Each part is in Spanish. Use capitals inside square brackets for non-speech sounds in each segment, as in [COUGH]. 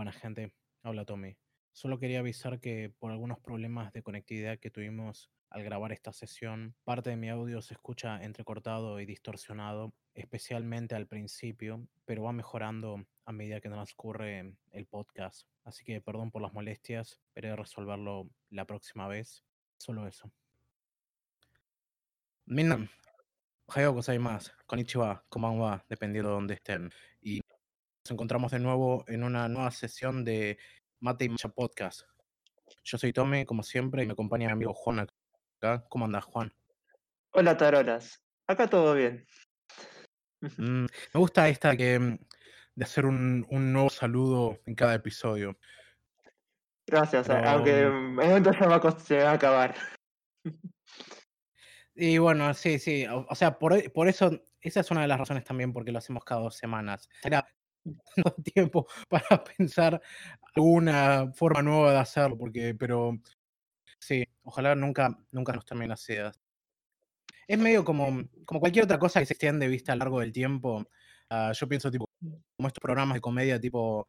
Buena gente, habla Tommy. Solo quería avisar que por algunos problemas de conectividad que tuvimos al grabar esta sesión, parte de mi audio se escucha entrecortado y distorsionado, especialmente al principio, pero va mejorando a medida que transcurre el podcast. Así que perdón por las molestias, esperé resolverlo la próxima vez. Solo eso. Konbanwa, dependiendo de dónde estén. Y nos encontramos de nuevo en una nueva sesión de Mate y Macha Podcast. Yo soy Tommy, como siempre, y me acompaña mi amigo Juan acá. ¿Cómo andás, Juan? Hola, Tarolas. Acá todo bien. Mm, me gusta esta que de hacer un, un nuevo saludo en cada episodio. Gracias, Pero, aunque mm, se va, a, se va a acabar. Y bueno, sí, sí. O, o sea, por, por eso, esa es una de las razones también porque lo hacemos cada dos semanas. Era tanto [LAUGHS] tiempo para pensar alguna forma nueva de hacerlo, porque, pero sí, ojalá nunca, nunca nos termine las ideas. Es medio como, como cualquier otra cosa que se extiende vista a lo largo del tiempo. Ah, yo pienso tipo como estos programas de comedia tipo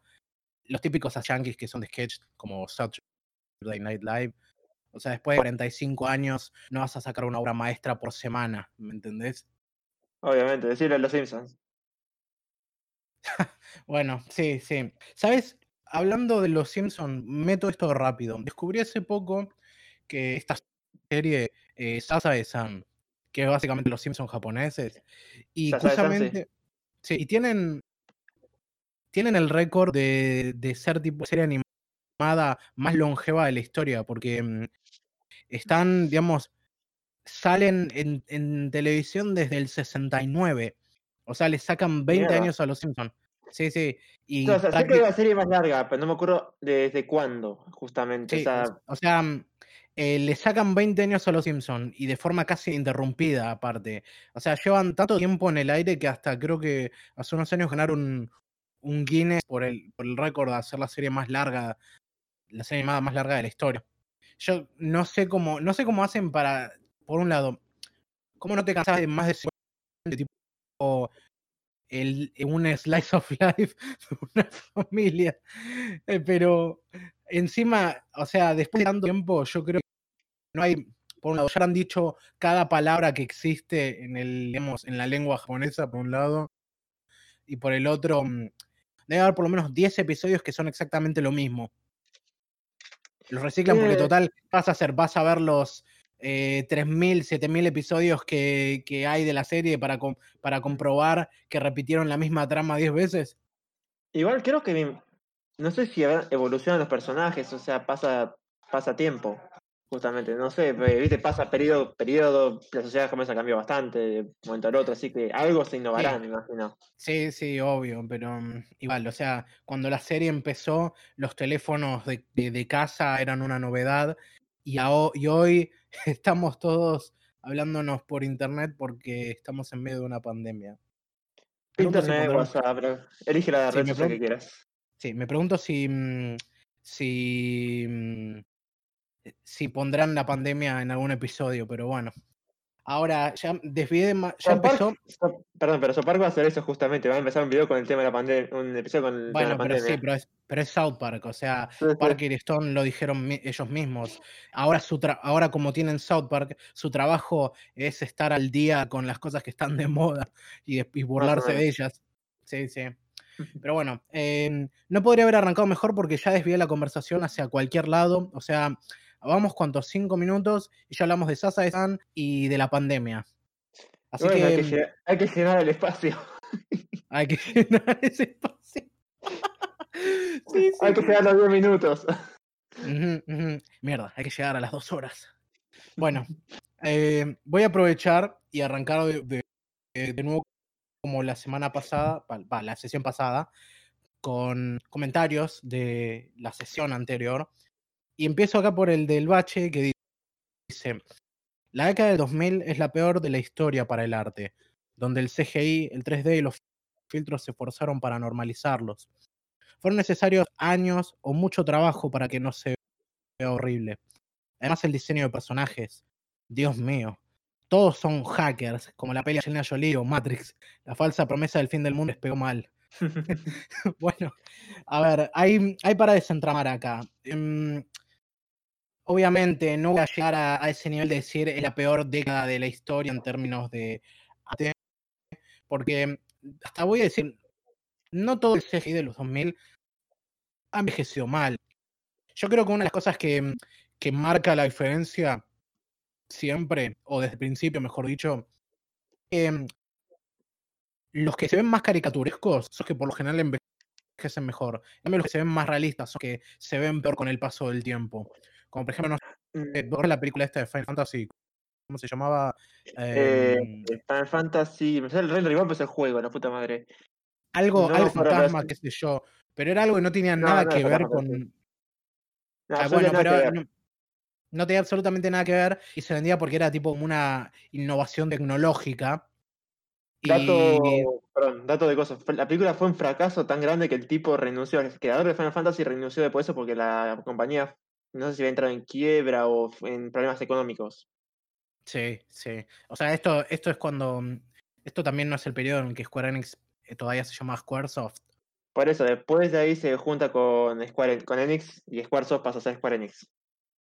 los típicos yankees que son de sketch como Saturday Night Live. O sea, después de 45 años no vas a sacar una obra maestra por semana, ¿me entendés? Obviamente, decirle a los Simpsons. [LAUGHS] Bueno, sí, sí. ¿Sabes? Hablando de los Simpsons, meto esto rápido. Descubrí hace poco que esta serie, eh, Sasa de Sam, que es básicamente los Simpsons japoneses, y Sasa sí. justamente, sí, y tienen, tienen el récord de, de ser tipo serie animada más longeva de la historia, porque mm, están, digamos, salen en, en televisión desde el 69. O sea, le sacan 20 Mierda. años a los Simpsons. Sí, sí. Y O sea, sé que la serie más larga, pero no me acuerdo desde cuándo, justamente. Sí, o sea, o sea, mm, eh, le sacan 20 años a los Simpsons y de forma casi interrumpida aparte. O sea, llevan tanto tiempo en el aire que hasta creo que hace unos años ganaron un, un Guinness por el, por el récord de hacer la serie más larga, la serie animada más larga de la historia. Yo no sé cómo, no sé cómo hacen para, por un lado, cómo no te cansas de más de 50 tipo el, un slice of [LAUGHS] life de una familia. Eh, pero encima, o sea, después de tanto tiempo, yo creo que no hay, por un lado, ya han dicho cada palabra que existe en el, digamos, en la lengua japonesa, por un lado, y por el otro, mm, debe haber por lo menos 10 episodios que son exactamente lo mismo. Los reciclan porque Eh. total, ¿qué vas a hacer? Vas a ver los eh, 3.000, 7.000 episodios que, que hay de la serie para, com- para comprobar que repitieron la misma trama 10 veces. igual creo que no sé si evolucionan los personajes, o sea, pasa, pasa tiempo, justamente. No sé, pe- viste, pasa periodo, periodo, la sociedad japonesa cambió bastante de un momento al otro, así que algo se innovará, Sí. me imagino. Sí, sí, obvio, pero mm, igual, o sea, cuando la serie empezó, los teléfonos de, de- de casa eran una novedad y, hoy [LAUGHS] estamos todos hablándonos por internet porque estamos en medio de una pandemia. Si Internet, pondrán- WhatsApp, pero elige la Sí, red social que quieras. Sí, me pregunto si, mm, si, mm, si pondrán la pandemia en algún episodio, pero bueno. Ahora, ya desvié ya empezó. Perdón, pero South Park va a hacer eso justamente, va a empezar un video con el tema de la pandemia, un episodio con el tema de Bueno, pero sí, pero es, pero es South Park, o sea, Sí, sí. Parker y Stone lo dijeron mi- ellos mismos. Ahora, su ahora como tienen South Park, su trabajo es estar al día con las cosas que están de moda y, y burlarse de ellas. Sí, sí. [LAUGHS] Pero bueno, eh, no podría haber arrancado mejor porque ya desvié la conversación hacia cualquier lado. O sea, vamos cuantos cinco minutos y ya hablamos de Sasa de San y de la pandemia. Así Bueno, que, hay, que llenar, hay que llenar el espacio. [LAUGHS] hay que [LAUGHS] llenar ese espacio. Sí, sí, hay que sí. llenar los 10 minutos. Mierda, hay que llegar a las dos horas. Bueno, eh, voy a aprovechar y arrancar de, de- eh, de nuevo como la semana pasada, pa- pa, la sesión pasada, con comentarios de la sesión anterior. Y empiezo acá por el del bache que di- dice, la década del 2000 es la peor de la historia para el arte, donde el CGI, el 3D y los filtros se forzaron para normalizarlos. Fueron necesarios años o mucho trabajo para que no se vea horrible. Además el diseño de personajes, Dios mío, todos son hackers, como la peli de Angelina Jolie o Matrix. La falsa promesa del fin del mundo les pegó mal. [LAUGHS] [LAUGHS] bueno, a ver, hay, hay para desentramar acá. Em, obviamente no voy a llegar a, ese nivel de decir es la peor década de la historia en términos de porque hasta voy a decir, no todo el CGI de los 2000 ha envejecido mal. Yo creo que una de las cosas que, que marca la diferencia siempre, o desde el principio, mejor dicho, em, los que se ven más caricaturescos son que por lo general envejecen mejor. En los que se ven más realistas son que se ven peor con el paso del tiempo. Como por ejemplo, no Mm, la película esta de Final Fantasy, ¿cómo se llamaba? eh, Em, Final Fantasy. Me sale el Render igual, pero es el juego, la puta madre. Algo, No algo fantasma, qué sé yo. Pero era algo que no tenía No, nada no que ver con. Ah, no bueno, pero no, tenía absolutamente nada que ver y se vendía porque era tipo una innovación tecnológica. Dato, Y perdón, dato de cosas. La película fue un fracaso tan grande que el tipo renunció, el creador de Final Fantasy renunció después de eso porque la compañía, no sé si había entrado en quiebra o en problemas económicos. sí, sí. O sea, esto, esto es cuando. Esto también no es el periodo en el que Square Enix todavía se llama Squaresoft. Por eso, después de ahí se junta con Square con Enix y Squaresoft pasa a ser Square Enix.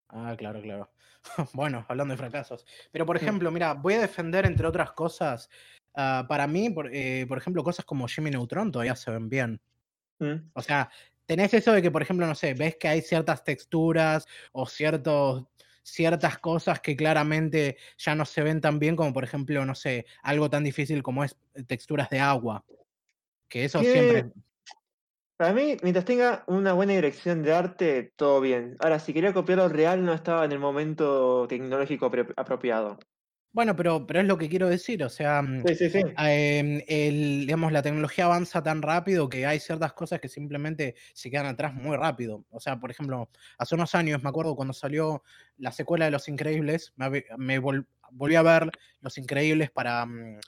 Ah, claro, claro. [LAUGHS] Bueno, hablando de fracasos. Pero, por ejemplo, mira, voy a defender, entre otras cosas, ah, para mí, por, eh, por ejemplo, cosas como Jimmy Neutron todavía se ven bien. Mm. O sea, tenés eso de que, por ejemplo, no sé, ves que hay ciertas texturas o ciertos, ciertas cosas que claramente ya no se ven tan bien como, por ejemplo, no sé, algo tan difícil como es eh, texturas de agua. Que eso ¿Qué? siempre... Para mí, mientras tenga una buena dirección de arte, todo bien. Ahora, si quería copiarlo real, no estaba en el momento tecnológico apro- apropiado. Bueno, pero, pero es lo que quiero decir, o sea, mm, Sí, sí, sí. em, el, digamos, la tecnología avanza tan rápido que hay ciertas cosas que simplemente se quedan atrás muy rápido. O sea, por ejemplo, hace unos años, me acuerdo cuando salió la secuela de Los Increíbles, me, ave- me vol- volví a ver Los Increíbles para, mm,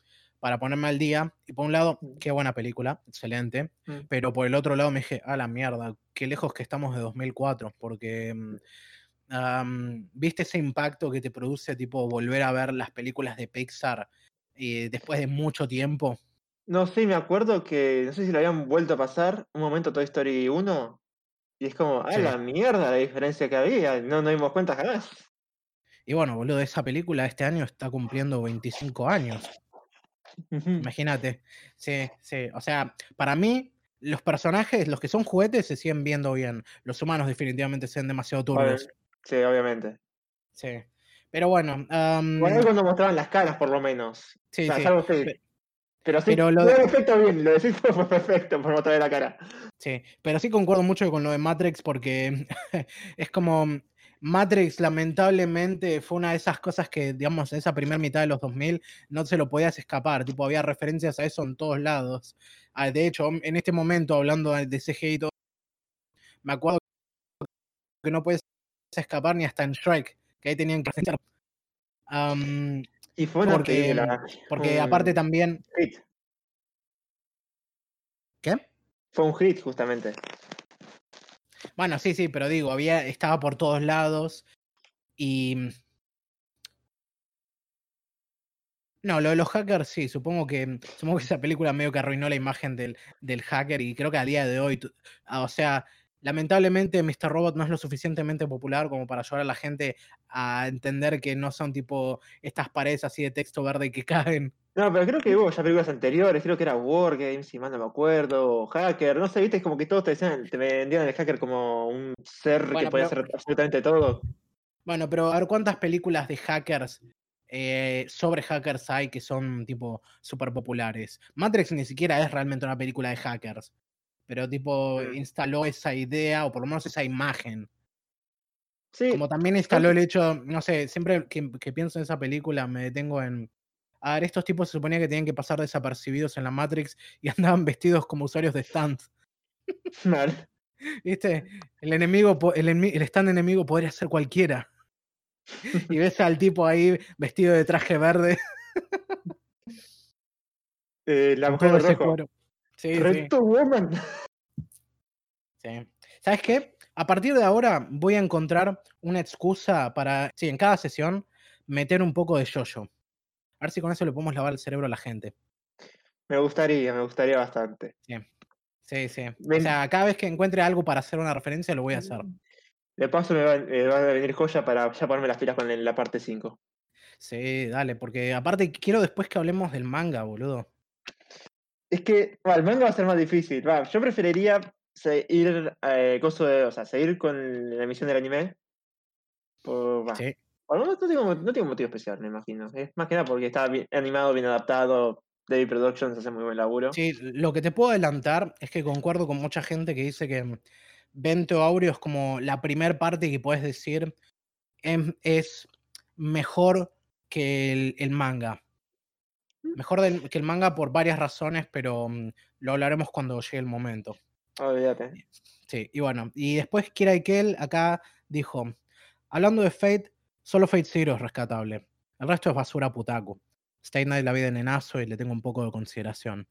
para ponerme al día. Y por un lado, Mm. qué buena película, excelente. Mm. Pero por el otro lado me dije, a la mierda, qué lejos que estamos de 2004, porque... mm, ¿viste ese impacto que te produce tipo volver a ver las películas de Pixar eh, después de mucho tiempo? No sé, me acuerdo que, no sé si lo habían vuelto a pasar, un momento Toy Story 1, y es como, a Sí. la mierda la diferencia que había, no nos dimos cuenta jamás. Y bueno, boludo, esa película este año está cumpliendo 25 años. Imagínate. Sí, sí. O sea, para mí, los personajes, los que son juguetes, se siguen viendo bien. Los humanos definitivamente se ven demasiado turbios. Sí, obviamente. Sí. Pero bueno, am, Bueno, cuando mostraban las caras, por lo menos. Sí, o sea, sí. algo que- Pero sí, pero lo de- del efecto bien, lo decís fue [LAUGHS] perfecto por mostrar la cara. Sí, pero sí concuerdo mucho con lo de Matrix porque [LAUGHS] es como Matrix lamentablemente fue una de esas cosas que, digamos, en esa primera mitad de los 2000 no se lo podías escapar, tipo había referencias a eso en todos lados. Ah, De hecho, en este momento, hablando de CGI y todo, me acuerdo que no puedes escapar ni hasta en Shrek, que ahí tenían que referenciar. Am, Y fue una porque, película, porque aparte también... hit. ¿Qué? Fue un hit, justamente. Bueno, sí, sí, pero digo, había, estaba por todos lados y... No, lo de los hackers sí, supongo que, supongo que esa película medio que arruinó la imagen del, del hacker y creo que a día de hoy, ah, o sea, lamentablemente Mr. Robot no es lo suficientemente popular como para ayudar a la gente a entender que no son tipo estas paredes así de texto verde que [LAUGHS] caen. No, pero creo que hubo ya películas anteriores, creo que era Wargame, si mal no me acuerdo, o Hacker, no sé, viste, es como que todos te decían, te vendían el hacker como un ser que podía pero- hacer absolutamente todo. Bueno, pero a ver cuántas películas de hackers eh, sobre hackers hay que son tipo súper populares. Matrix ni siquiera es realmente una película de hackers, pero tipo Mm. instaló esa idea o por lo menos esa imagen. Sí, Como también instaló el hecho, no sé, siempre que, que pienso en esa película me detengo en... A ver, estos tipos se suponía que tenían que pasar desapercibidos en la Matrix y [LAUGHS] andaban vestidos como usuarios de stand. mal. ¿Viste? El enemigo, el, stand enemigo podría ser cualquiera. Y ves al tipo ahí vestido de traje verde. [LAUGHS] Eh, la mujer de rojo. Sí, Woman. sí. ¿Sabes qué? A partir de ahora voy a encontrar una excusa para, sí, en cada sesión, meter un poco de yo-yo. A ver si con eso le podemos lavar el cerebro a la gente. Me gustaría, me gustaría bastante. Sí. Sí, sí. O sea, cada vez que encuentre algo para hacer una referencia, lo voy a hacer. De paso me va, me va a venir joya para ya ponerme las pilas con la parte 5. Sí, dale, porque aparte quiero después que hablemos del manga, boludo. Es que el manga va a ser más difícil. Va, yo preferiría seguir, eh, coso de- o sea, seguir con la emisión del anime. Por, Sí. Menos no tengo, no tengo motivo especial, me imagino. Es más que nada porque está bien animado, bien adaptado. David Productions hace muy buen laburo. Sí, lo que te puedo adelantar es que concuerdo con mucha gente que dice que Vento Aureo es como la primer parte que puedes decir em- es mejor que el, el manga. Mejor del- que el manga por varias razones, pero mm, lo hablaremos cuando llegue el momento. Olvídate. Sí, y bueno, y después Kira Ikel acá dijo, hablando de Fate, solo Fate Zero es rescatable. El resto es basura putaku. Stay Night la vida de nenazo y le tengo un poco de consideración.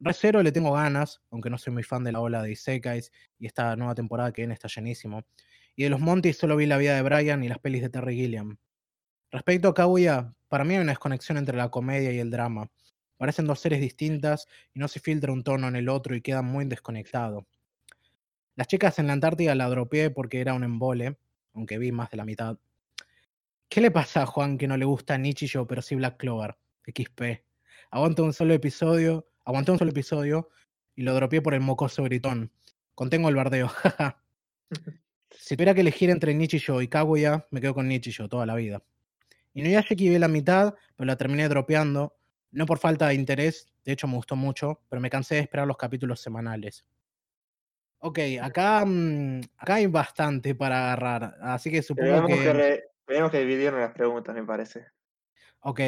Re Zero le tengo ganas, aunque no soy muy fan de la ola de Isekais y esta nueva temporada que viene está llenísimo. Y de los Monty solo vi la vida de Brian y las pelis de Terry Gilliam. Respecto a Kaguya, para mí hay una desconexión entre la comedia y el drama. Parecen dos series distintas y no se filtra un tono en el otro y quedan muy desconectado. Las chicas en la Antártida la dropeé porque era un embole, aunque vi más de la mitad. ¿Qué le pasa a Juan que no le gusta Nichijou pero sí Black Clover? XP. Aguanto un solo episodio, aguanté un solo episodio y lo dropeé por el mocoso gritón. Contengo el bardeo, [LAUGHS] jaja. [LAUGHS] si tuviera que elegir entre Nichijou y Kaguya, me quedo con Nichijou toda la vida. Inuyashiki vi la mitad, pero la terminé dropeando, no por falta de interés, de hecho me gustó mucho, pero me cansé de esperar los capítulos semanales. Ok, acá, mm, acá hay bastante para agarrar, así que supongo que, que... re- tenemos que dividirnos las preguntas, me parece. Ok,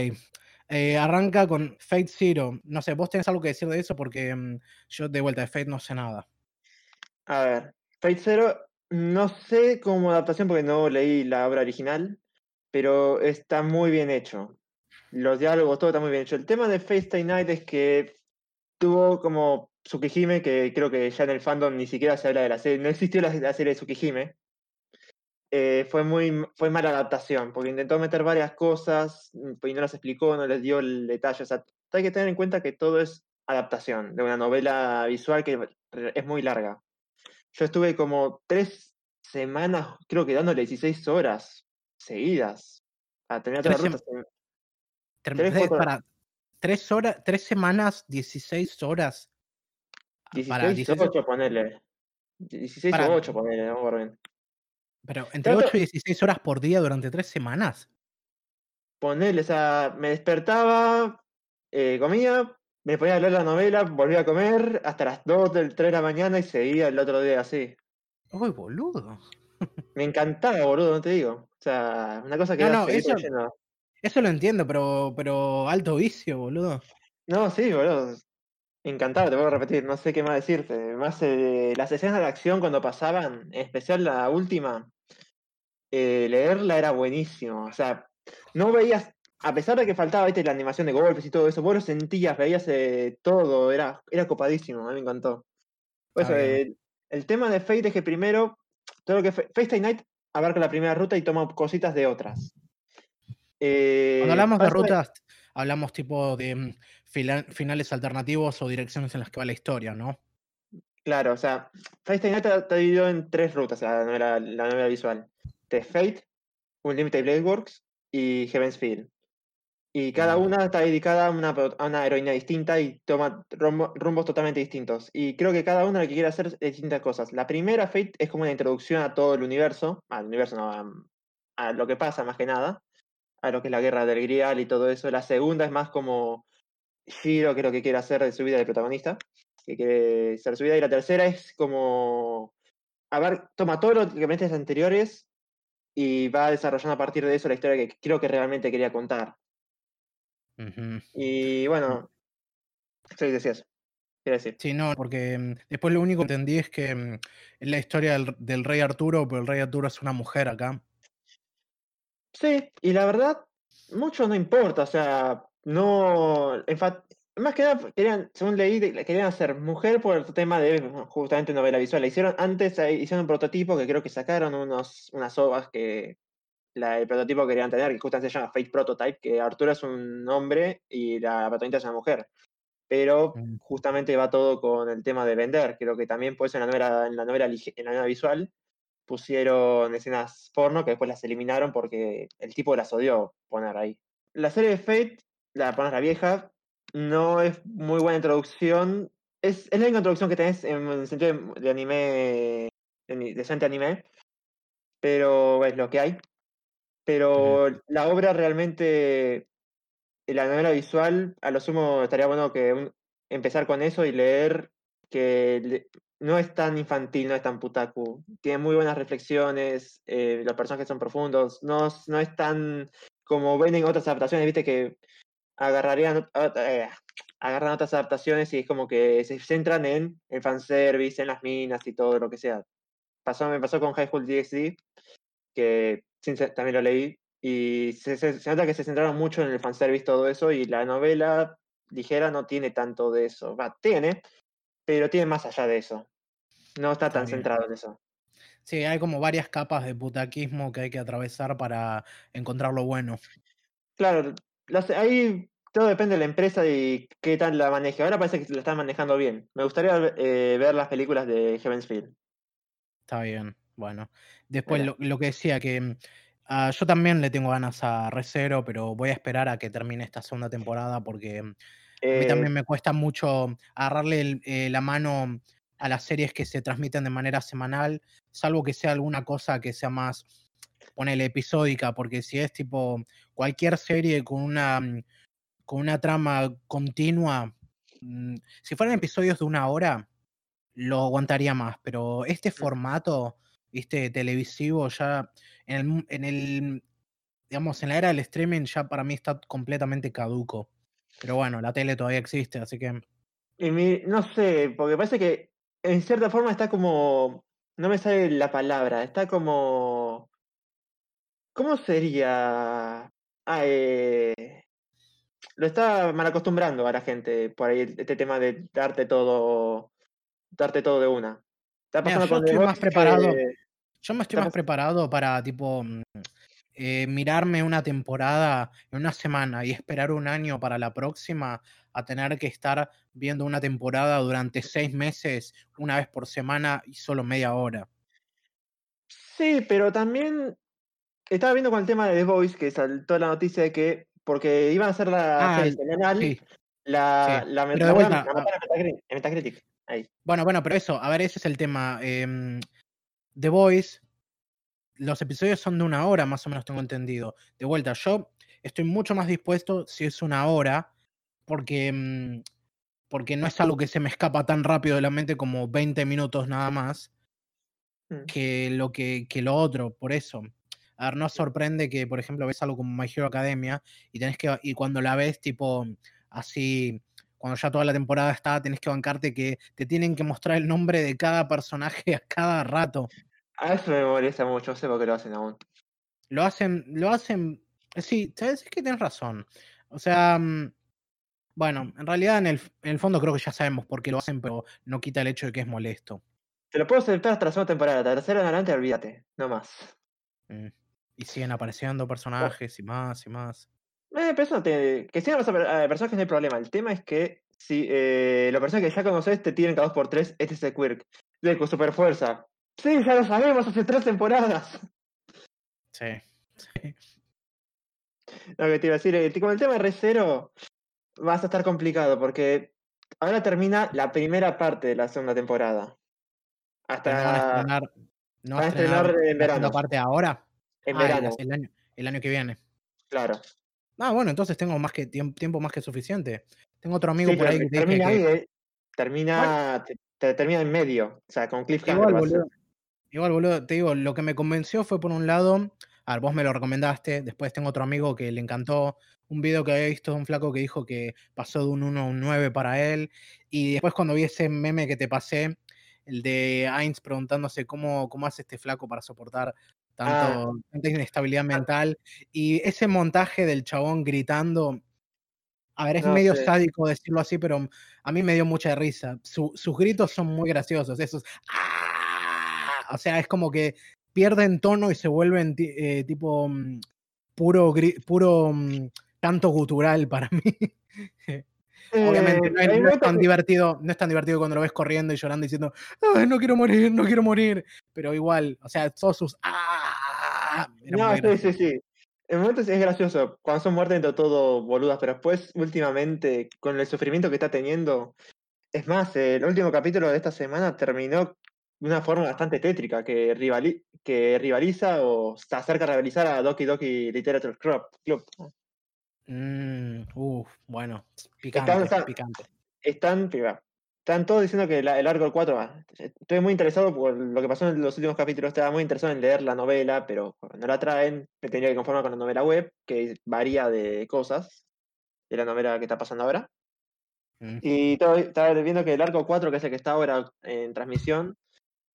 eh, arranca con Fate Zero. No sé, vos tenés algo que decir de eso porque mm, yo de vuelta de Fate no sé nada. A ver, Fate Zero, no sé como adaptación porque no leí la obra original, pero está muy bien hecho. Los diálogos, todo está muy bien hecho. El tema de Fate Stay Night es que tuvo como Tsukihime, que creo que ya en el fandom ni siquiera se habla de la serie, no existió la, la serie de Tsukihime. Eh, fue muy fue mala adaptación, porque intentó meter varias cosas mm, y no las explicó, no les dio el detalle. O sea, hay que tener en cuenta que todo es adaptación de una novela visual que es muy larga. Yo estuve como tres semanas, creo que dándole 16 horas seguidas a tener toda la Tres ruta. Se- Ter- Tres, de- cuatro- para tres horas, tres semanas, 16 horas. Para 16 16 o 8, ponele. 16 Para- o 8, ponele, no. Pero entre Trato- 8 y 16 horas por día durante tres semanas. Ponele, o sea, me despertaba, eh, comía, me ponía a leer la novela, volvía a comer hasta las 2, 3 de la mañana y seguía el otro día así. Uy, boludo. [LAUGHS] Me encantaba, boludo, no te digo. O sea, una cosa que No, no, eso-. Eso lo entiendo, pero, pero alto vicio, boludo. No, sí, boludo. Encantado, te puedo repetir, no sé qué más decirte. Más eh, las escenas de acción cuando pasaban, en especial la última, eh, leerla era buenísimo. O sea, no veías, a pesar de que faltaba ¿viste, la animación de golpes y todo eso, vos lo sentías, veías eh, todo, era, era copadísimo, a mí me encantó. Eh, el tema de Fate es que primero, todo lo que Fa- Fate Night abarca la primera ruta y toma cositas de otras. Cuando hablamos de rutas, hablamos tipo de mm, finales alternativos o direcciones en las que va la historia, ¿no? Claro, o sea, Night está, está dividido en tres rutas, la novela, la novela visual. De Fate, Unlimited Blade Works y Heaven's Field. Y cada Mm. una está dedicada a una, pro- a una heroína distinta y toma rumbo- rumbos totalmente distintos. Y creo que cada una lo que quiere hacer es distintas cosas. La primera, Fate, es como una introducción a todo el universo, al universo no, a, a lo que pasa más que nada, a lo que es la guerra del Grial y todo eso. La segunda es más como Shiro, que es lo que quiere hacer de su vida de protagonista, que quiere ser su vida. Y la tercera es como, a ver, toma todos los elementos anteriores y va desarrollando a partir de eso la historia que creo que realmente quería contar. Ujú. Y bueno, sí, decías. Quiero decir. Sí, no, porque mm, después lo único que entendí es que mm, es la historia del, del rey Arturo, pero el rey Arturo es una mujer acá. Sí, y la verdad, mucho no importa, o sea, no. enfa- Más que nada, querían, según leí, querían hacer mujer por el tema de justamente novela visual. La hicieron antes, hicieron un prototipo que creo que sacaron unos, unas ovas que la, el prototipo que querían tener, que justamente se llama Fate Prototype, que Arturo es un hombre y la protagonista es una mujer. pero Mm. justamente va todo con el tema de vender. Creo que también por eso en la novela, en la novela, en la novela visual pusieron escenas porno que después las eliminaron porque el tipo las odió poner ahí. La serie de Fate, la pones la vieja, no es muy buena introducción. Es, es la única introducción que tenés en el sentido de, de anime, de ni- decente anime, pero es lo que hay. Pero la obra realmente, en la novela visual, a lo sumo estaría bueno que un- empezar con eso y leer que le- no es tan infantil, no es tan putaku. Tiene muy buenas reflexiones, eh, los personajes son profundos, no, no es tan como ven en otras adaptaciones, viste que agarrarían, eh, agarran otras adaptaciones y es como que se centran en el fanservice, en las minas y todo lo que sea. Pasó, me pasó con High School DxD, que también lo leí, y se, se- se nota que se centraron mucho en el fanservice, todo eso, y la novela ligera no tiene tanto de eso. Va, tiene, pero tiene más allá de eso. No está, tan centrado en eso. Sí, hay como varias capas de putaquismo que hay que atravesar para encontrar lo bueno. Claro, las- ahí todo depende de la empresa y qué tal la maneje. Ahora parece que lo están manejando bien. Me gustaría eh, ver las películas de Heaven's Field. Está bien, bueno. Después lo, lo que decía, que mm, ah, yo también le tengo ganas a Recero, pero voy a esperar a que termine esta segunda temporada porque mm, a mí Eh, también me cuesta mucho agarrarle el- eh, la mano a las series que se transmiten de manera semanal, salvo que sea alguna cosa que sea más, ponele, episódica, porque si es tipo cualquier serie con una, mm, con una trama continua, mm, si fueran episodios de una hora, lo aguantaría más, pero este formato, viste, televisivo, ya en el, mu- en el, digamos, en la era del streaming ya para mí está completamente caduco. Pero bueno, la tele todavía existe, así que y mi- no sé, porque parece que en cierta forma está como. No me sale la palabra, está como. ¿Cómo sería? Ah, eh, lo está mal acostumbrando a la gente por ahí este tema de darte todo. Darte todo de una. Está Mira, pasando yo con The estoy más preparado. que- yo me estoy más preparado para tipo mm, eh, mirarme una temporada en una semana y esperar un año para la próxima a tener que estar viendo una temporada durante seis meses, una vez por semana y solo media hora. Sí, pero también estaba viendo con el tema de The Voice que saltó la noticia de que, porque iban a hacer la Ah, serie semanal, sí. la, sí. la, la vuelta, la mataron Metacritic, en Metacritic. Ahí. Bueno, bueno, pero eso, a ver, ese es el tema. em, The Voice, los episodios son de una hora, más o menos tengo entendido. De vuelta, yo estoy mucho más dispuesto si es una hora, porque, em, porque no es algo que se me escapa tan rápido de la mente como 20 minutos nada más, Mm. que lo, que, que lo otro, por eso. A ver, no sorprende que, por ejemplo, ves algo como My Hero Academia y tenés que, y cuando la ves, tipo, así, cuando ya toda la temporada está, tenés que bancarte que te tienen que mostrar el nombre de cada personaje [LAUGHS] a cada rato. A eso me molesta mucho, sé por qué lo hacen aún. Lo hacen, lo hacen, sí, sabes es que tienes razón. O sea, mm, bueno, en realidad en el, en el fondo creo que ya sabemos por qué lo hacen, pero no quita el hecho de que es molesto. Te lo puedo aceptar hasta la segunda temporada, la tercera en adelante, olvídate, no más. Mm. Y siguen apareciendo personajes y más y más. Eh, pero eso no te- que sigan los eh, personajes no hay problema. El tema es que si eh, los personajes que ya conoces te tienen cada dos por tres, este es el Quirk. De con super fuerza. Sí, ya lo sabemos hace tres temporadas. Sí. sí. Lo que te iba a decir, eh, con el tema de Recero vas a estar complicado porque ahora termina la primera parte de la segunda temporada. No van a Hasta estrenar, no van a estrenar estrenar en la segunda verano. parte ahora. En Ah, el, verano, el año, el año que viene. claro. Ah, bueno, entonces tengo más que tiemp- tiempo más que suficiente. Tengo otro amigo Sí, por ahí que termina que. ahí, eh. Termina, te, te termina en medio. O sea, con cliffhanger. Igual, boludo. Igual, boludo, te digo, lo que me convenció fue por un lado, a ver, vos me lo recomendaste, después tengo otro amigo que le encantó un video que había visto de un flaco que dijo que pasó de un 1 a un 9 para él, y después cuando vi ese meme que te pasé, el de Ainz preguntándose cómo, cómo hace este flaco para soportar tanto, tanta inestabilidad mental, y ese montaje del chabón gritando, a ver, es No medio sé. sádico decirlo así, pero a mí me dio mucha risa. Su- sus gritos son muy graciosos, esos. ¡ah! O sea, es como que pierden tono y se vuelven eh, tipo mm, puro, puro mm, canto gutural para [LAUGHS] mí. Obviamente Eh, no es, no tan que- divertido, no es tan divertido cuando lo ves corriendo y llorando diciendo, "Ay, no quiero morir, no quiero morir. Pero igual, o sea, todos sus ¡ah! No, sí, sí, sí. En momentos es gracioso. Cuando son muertes dentro de todo boludas, pero después, últimamente, con el sufrimiento que está teniendo. Es más, el último capítulo de esta semana terminó de una forma bastante tétrica, que, rivali- que rivaliza o se acerca a rivalizar a Doki Doki Literature Club. Mm, uf, bueno, picante, Están, están- picante. están, todos diciendo que la- el arco del 4 va. Estoy muy interesado por lo que pasó en los últimos capítulos. Estaba muy interesado en leer la novela, pero cuando la traen, me tendría que conformar con la novela web, que varía de cosas de la novela que está pasando ahora. Mm. Y estaba viendo que el arco 4, que es el que está ahora en transmisión,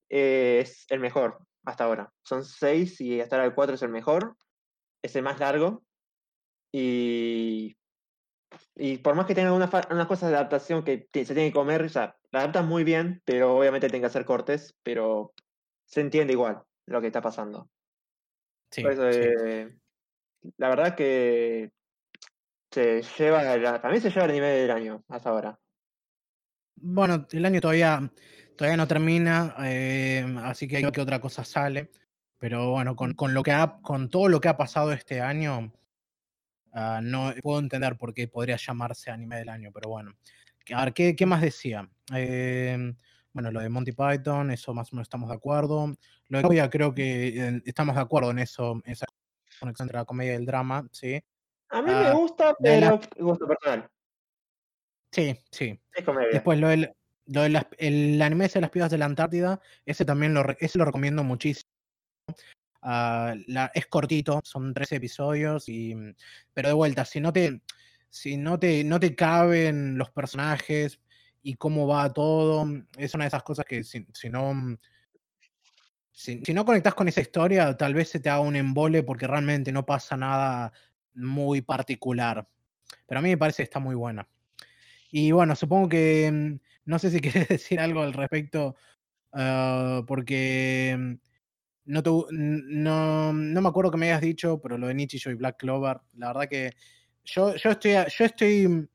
eh, es el mejor hasta ahora. Son seis y hasta ahora el 4 es el mejor. Es el más largo. Y, y por más que tenga unas, unas cosas de adaptación que se tienen que comer, o sea, la adaptan muy bien, pero obviamente tienen que hacer cortes, pero se entiende igual lo que está pasando. Sí, Por eso, sí. eh, la verdad que se lleva, la- para mí se lleva el nivel del año hasta ahora. Bueno, el año todavía, todavía no termina, eh, así que hay que otra cosa sale. Pero bueno, con, con lo que ha, con todo lo que ha pasado este año, ah, no puedo entender por qué podría llamarse anime del año, pero bueno. A ver, ¿qué, qué más decía? Eh, bueno, lo de Monty Python, eso más o menos estamos de acuerdo. Lo de Koya, creo que eh, estamos de acuerdo en eso, en esa conexión entre la comedia y el drama, sí. A mí me Ah, gusta, de la- pero gusto personal. Sí, sí. Es comedia. Después lo del, lo de las- el anime de las pibas de la Antártida, ese también lo, ese lo recomiendo muchísimo. Ah, es cortito, son tres episodios, y, mm, pero de vuelta, si no te, si no te, no te caben los personajes y cómo va todo, mm, es una de esas cosas que si, si no mm, si, no conectas con esa historia, tal vez se te haga un embole porque realmente no pasa nada muy particular. Pero a mí me parece que está muy buena. Y bueno, supongo que no sé si [LAUGHS] querés decir algo al respecto, ah, porque no, te no, no me acuerdo que me hayas dicho, pero lo de Nichijou y Black Clover, la verdad que yo, yo estoy, yo estoy,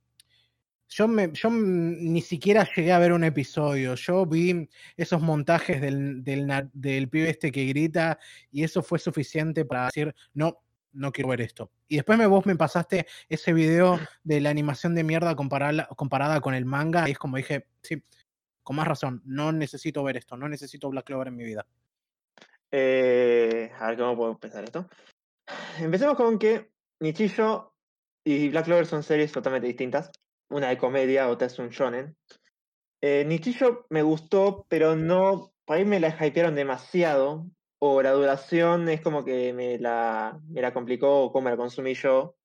yo, me, yo mm, ni siquiera llegué a ver un episodio, yo vi esos montajes del, del, del pibe este que grita y eso fue suficiente para decir, no, no quiero ver esto. Y después me, vos me pasaste ese video [LAUGHS] de la animación de mierda comparada, comparada con el manga y es como dije, sí, con más razón, no necesito ver esto, no necesito Black Clover en mi vida. Eh, a ver cómo puedo empezar esto. Empecemos con que Nichillo y Black Clover son series totalmente distintas. Una de comedia, otra es un shonen. Eh, Nichillo me gustó, pero no. Por ahí me la hypearon demasiado. O la duración es como que me la, me la complicó o cómo la consumí yo.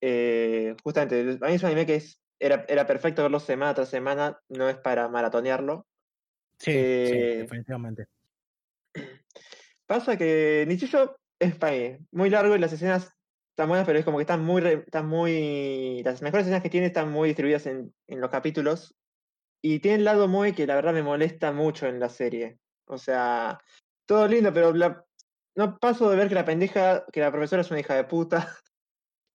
Eh, justamente, a mí es un anime que es, era, era perfecto verlo semana tras semana, no es para maratonearlo. Sí, Eh, sí, definitivamente. Pasa que Nichillo es muy largo y las escenas están buenas, pero es como que están muy, están muy. Las mejores escenas que tiene están muy distribuidas en, los capítulos. Y tiene el lado muy que la verdad me molesta mucho en la serie. O sea, todo lindo, pero la- no paso de ver que la pendeja, que la profesora es una hija de puta. [LAUGHS]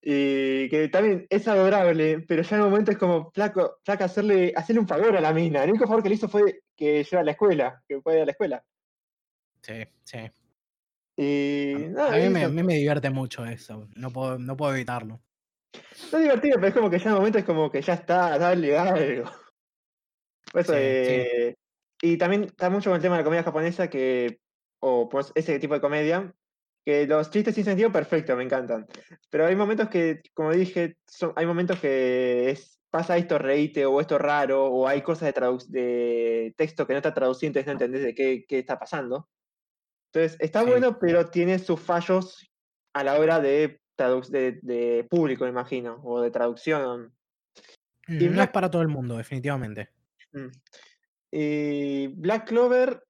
Y que también es adorable, pero ya en un momento es como, flaco, hacerle, hacerle un favor a la mina. El único favor que le hizo fue que lleva a la escuela, que fue a la escuela. Sí, sí. Y A, nada, a mí, me, a mí me divierte mucho eso, no puedo, no puedo evitarlo. No es divertido, pero es como que ya en un momento es como que ya está, dale algo. [LAUGHS] Por eso, Sí, sí. Y también está mucho con el tema de la comedia japonesa, que, o pues ese tipo de comedia, que los chistes sin sentido, perfecto, me encantan. Pero hay momentos que, como dije, son, hay momentos que es, pasa esto reíte, o esto raro, o hay cosas de, texto que no está traducido, entonces no entendés de qué, qué está pasando. Entonces, está Sí. bueno, pero tiene sus fallos a la hora de, de, de público, imagino, o de traducción. Y Mm, No es para todo el mundo, definitivamente. mm. y Black Clover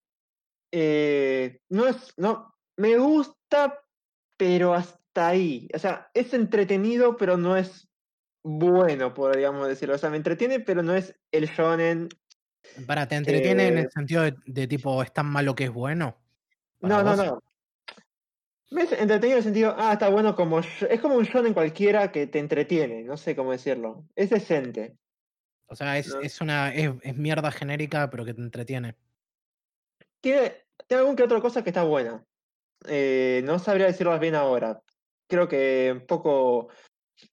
eh, no es, no, me gusta, pero hasta ahí. O sea, es entretenido, pero no es bueno, podríamos decirlo. O sea, me entretiene, pero no es el shonen. Para, ¿te entretiene en que- el sentido de, de tipo, es tan malo que es bueno? ¿Para No, no, vos? no. Me es entretenido en el sentido, ah, está bueno como. Es como un shonen cualquiera que te entretiene, no sé cómo decirlo. Es decente. O sea, es, No. es una es, es mierda genérica, pero que te entretiene. Tiene, tiene algún que otra cosa que está buena. Eh, no sabría decirlas bien ahora. Creo que un poco.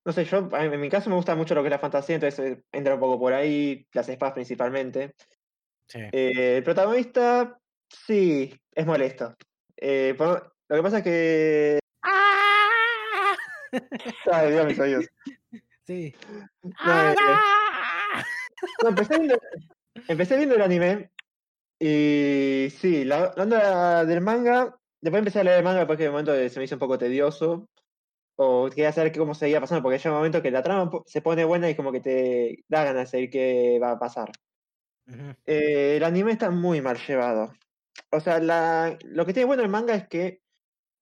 No sé, yo en mi caso me gusta mucho lo que es la fantasía, entonces eh, entra un poco por ahí, las espadas principalmente. Sí. Eh, el protagonista, sí, es molesto. Eh, por- lo que pasa es que. Ay, Dios, mis oídos. Sí. No, eh, no, empecé, viendo, empecé viendo el anime y sí, la, la onda del manga. Después empecé a leer el manga después que de momento se me hizo un poco tedioso. O quería saber cómo seguía pasando, porque llega un momento que la trama se pone buena y como que te da ganas de saber qué va a pasar. Eh, el anime está muy mal llevado. O sea, la, lo que tiene bueno el manga es que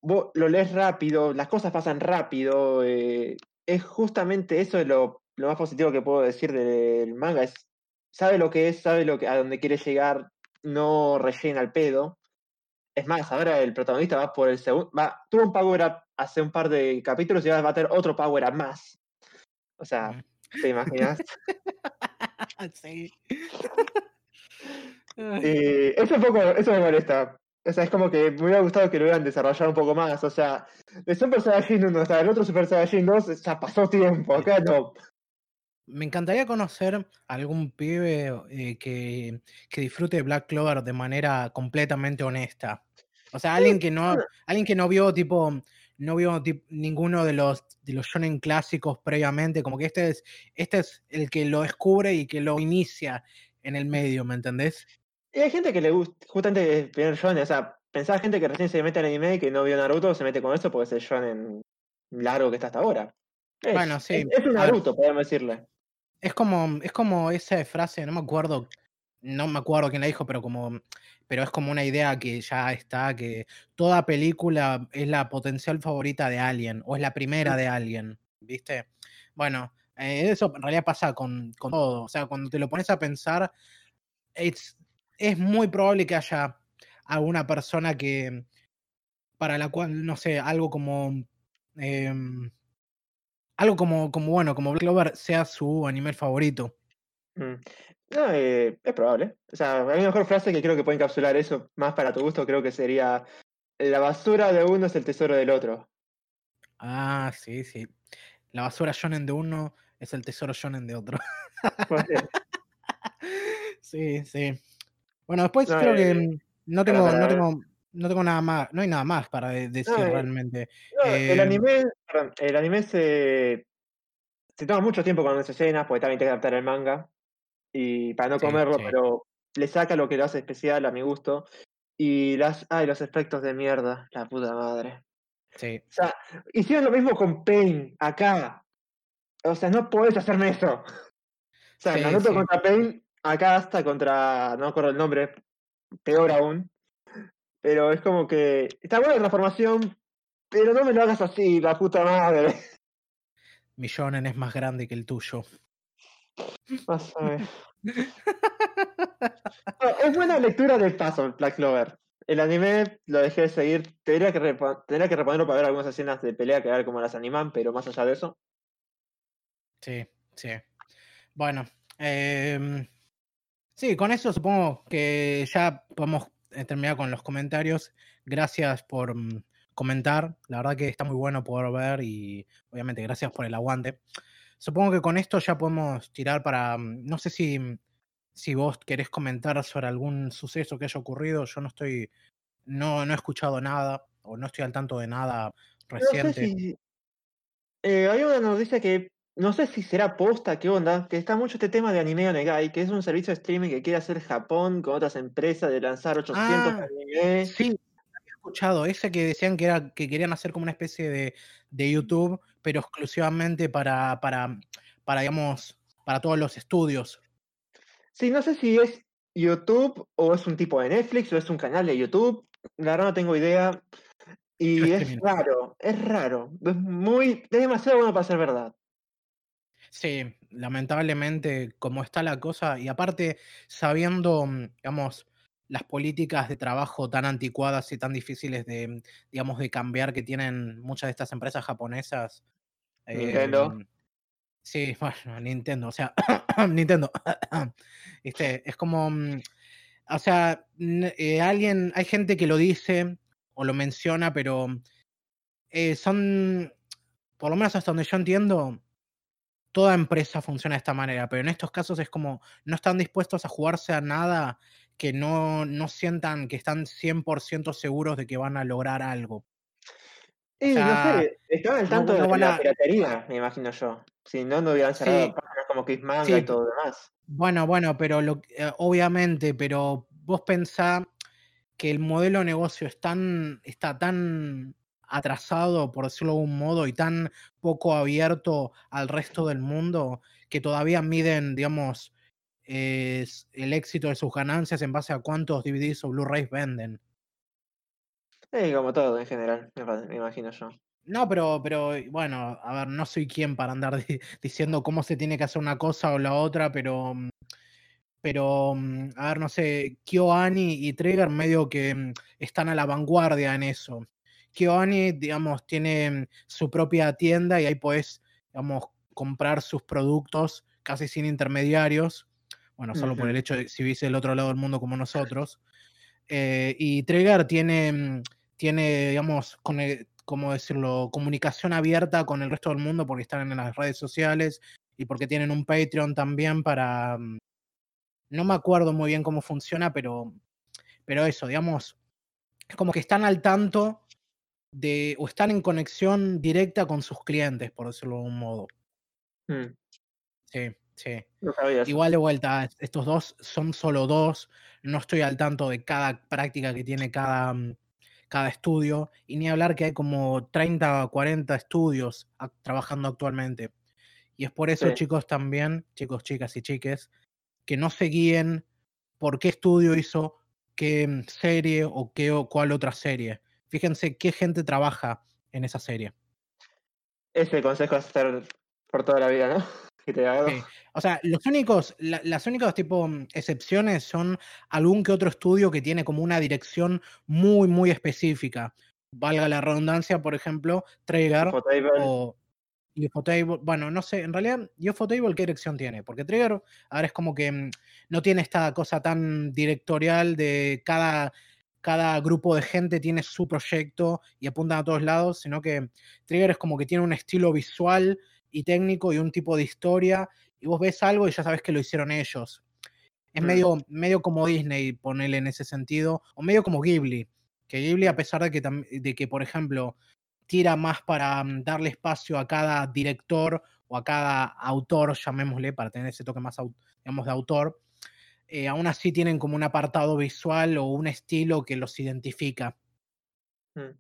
vos lo lees rápido, las cosas pasan rápido. eh, es justamente eso es lo, lo más positivo que puedo decir del manga. Es, sabe lo que es, sabe lo que, a dónde quiere llegar, no rellena el pedo. Es más, ahora el protagonista va por el segundo. Va, tuvo un power up hace un par de capítulos y ahora va a tener otro power up más. O sea. ¿te imaginas? [LAUGHS] Sí. [LAUGHS] Eh, eso un poco, eso me molesta. O sea, es como que me hubiera gustado que lo hubieran desarrollado un poco más. O sea, de Super Saiyajin 1 hasta el otro Super Saiyajin 2 ya pasó tiempo. Acá no. Me encantaría conocer algún pibe eh, que, que disfrute de Black Clover de manera completamente honesta. O sea, alguien que no, alguien que no vio tipo, no vio ninguno de los de los shonen clásicos previamente, como que este es, este es el que lo descubre y que lo inicia en el medio, ¿me entendés? Y hay gente que le gusta, justamente el primer shonen, o sea, pensaba gente que recién se mete al anime y que no vio Naruto, se mete con eso porque es el shonen largo que está hasta ahora. Es, Bueno, sí, es, es un. Naruto, podemos decirle. Es como, es como esa frase, no me acuerdo, no me acuerdo quién la dijo, pero como, pero es como una idea que ya está, que toda película es la potencial favorita de alguien, o es la primera de alguien, ¿viste? Bueno, eh, eso en realidad pasa con, con todo. O sea, cuando te lo pones a pensar, es, es muy probable que haya alguna persona que, para la cual, no sé, algo como, em, algo como, como, bueno, como Black Clover sea su anime favorito. Mm. No, eh, es probable. O sea, la mejor frase que creo que puede encapsular eso, más para tu gusto, creo que sería: La basura de uno es el tesoro del otro. Ah, sí, sí. La basura shonen de uno es el tesoro shonen de otro. [LAUGHS] Sí, sí. Bueno, después No, creo que eh, mm, no tengo, para- no tengo, no tengo nada más, no hay nada más para de- decir eh, realmente. No, el Eh, anime, el anime se, se toma mucho tiempo con las escenas, porque también tiene que adaptar el manga. Y para no Sí, comerlo, sí. pero le saca lo que lo hace especial a mi gusto. Y las, ay, los efectos de mierda, la puta madre. Sí, O sea, hicieron lo mismo con Pain acá. O sea, no podés hacerme eso. [LAUGHS] O sea, Sí, Naruto sí. contra Pain, acá hasta contra, no me acuerdo el nombre, peor aún. Pero es como que está buena la transformación, pero no me lo hagas así, la puta madre. mi shonen es más grande que el tuyo. Más o menos. No, es buena lectura del paso, Black Clover. El anime lo dejé de seguir. Tendría que, tendría que reponerlo para ver algunas escenas de pelea que ver cómo las animan, pero más allá de eso. Sí, sí. Bueno, em, sí, con eso supongo que ya podemos eh, terminar con los comentarios. Gracias por mm, comentar. La verdad que está muy bueno poder ver y obviamente gracias por el aguante. Supongo que con esto ya podemos tirar para. mm, No sé si, mm, si vos querés comentar sobre algún suceso que haya ocurrido. Yo no estoy. No, no he escuchado nada o no estoy al tanto de nada No sé reciente. si. Eh, hay una noticia que. No sé si será posta, qué onda, que está mucho este tema de Anime Onegai, que es un servicio de streaming que quiere hacer Japón con otras empresas de lanzar 800 Ah, anime. Sí, había escuchado ese que decían que era que querían hacer como una especie de, de YouTube, pero exclusivamente para, para, para, digamos, para todos los estudios. Sí, no sé si es YouTube o es un tipo de Netflix o es un canal de YouTube. La verdad no tengo idea. Y es raro, es raro. Es muy. Es demasiado bueno para ser verdad. Sí, lamentablemente, como está la cosa, y aparte, sabiendo, mm, digamos, las políticas de trabajo tan anticuadas y tan difíciles de, digamos, de cambiar que tienen muchas de estas empresas japonesas. Nintendo. Em, sí, [LAUGHS] bueno, Nintendo, o sea, [COUGHS] Nintendo. [COUGHS] este, es como, mm, o sea, eh, alguien, hay gente que lo dice o lo menciona, pero eh, son, por lo menos hasta donde yo entiendo, toda empresa funciona de esta manera, pero en estos casos es como no están dispuestos a jugarse a nada que no, no sientan que están 100% seguros de que van a lograr algo. Y no sé, estaban al tanto de la piratería, me imagino yo. Si no, no hubieran cerrado páginas como Kiss Manga y todo lo demás. Bueno, bueno, pero lo, eh, obviamente, pero vos pensá que el modelo de negocio es tan, está tan atrasado, por decirlo de algún modo, y tan poco abierto al resto del mundo, que todavía miden, digamos, el éxito de sus ganancias en base a cuántos DVDs o Blu-rays venden. Sí, como todo en general, me, imagino yo. No, pero, pero bueno, a ver, no soy quien para andar diciendo cómo se tiene que hacer una cosa o la otra, pero mm, pero, mm, a ver, no sé, KyoAni y Trigger medio que mm, están a la vanguardia en eso. KyoAni, digamos, tiene su propia tienda y ahí puedes, digamos, comprar sus productos casi sin intermediarios. Bueno, solo por el hecho de si viste el otro lado del mundo como nosotros. Eh, y Trigger tiene, tiene digamos, con como decirlo, comunicación abierta con el resto del mundo porque están en las redes sociales y porque tienen un Patreon también para... Mm, no me acuerdo muy bien cómo funciona, pero, pero eso, digamos, es como que están al tanto de, o están en conexión directa con sus clientes, por decirlo de algún modo. Mm. Sí, sí. Igual de vuelta, estos dos son solo dos, no estoy al tanto de cada práctica que tiene cada, mm, cada estudio, y ni hablar que hay como 30 o 40 estudios trabajando actualmente. Y es por eso, chicos, también, chicos, chicas y chiques, que no se guíen por qué estudio hizo qué mm, serie o qué o cuál otra serie. Fíjense qué gente trabaja en esa serie. Ese consejo es hacer por toda la vida, ¿no? [LAUGHS] O sea, los únicos, las únicas tipo excepciones son algún que otro estudio que tiene como una dirección muy, muy específica. Valga la redundancia, por ejemplo, Trigger o. Bueno, no sé, en realidad, Ufotable, ¿qué dirección tiene? Porque Trigger ahora es como que mm, no tiene esta cosa tan directorial de cada, cada grupo de gente tiene su proyecto y apuntan a todos lados, sino que Trigger es como que tiene un estilo visual y técnico y un tipo de historia, y vos ves algo y ya sabes que lo hicieron ellos. Es mm. medio, medio como Disney, ponele en ese sentido, o medio como Ghibli, que Ghibli, a pesar de que, de que por ejemplo, tira más para mm, darle espacio a cada director o a cada autor, llamémosle, para tener ese toque más, digamos, de autor, eh, aún así tienen como un apartado visual o un estilo que los identifica. Mm.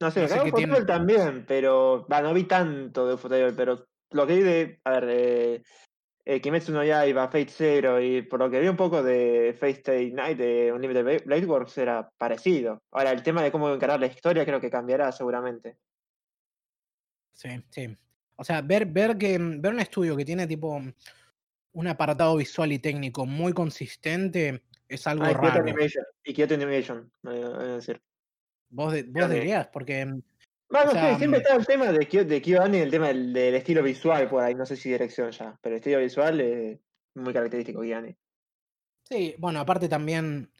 No sé, no también, pero no vi tanto de Ufotable, pero lo que vi de, a ver, eh, eh, Kimetsu no Yaiba, Fate Zero y por lo que vi un poco de Fate Stay Night de Unlimited Blade Works era parecido. Ahora, el tema de cómo encarar la historia creo que cambiará seguramente. Sí, sí. O sea, ver, ver, que, ver un estudio que tiene tipo un apartado visual y técnico muy consistente es algo ah, raro. y Kyoto Animation, voy a decir. Vos, vos dirías, porque. Mm, bueno, sí, siempre mm está el tema de, de y el tema del, estilo visual por ahí, no sé si dirección ya, pero el estilo visual es muy característico de Sí, bueno, aparte también,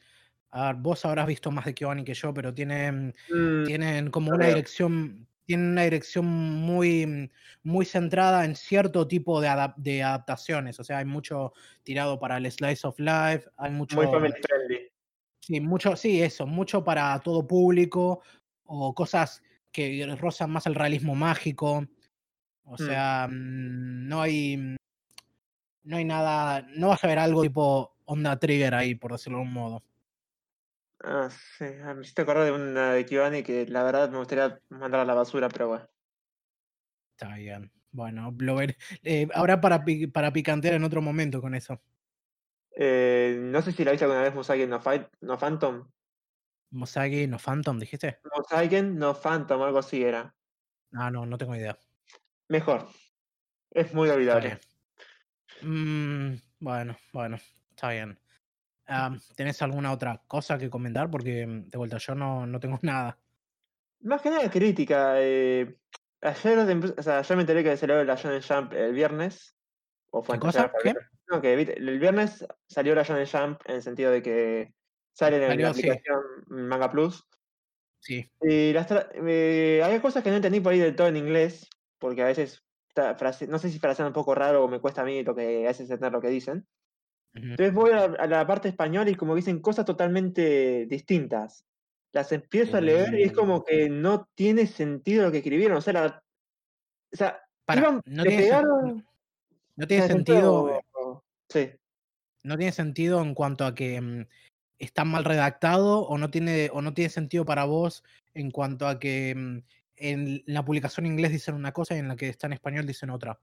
a ver, vos habrás visto más de Kiwani que yo, pero tienen, mm, tienen como una dirección, tienen una dirección muy, muy centrada en cierto tipo de, de adaptaciones, o sea, hay mucho tirado para el slice of life, hay mucho... Muy family friendly. Sí, mucho, sí, eso, mucho para todo público o cosas que rozan más el realismo mágico. O mm. sea, mm, no hay mm, no hay nada, no vas a ver algo tipo onda trigger ahí, por decirlo de algún modo. Ah, sí, ah, me hiciste acordar de una de Kibani que la verdad me gustaría mandar a la basura, pero bueno. Está bien. Bueno, lo ver, eh, ahora para, para picantear en otro momento con eso. Eh, no sé si la viste alguna vez Musagen no, Fight, no Phantom. Mosagi no Phantom, dijiste. Musagen no Phantom, algo así era. Ah, no, no tengo idea. Mejor. Es muy olvidable. Mm, bueno, bueno, está bien. Ah, ¿Tenés alguna otra cosa que comentar? Porque mm, de vuelta yo no, no tengo [LAUGHS] nada. Más que nada crítica. Eh, ayer, o sea, ayer me enteré que salió la Shonen Jump el viernes. O fue ¿Qué cosa? ¿Qué? No, que el viernes salió la Shonen Jump en el sentido de que sale en la aplicación Manga Plus. Sí. Y las eh, había cosas que no entendí por ahí del todo en inglés, porque a veces, no sé si frasean un poco raro o me cuesta a mí lo que a veces entender lo que dicen. Entonces voy a, la parte española y como dicen cosas totalmente distintas. Las empiezo a leer y es como que no tiene sentido lo que escribieron. O sea, o sea no, tiene, no, tiene, sentido. Sí. No tiene sentido en cuanto a que mm, está mal redactado o no tiene o no tiene sentido para vos en cuanto a que mm, en la publicación en inglés dicen una cosa y en la que está en español dicen otra.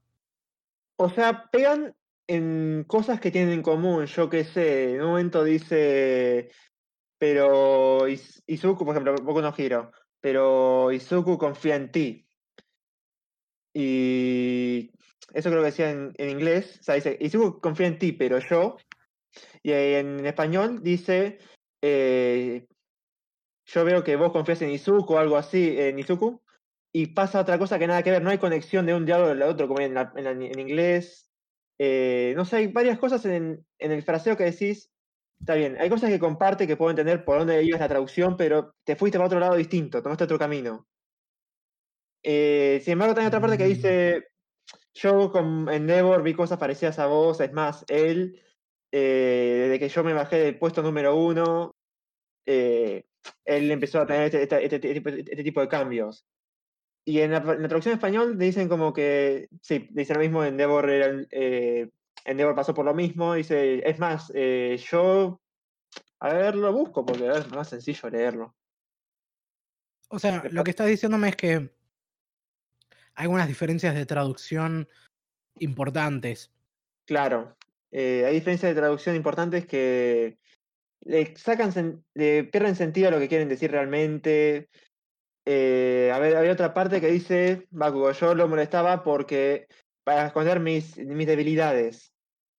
O sea, pegan en cosas que tienen en común, yo qué sé, en un momento dice, pero Izuku, por ejemplo, poco no giro, pero Izuku confía en ti. Y eso creo que decía en, inglés, o sea, dice, Izuku confía en ti, pero yo, y en español dice, eh, yo veo que vos confías en Izuku o algo así, en Izuku, y pasa otra cosa que nada que ver, no hay conexión de un diálogo al otro, como en, en, inglés. Eh, no sé, hay varias cosas en, el fraseo que decís, está bien, hay cosas que comparte que puedo entender por dónde ibas la traducción, pero te fuiste para otro lado distinto, tomaste otro camino. Eh, sin embargo, también otra parte que dice, yo con Endeavor vi cosas parecidas a vos, es más, él, eh, desde que yo me bajé del puesto número uno, él empezó a tener este, este, este, este tipo de cambios. Y en la, traducción en español dicen como que, sí, dice lo mismo, Endeavor, era, eh, Endeavor pasó por lo mismo, dice, es más, eh, yo, a ver, lo busco porque es más sencillo leerlo. O sea, lo que estás diciéndome es que hay algunas diferencias de traducción importantes. Claro, eh, hay diferencias de traducción importantes que le sacan, le pierden sentido a lo que quieren decir realmente. Eh, a ver, había otra parte que dice, Bakugo, yo lo molestaba porque para esconder mis, mis debilidades.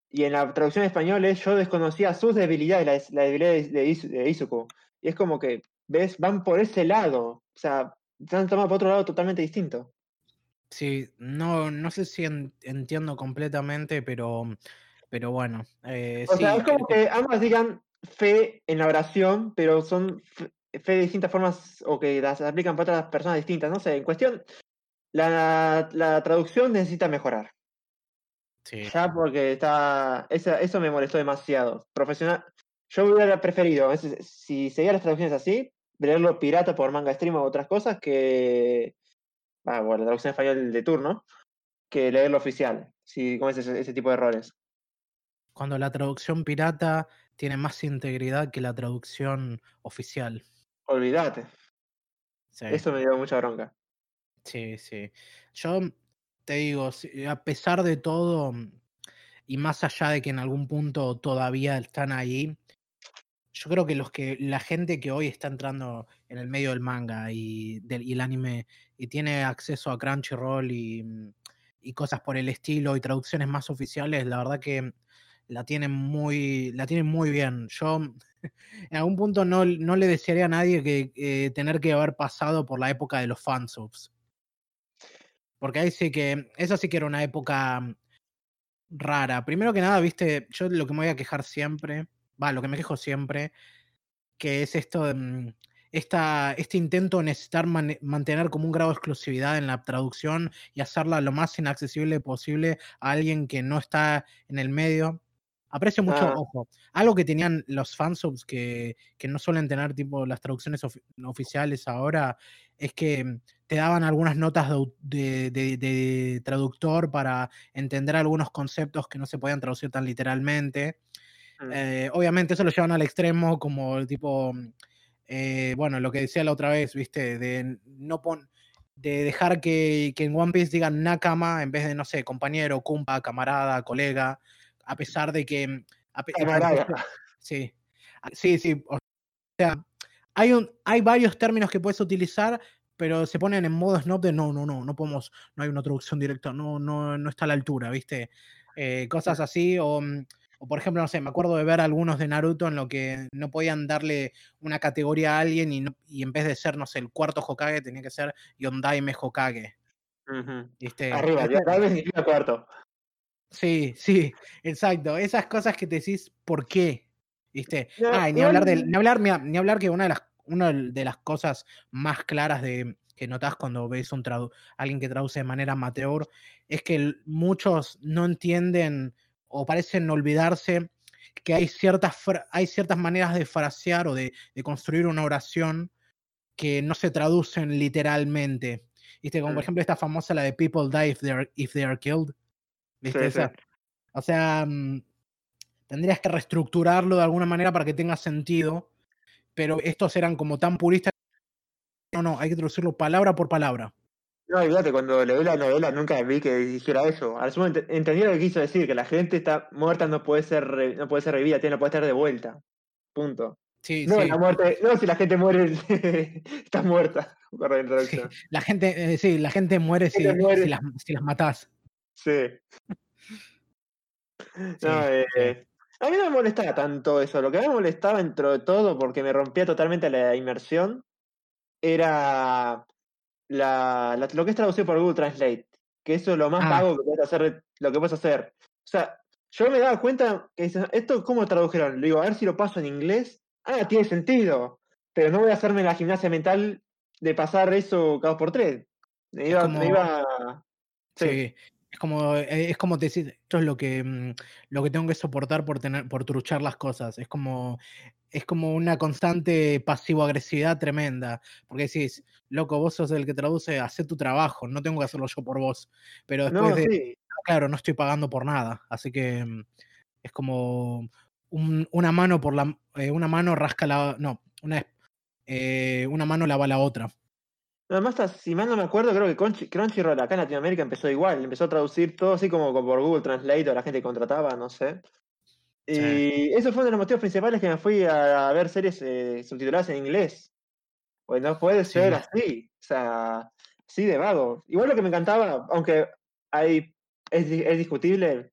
Y en la traducción en español es, yo desconocía sus debilidades, las, debilidades de, Izuku. Y es como que, ¿ves? Van por ese lado. O sea, se han tomado por otro lado totalmente distinto. Sí, no, no sé si entiendo completamente, pero, pero bueno. Eh, o sea, es como que ambas digan fe en la oración, pero son fe de distintas formas o que las aplican para otras personas distintas. No sé, en cuestión, la, traducción necesita mejorar. Sí. Ya porque está. eso me molestó demasiado. Profesional. Yo hubiera preferido, si seguía las traducciones así, leerlo pirata por manga stream o otras cosas que. Ah, bueno, la traducción español de turno, que leerlo oficial. Si comes ese, ese tipo de errores. Cuando la traducción pirata tiene más integridad que la traducción oficial. Olvídate. Eso me dio mucha bronca. Sí, sí. Yo te digo, a pesar de todo, y más allá de que en algún punto todavía están ahí, yo creo que los que la gente que hoy está entrando en el medio del manga y, del, el anime y tiene acceso a Crunchyroll y, y, cosas por el estilo y traducciones más oficiales, la verdad que la tienen muy, la tienen muy bien. Yo [LAUGHS] en algún punto no, no le desearía a nadie que eh, tener que haber pasado por la época de los fansubs. Porque ahí sí que, esa sí que era una época mm, rara. Primero que nada, viste, yo lo que me voy a quejar siempre, va, lo que me quejo siempre, que es esto de, mm, esta, este intento de necesitar mantener como un grado de exclusividad en la traducción y hacerla lo más inaccesible posible a alguien que no está en el medio. Aprecio mucho, ah. ojo, algo que tenían los fansubs que, que no suelen tener tipo las traducciones oficiales ahora, es que te daban algunas notas de, de, traductor para entender algunos conceptos que no se podían traducir tan literalmente. Mm. Eh, obviamente eso lo llevan al extremo como el tipo, eh, bueno, lo que decía la otra vez, viste, de no pon de dejar que, que, en One Piece digan Nakama en vez de, no sé, compañero, kumpa, camarada, colega a pesar de que... Mm, sí, sí, sí. O sea, hay, un, hay varios términos que puedes utilizar, pero se ponen en modo snob de no, no, no, no podemos, no hay una traducción directa, no, no, no está a la altura, ¿viste? Eh, cosas así, o, mm, O por ejemplo, no sé, me acuerdo de ver algunos de Naruto en lo que no podían darle una categoría a alguien y, no- y en vez de ser, no sé, el cuarto Hokage, tenía que ser Yondaime Hokage. Ujú. ¿viste? Arriba, ya tal vez significa cuarto. Sí, sí, exacto. Esas cosas que te decís, ¿por qué? ¿Viste? No, Ah, y ni hablar, del, ni, hablar, ni hablar que una de las, una de las cosas más claras de, que notas cuando ves un tradu alguien que traduce de manera amateur es que muchos no entienden o parecen olvidarse que hay ciertas, hay ciertas maneras de frasear o de, de construir una oración que no se traducen literalmente. ¿Viste? Como por Mm. ejemplo esta famosa, la de People die if they are, if they are killed. ¿Viste Sí, esa? sí. O sea, mm, tendrías que reestructurarlo de alguna manera para que tenga sentido, pero estos eran como tan puristas. No, no, hay que traducirlo palabra por palabra. No, olvídate, cuando leí la novela nunca vi que dijera eso. Al sumo ent- entendí lo que quiso decir, que la gente está muerta no puede ser no puede ser revivida, tiene, no puede estar de vuelta. Punto. Sí, No, sí. la muerte, no, si la gente muere, [LAUGHS] está muerta. La sí. introducción. La gente, eh, sí, la gente muere si, gente muere. si las, si las matás. Sí. [LAUGHS] No, Sí, eh, A mí no me molestaba tanto eso. Lo que me molestaba dentro de todo, porque me rompía totalmente la inmersión, era la, la- lo que es traducido por Google Translate. Que eso es lo más Ah. vago que puedes hacer, lo que puedes hacer. O sea, yo me daba cuenta que dices, esto cómo tradujeron. Le digo, a ver si lo paso en inglés. Ah, tiene sentido. Pero no voy a hacerme la gimnasia mental de pasar eso cada dos por tres. Me iba, como- me iba. Sí. Sí. Es como, eh, es como te decís, esto es lo que, mm, lo que tengo que soportar por tener, por truchar las cosas. Es como, es como una constante pasivo-agresividad tremenda. Porque decís, loco, vos sos el que traduce, hacé tu trabajo, no tengo que hacerlo yo por vos. Pero después No, de, sí. claro, no estoy pagando por nada. Así que mm, es como un- una mano por la, eh, una mano rasca la, no, una, eh, una mano lava la otra. Además, si mal no me acuerdo, creo que Crunchy- Crunchyroll acá en Latinoamérica empezó igual. Empezó a traducir todo así como por Google Translate o la gente que contrataba, no sé. Y eso fue uno de los motivos principales que me fui a, ver series eh, subtituladas en inglés. Pues no puede Sí. ser así. O sea, así de vago. Igual lo que me encantaba, aunque hay, es, es discutible,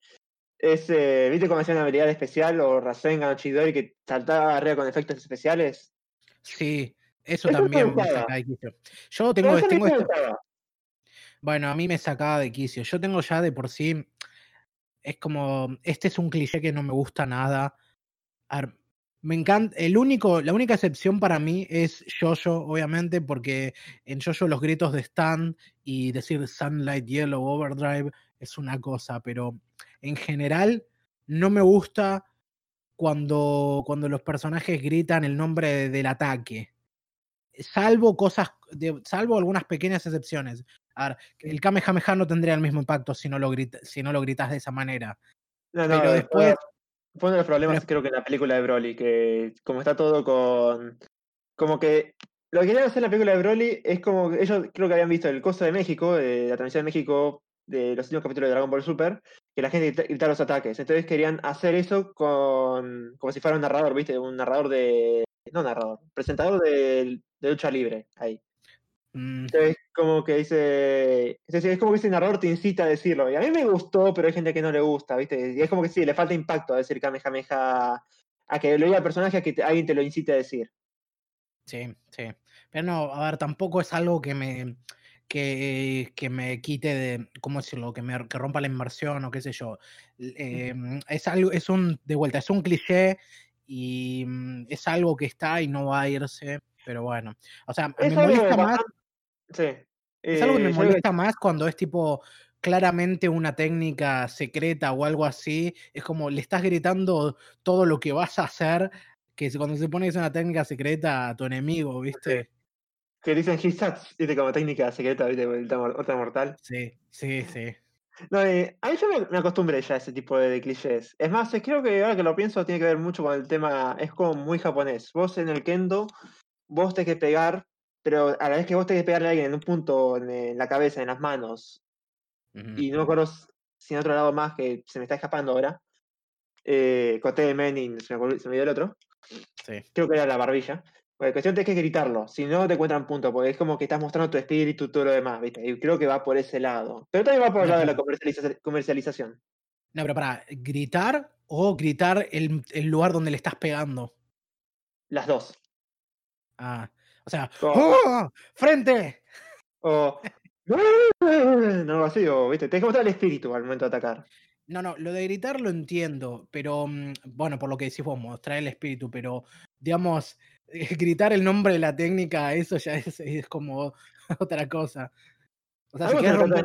es, eh, ¿viste cómo hacía una habilidad especial o Rasengan o Chidori que saltaba arriba con efectos especiales? Sí, eso también me saca de quicio. Yo tengo, esto- gustaba. Bueno, a mí me sacaba de quicio. Yo tengo ya de por sí. Es como. Este es un cliché que no me gusta nada. Me encanta. El único, la única excepción para mí es Jojo, obviamente, porque en Jojo los gritos de Stan y decir Sunlight Yellow Overdrive es una cosa, pero en general no me gusta cuando, cuando los personajes gritan el nombre de- del ataque. Salvo cosas, de- salvo algunas pequeñas excepciones. A ver, el Kamehameha no tendría el mismo impacto si no lo, grita- si no lo gritas de esa manera. No, no, Pero después, Fue uno de los problemas, pero- creo que en la película de Broly, que como está todo con. Como que. Lo que querían hacer en la película de Broly es como que ellos creo que habían visto el coso de México, de la transmisión de México, de los últimos capítulos de Dragon Ball Super, que la gente grita- gritaba los ataques. Entonces querían hacer eso con. como si fuera un narrador, ¿viste? Un narrador de. No narrador, presentador de, de lucha libre. Ahí. mm, Entonces, como que dice. Es decir, es como que ese narrador te incita a decirlo. Y a mí me gustó, pero hay gente que no le gusta, ¿viste? Y es como que sí, le falta impacto a decir Kamehameha. A que lo diga el personaje, a que te- alguien te lo incite a decir. sí, sí. Pero no, a ver, tampoco es algo que me. Que, que me quite de, ¿cómo decirlo? Que me que rompa la inmersión o qué sé yo. Eh, es algo, es un, de vuelta, es un cliché y mm, es algo que está y no va a irse, pero bueno. O sea, Es me molesta más Sí. Es algo que Eh, me yo creo molesta más cuando es tipo claramente una técnica secreta o algo así. Es como le estás gritando todo lo que vas a hacer, que cuando se pone que es una técnica secreta a tu enemigo, ¿viste? que dicen Hitsats, ¿viste? Como técnica secreta, ¿viste? Otra mortal. Sí, sí, sí. No, eh, a mí yo me, me acostumbré ya a ese tipo de, clichés. Es más, eh, creo que ahora que lo pienso tiene que ver mucho con el tema, es como muy japonés. Vos en el kendo, vos tenés que pegar, pero a la vez que vos tenés que pegarle a alguien en un punto en, en la cabeza, en las manos, Ujú. y no me acuerdo si en otro lado más que se me está escapando ahora, eh, de Menin, se me, se me dio el otro, Sí, creo que era la barbilla. Bueno, cuestión es que gritarlo, si no te encuentran punto, porque es como que estás mostrando tu espíritu y todo lo demás, ¿viste? Y creo que va por ese lado. Pero también va por el lado de la comercializa- comercialización. No, pero para, ¿gritar o gritar el, el lugar donde le estás pegando. Las dos. Ah, o sea, Oh. ¡Oh! ¡Frente! O. No, así, o, viste, tenés que mostrar el espíritu al momento de atacar. No, no, lo de gritar lo entiendo, pero mm, bueno, por lo que decís vos, mostrar el espíritu, pero digamos, [LAUGHS] gritar el nombre de la técnica, eso ya es, es como [LAUGHS] otra cosa. O sea, si de romper-.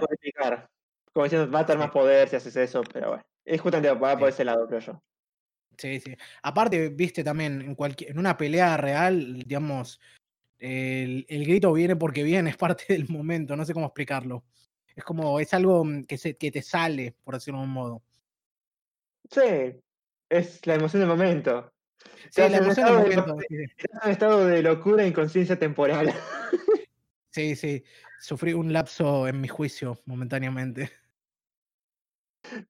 Como diciendo, va a tener más poder si haces eso, pero bueno. Es justamente va por ese lado, creo yo. Sí, sí. Aparte, viste también, en, cualquier, en una pelea real, digamos, el, el grito viene porque viene, [LAUGHS] es parte del momento, no sé cómo explicarlo. Es como, es algo mm, que, se, que te sale, por decirlo de un modo. Sí, es la emoción del momento. Sí, la emoción estado de momento. sí. Estás en estado de locura e inconsciencia temporal. Sí, sí. Sufrí un lapso en mi juicio momentáneamente.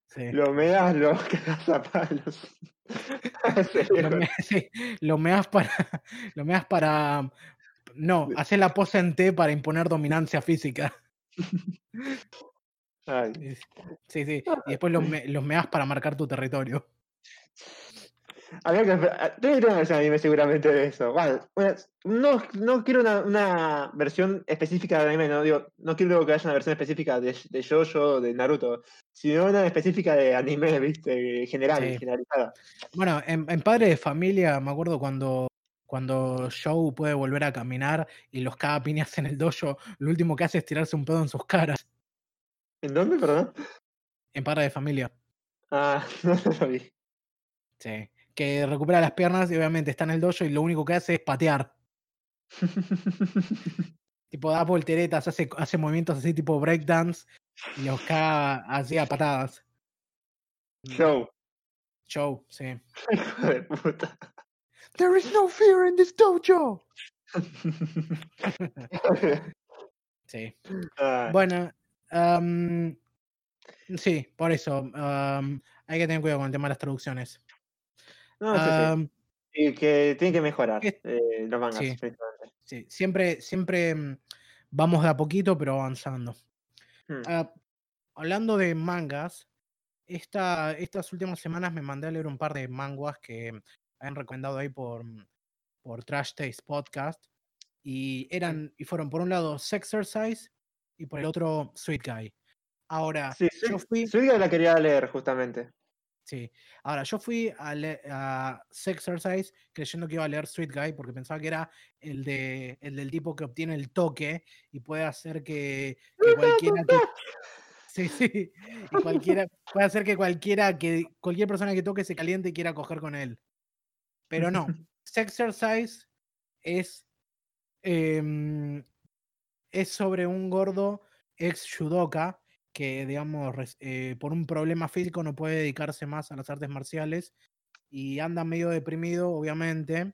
Sí. Lo meas, lo [LAUGHS] cagas a palos. [LAUGHS] Lo, sí, lo meas para. [LAUGHS] Lo meas para. No, hacer la pose en T para imponer dominancia física. Ay. Sí, sí. Y después los, me- los meas para marcar tu territorio. Habría que. Tiene que tener una versión de anime seguramente de eso. Bueno, no, no quiero una, una versión específica de anime, no digo, no quiero que haya una versión específica de, de Jojo, de Naruto, sino una específica de anime, [LAUGHS] viste, general, Sí. generalizada. Bueno, en, en Padre de Familia, me acuerdo cuando, cuando Joe puede volver a caminar y los caga piñas en el dojo, lo último que hace es tirarse un pedo en sus caras. ¿En dónde, perdón? En Padre de Familia. Ah, [LAUGHS] no, no lo vi. Sí. Que recupera las piernas y obviamente está en el dojo y lo único que hace es patear. [LAUGHS] Tipo, da volteretas, hace, hace movimientos así tipo breakdance y los caga así a patadas. Show. Joe, sí. Hijo de puta. There is no fear in this dojo. [LAUGHS] Sí. Bueno, am, sí, por eso. hay que tener cuidado con el tema de las traducciones. No, sí, sí. Am, Y que tiene que mejorar es- eh, los mangas, sí. siempre, siempre mm, vamos de a poquito, pero avanzando. Hmm. Ah, hablando de mangas, esta, estas últimas semanas me mandé a leer un par de manguas que han recomendado ahí por, mm, por Trash Taste Podcast. Y eran, y fueron por un lado Sexercise y por el otro Sweet Guy. Ahora, Sí, yo fui. Sweet Guy la quería leer, justamente. Sí. Ahora, yo fui a, a Sexercise creyendo que iba a leer Sweet Guy porque pensaba que era el, de, el del tipo que obtiene el toque y puede hacer que, que cualquiera que. [LAUGHS] Sí, sí. Y cualquiera, puede hacer que cualquiera que cualquier persona que toque se caliente y quiera coger con él. Pero no. [LAUGHS] Sexercise es. em, es sobre un gordo ex judoka que, digamos, eh, por un problema físico no puede dedicarse más a las artes marciales y anda medio deprimido, obviamente.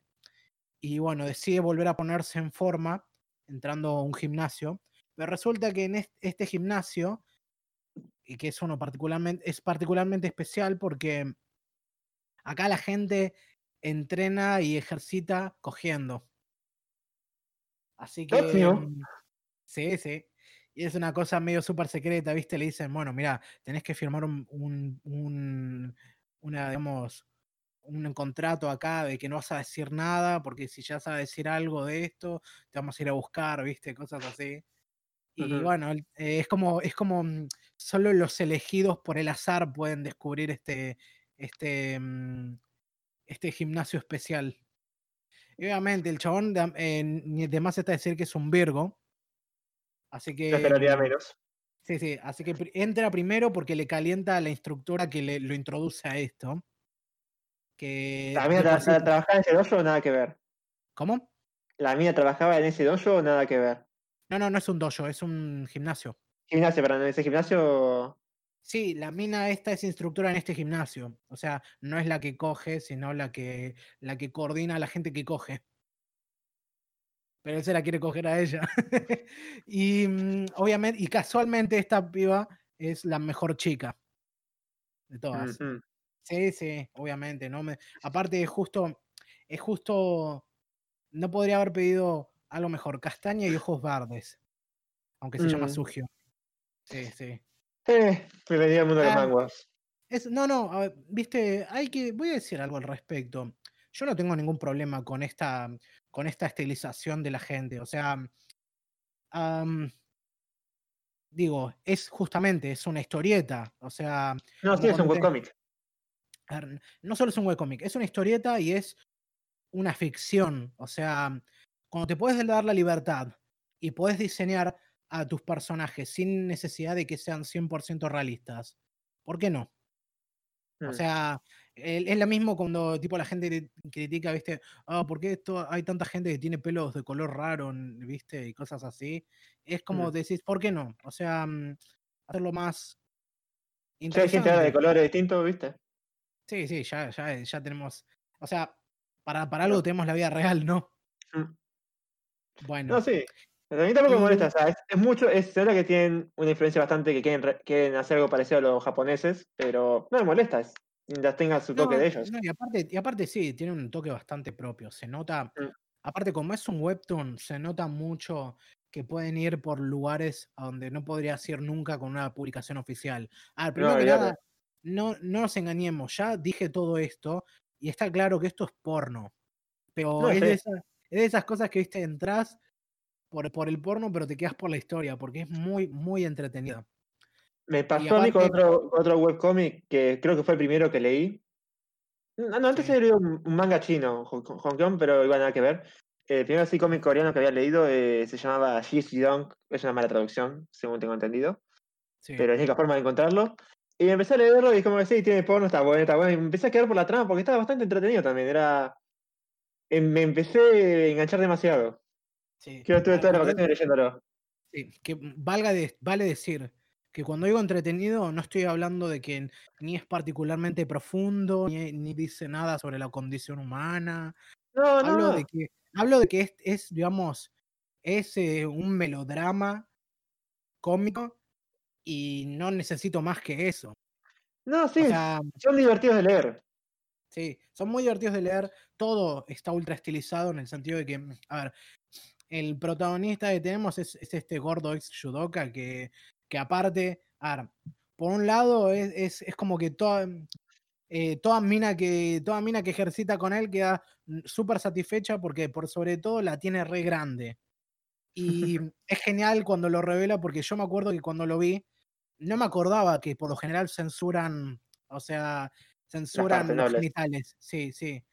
Y bueno, decide volver a ponerse en forma entrando a un gimnasio. Pero resulta que en est- este gimnasio, y que es uno particularmente, es particularmente especial porque acá la gente entrena y ejercita cogiendo. Así que. Mm, Sí, sí. Y es una cosa medio súper secreta, ¿viste? Le dicen, bueno, mira, tenés que firmar un, un, un- una, digamos, un contrato acá de que no vas a decir nada, porque si ya vas a decir algo de esto, te vamos a ir a buscar, ¿viste? Cosas así. Y bueno, eh, es como, es como mm, solo los elegidos por el azar pueden descubrir este, este, mm, este gimnasio especial. Y obviamente el chabón de, eh, de más está decir que es un Virgo. Así No que. esperaría menos. Sí, sí. Así que entra primero porque le calienta a la instructora que le, lo introduce a esto. Que ¿La mía por sí- trabajaba en ese dojo o nada que ver? ¿Cómo? ¿La mía trabajaba en ese dojo o nada que ver? No, no, no es un dojo, es un gimnasio. Gimnasio, perdón, en ese gimnasio. Sí, la mina esta es instructora en este gimnasio. O sea, no es la que coge, sino la que, la que coordina a la gente que coge. Pero él se la quiere coger a ella. [LAUGHS] y mm, obviamente, y casualmente esta piba es la mejor chica de todas. Sí, sí, obviamente. No me... Aparte, es justo, es justo. No podría haber pedido algo mejor. Castaña y ojos verdes. Aunque se llama Mm. Sugio. Sí, sí. Eh, bienvenido al mundo de los Ah. manguas. Es, no, no, a ver, viste, hay que, voy a decir algo al respecto. Yo no tengo ningún problema con esta, con esta estilización de la gente. O sea, am, digo, es justamente, es una historieta. O sea, No, sí, es un webcomic. no solo es un webcomic, es una historieta y es una ficción. O sea, cuando te puedes dar la libertad y puedes diseñar a tus personajes sin necesidad de que sean 100% realistas, ¿por qué no? O Mm. sea, es lo mismo cuando tipo la gente cri- critica, ¿viste? Ah, ¿por qué esto, hay tanta gente que tiene pelos de color raro, ¿viste? Y cosas así. Es como Mm. decís, ¿por qué no? O sea, mm, hacerlo más Ya hay gente de colores distintos, ¿viste? Sí, sí, ya, ya, ya tenemos. O sea, para, para algo tenemos la vida real, ¿no? Mm. Bueno. No, sí. Pero a mí tampoco me molesta. O sea, es, es mucho, es nota que tienen una influencia bastante que quieren, re- quieren hacer algo parecido a los japoneses, pero no me molesta. Es, mientras tenga su toque No, de ellos. no, y aparte, y aparte sí, tiene un toque bastante propio. Se nota, Mm. aparte como es un webtoon, se nota mucho que pueden ir por lugares a donde no podrías ir nunca con una publicación oficial. A ver, primero que olvídate. nada, no, no nos engañemos, ya dije todo esto y está claro que esto es porno. Pero No, es, sí. de esas, es de esas cosas que viste, entras por, por el porno, pero te quedas por la historia, porque es muy, muy entretenida. Me pasó a mí con aparte- otro, otro webcomic que creo que fue el primero que leí. No, no, antes Sí. había leído un, manga chino, Hong Hong Kong, pero igual nada que ver. El primer así cómic coreano que había leído eh, se llamaba Ji Dong, es una mala traducción, según tengo entendido, Sí. pero es la única forma de encontrarlo. Y empecé a leerlo y como que sí, tiene porno, está bueno, está bueno. Y me empecé a quedar por la trama porque estaba bastante entretenido también. Era. eh, Me empecé a enganchar demasiado. sí. Que yo estuve toda la vacación leyéndolo. Sí, que valga de- vale decir que cuando digo entretenido no estoy hablando de que ni es particularmente profundo, ni, ni dice nada sobre la condición humana. No, no, Hablo no. de que, hablo de que es, es, digamos, es eh, un melodrama cómico y no necesito más que eso. No, sí, O sea, son divertidos de leer. Sí, son muy divertidos de leer. Todo está ultra estilizado en el sentido de que, a ver, el protagonista que tenemos es, es este gordo ex judoka que, que aparte, a ver, por un lado es, es, es como que toda, eh, toda, mina que, toda mina que ejercita con él queda súper satisfecha porque por sobre todo la tiene re grande. Y [LAUGHS] es genial cuando lo revela porque yo me acuerdo que cuando lo vi, no me acordaba que por lo general censuran, o sea, censuran los nobles. genitales. Sí, sí.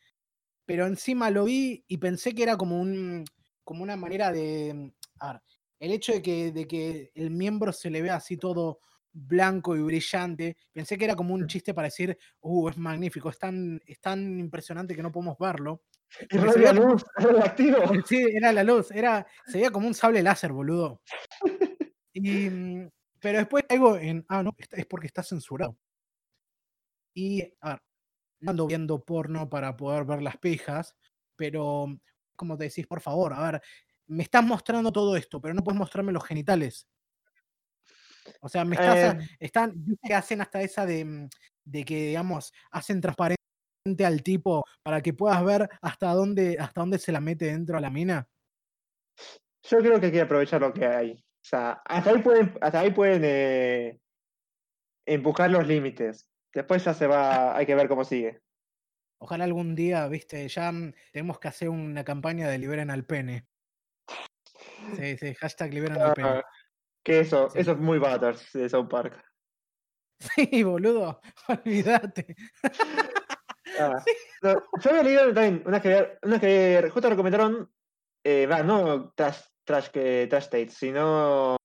Pero encima lo vi y pensé que era como un como una manera de. A ver, el hecho de que, de que el miembro se le vea así todo blanco y brillante, pensé que era como un chiste para decir, uh, es magnífico, es tan, es tan impresionante que no podemos verlo. Se la luz, el activo. [LAUGHS] Sí, era la luz, era, se veía como un sable láser, boludo. [LAUGHS] Y, mm, pero después caigo en, ah, no, es porque está censurado. Y, a ver, no ando viendo porno para poder ver las pijas, pero, como te decís, por favor, a ver, me estás mostrando todo esto, pero no puedes mostrarme los genitales. O sea, me estás, Eh. están, que hacen hasta esa de, mm, de que, digamos, hacen transparente al tipo para que puedas ver hasta dónde, hasta dónde se la mete dentro a la mina. Yo creo que hay que aprovechar lo que hay. O sea, hasta ahí pueden, hasta ahí pueden eh, empujar los límites. Después ya se va, hay que ver cómo sigue. Ojalá algún día, viste, ya mm, tenemos que hacer una campaña de liberen al pene. Sí, sí, hashtag liberen al pene. Ah, que eso, Sí. eso es muy Butters de South Park. [LAUGHS] Sí, boludo, [LAUGHS] olvídate. Ah, [LAUGHS] no, yo había leído también unas que, unas que justo recomendaron, eh, no trash, trash, que, trash States, sino. No,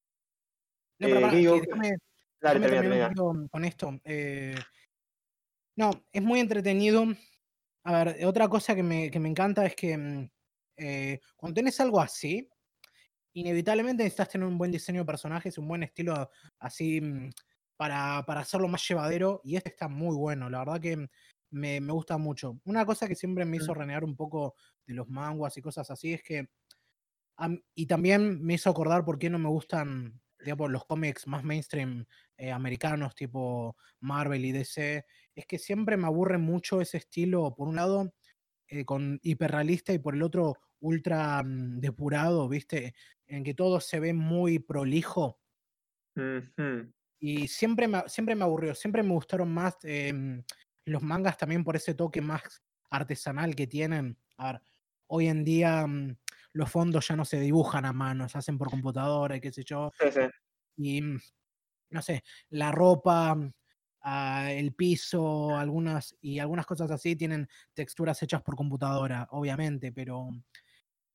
pero Eh, Dale, déjame termina, termina. con esto. eh, no, es muy entretenido. A ver, otra cosa que me, que me encanta es que mm, eh, cuando tenés algo así, inevitablemente necesitas tener un buen diseño de personajes, un buen estilo así mm, para, para hacerlo más llevadero. Y este está muy bueno, la verdad que me, me gusta mucho. Una cosa que siempre me hizo renegar un poco de los manguas y cosas así es que. y también me hizo acordar por qué no me gustan digamos, los cómics más mainstream eh, americanos, tipo Marvel y DC. Es que siempre me aburre mucho ese estilo, por un lado, eh, con hiperrealista y por el otro, ultra mm, depurado, ¿viste? En que todo se ve muy prolijo. Y siempre me, siempre me aburrió, siempre me gustaron más em, los mangas también por ese toque más artesanal que tienen. A ver, hoy en día mm, los fondos ya no se dibujan a mano, se hacen por computadora y qué sé yo. Sí, sí. Y mm, no sé, la ropa, mm, ah, el piso, algunas y algunas cosas así tienen texturas hechas por computadora, obviamente, pero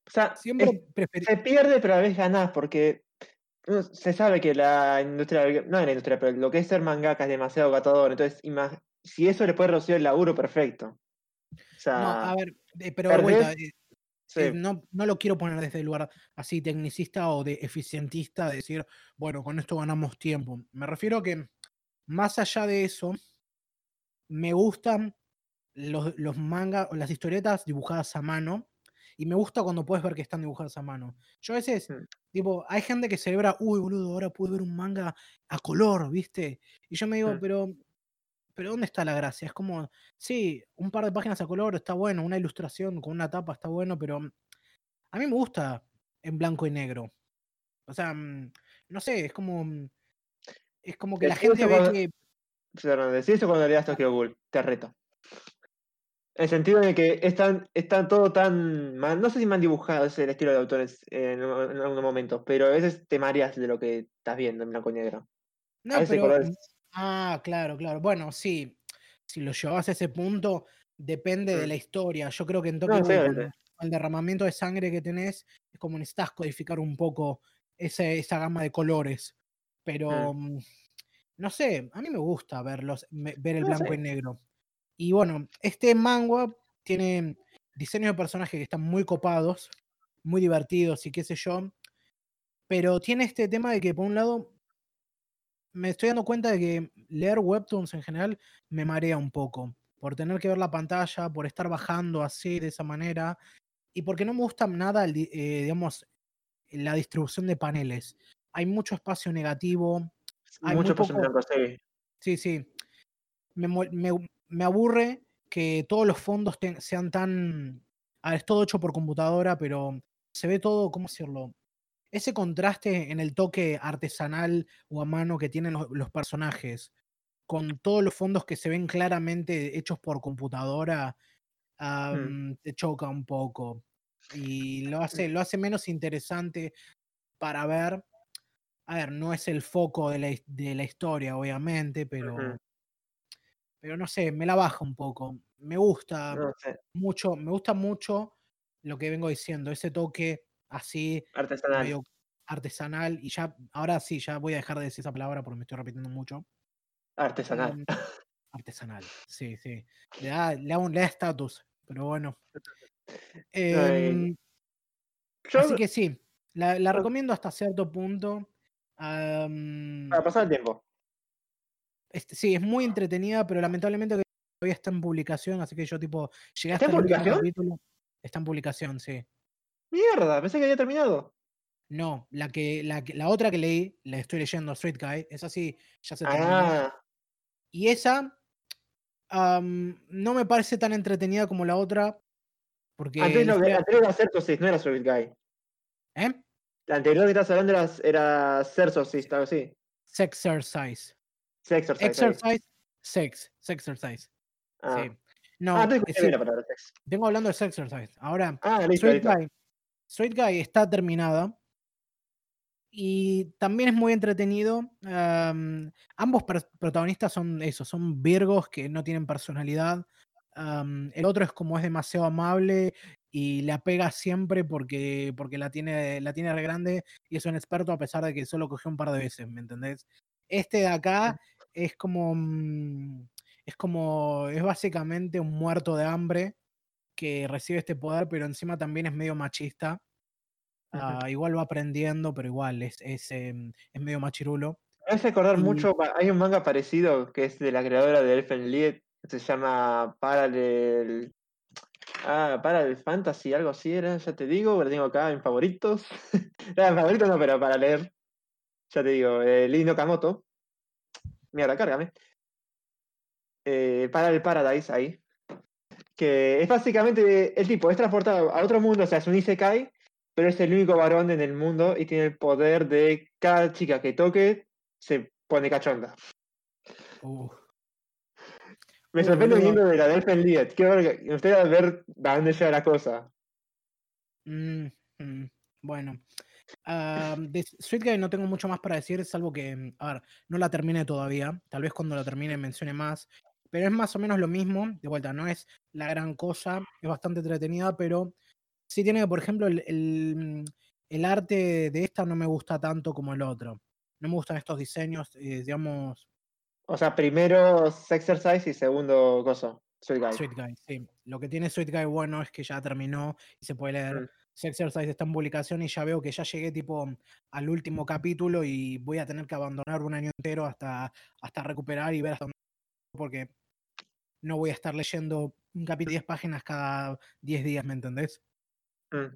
O sea, siempre es- se pierde, pero a la vez ganás, porque se sabe que la industria, no la industria, pero lo que es ser mangaka es demasiado agotador. Entonces, si eso le puede reducir el laburo, perfecto. O sea, No, a ver, pero de perdés- vuelta, eh, sí. eh, no, no lo quiero poner desde el lugar así tecnicista o de eficientista, de decir, bueno, con esto ganamos tiempo. Me refiero a que, más allá de eso, me gustan los, los mangas o las historietas dibujadas a mano. Y me gusta cuando puedes ver que están dibujadas a mano. Yo a veces, Mm. tipo, hay gente que celebra, uy, boludo, ahora pude ver un manga a color, ¿viste? Y yo me digo, Mm. pero, pero ¿dónde está la gracia? Es como, sí, un par de páginas a color está bueno, una ilustración con una tapa está bueno, pero a mí me gusta en blanco y negro. O sea, mm, no sé, es como, mm, es como que la gente ve cuando- que decís eso cuando leas Tokyo Ghoul, te reto. En el sentido de que están, están todo tan mal, no sé si mal dibujado es el estilo de autores en, en algunos momentos, pero a veces te mareas de lo que estás viendo en blanco y negro. No, a veces pero. colores- mm, Ah, claro, claro. Bueno, sí. Si lo llevas a ese punto, depende de Mm. la historia. Yo creo que en Tokyo No, el derramamiento de sangre que tenés, es como necesitas codificar un poco ese- esa gama de colores. Pero. mm, No sé, a mí me gusta verlos, me- ver el No, blanco sí. y negro. Y bueno, este manga tiene diseños de personajes que están muy copados, muy divertidos y qué sé yo. Pero tiene este tema de que, por un lado, me estoy dando cuenta de que leer webtoons en general me marea un poco. Por tener que ver la pantalla, por estar bajando así, de esa manera. Y porque no me gusta nada, eh, digamos, la distribución de paneles. Hay mucho espacio negativo. Hay Mucho poco- blanco, sí. Sí, sí. Me, me- me aburre que todos los fondos ten- sean tan. A ver, es todo hecho por computadora, pero se ve todo, ¿cómo decirlo? Ese contraste en el toque artesanal o a mano que tienen los, los personajes, con todos los fondos que se ven claramente hechos por computadora, am, te choca un poco. Y lo hace, lo hace menos interesante para ver. A ver, no es el foco de la, de la historia, obviamente, pero. Pero no sé, me la baja un poco. Me gusta No sé, mucho, me gusta mucho lo que vengo diciendo, ese toque así artesanal. medio artesanal. Y ya, ahora sí, ya voy a dejar de decir esa palabra porque me estoy repitiendo mucho. Artesanal. Em, [LAUGHS] artesanal, sí, sí. Le da le da estatus, pero bueno. Em, Yo, así que sí, la, recomiendo hasta cierto punto. am, para pasar el tiempo. Este, sí, es muy entretenida, pero lamentablemente todavía está en publicación, así que yo tipo llegué ¿Está hasta en publicación? capítulo. Está en publicación, sí. Mierda, pensé que había terminado. No, la que, la, la otra que leí, la estoy leyendo, Street Guy, esa sí, ya se terminó. Ah, Y esa no me parece tan entretenida como la otra, porque antes que historia- anterior era Certosis, no era Soviet Guy. ¿eh? La anterior que estás hablando era, era Certosis, algo así. Sexercise. Sexercise. ahí. Exercise, sex, sexercise. Ah, Sí. No, ah, es bien la palabra sex. vengo hablando de Sexercise. Ahora, Ah, listo, Straight listo. Guy. Straight Guy está terminada. Y también es muy entretenido. am, ambos protagonistas son eso, son virgos que no tienen personalidad. el otro es como es demasiado amable y le apega siempre porque, porque la, tiene, la tiene re grande y es un experto a pesar de que solo cogió un par de veces, ¿me entendés? Este de acá es como. mm, Es como. Es básicamente un muerto de hambre que recibe este poder, pero encima también es medio machista. Ah, igual va aprendiendo, pero igual es, es, em, es medio machirulo. Me hace acordar Y- mucho, hay un manga parecido que es de la creadora de Elfen Lied, se llama Parallel. Ah, Parallel Fantasy, algo así era, ya te digo, lo tengo acá en favoritos. [LAUGHS] no, en favoritos no, pero para leer. Ya te digo, eh, Lee Nakamoto. Mierda, cárgame. Eh, Parallel Paradise ahí. Que es básicamente el tipo, es transportado a otro mundo, o sea, es un Isekai, pero es el único varón en el mundo y tiene el poder de cada chica que toque se pone cachonda. Uh, Me Uh, sorprende viniendo de la Delphin Liet. Quiero ver, ver a dónde llega la cosa. mm, mm, bueno. Ah, de Sweet Guy no tengo mucho más para decir, salvo que, mm, a ver, no la termine todavía. Tal vez cuando la termine mencione más. Pero es más o menos lo mismo. De vuelta, no es la gran cosa. Es bastante entretenida, pero sí tiene, por ejemplo, el, el, mm, el arte de esta no me gusta tanto como el otro. No me gustan estos diseños, eh, digamos, O sea, primero Sexercise y segundo Gozo. Sweet Guy. Sweet Guy, sí. Lo que tiene Sweet Guy bueno es que ya terminó y se puede leer. Mm. Sexercise está en publicación y ya veo que ya llegué tipo al último capítulo y voy a tener que abandonar un año entero hasta, hasta recuperar y ver hasta dónde porque no voy a estar leyendo un capítulo de 10 páginas cada 10 días, ¿me entendés? Mm.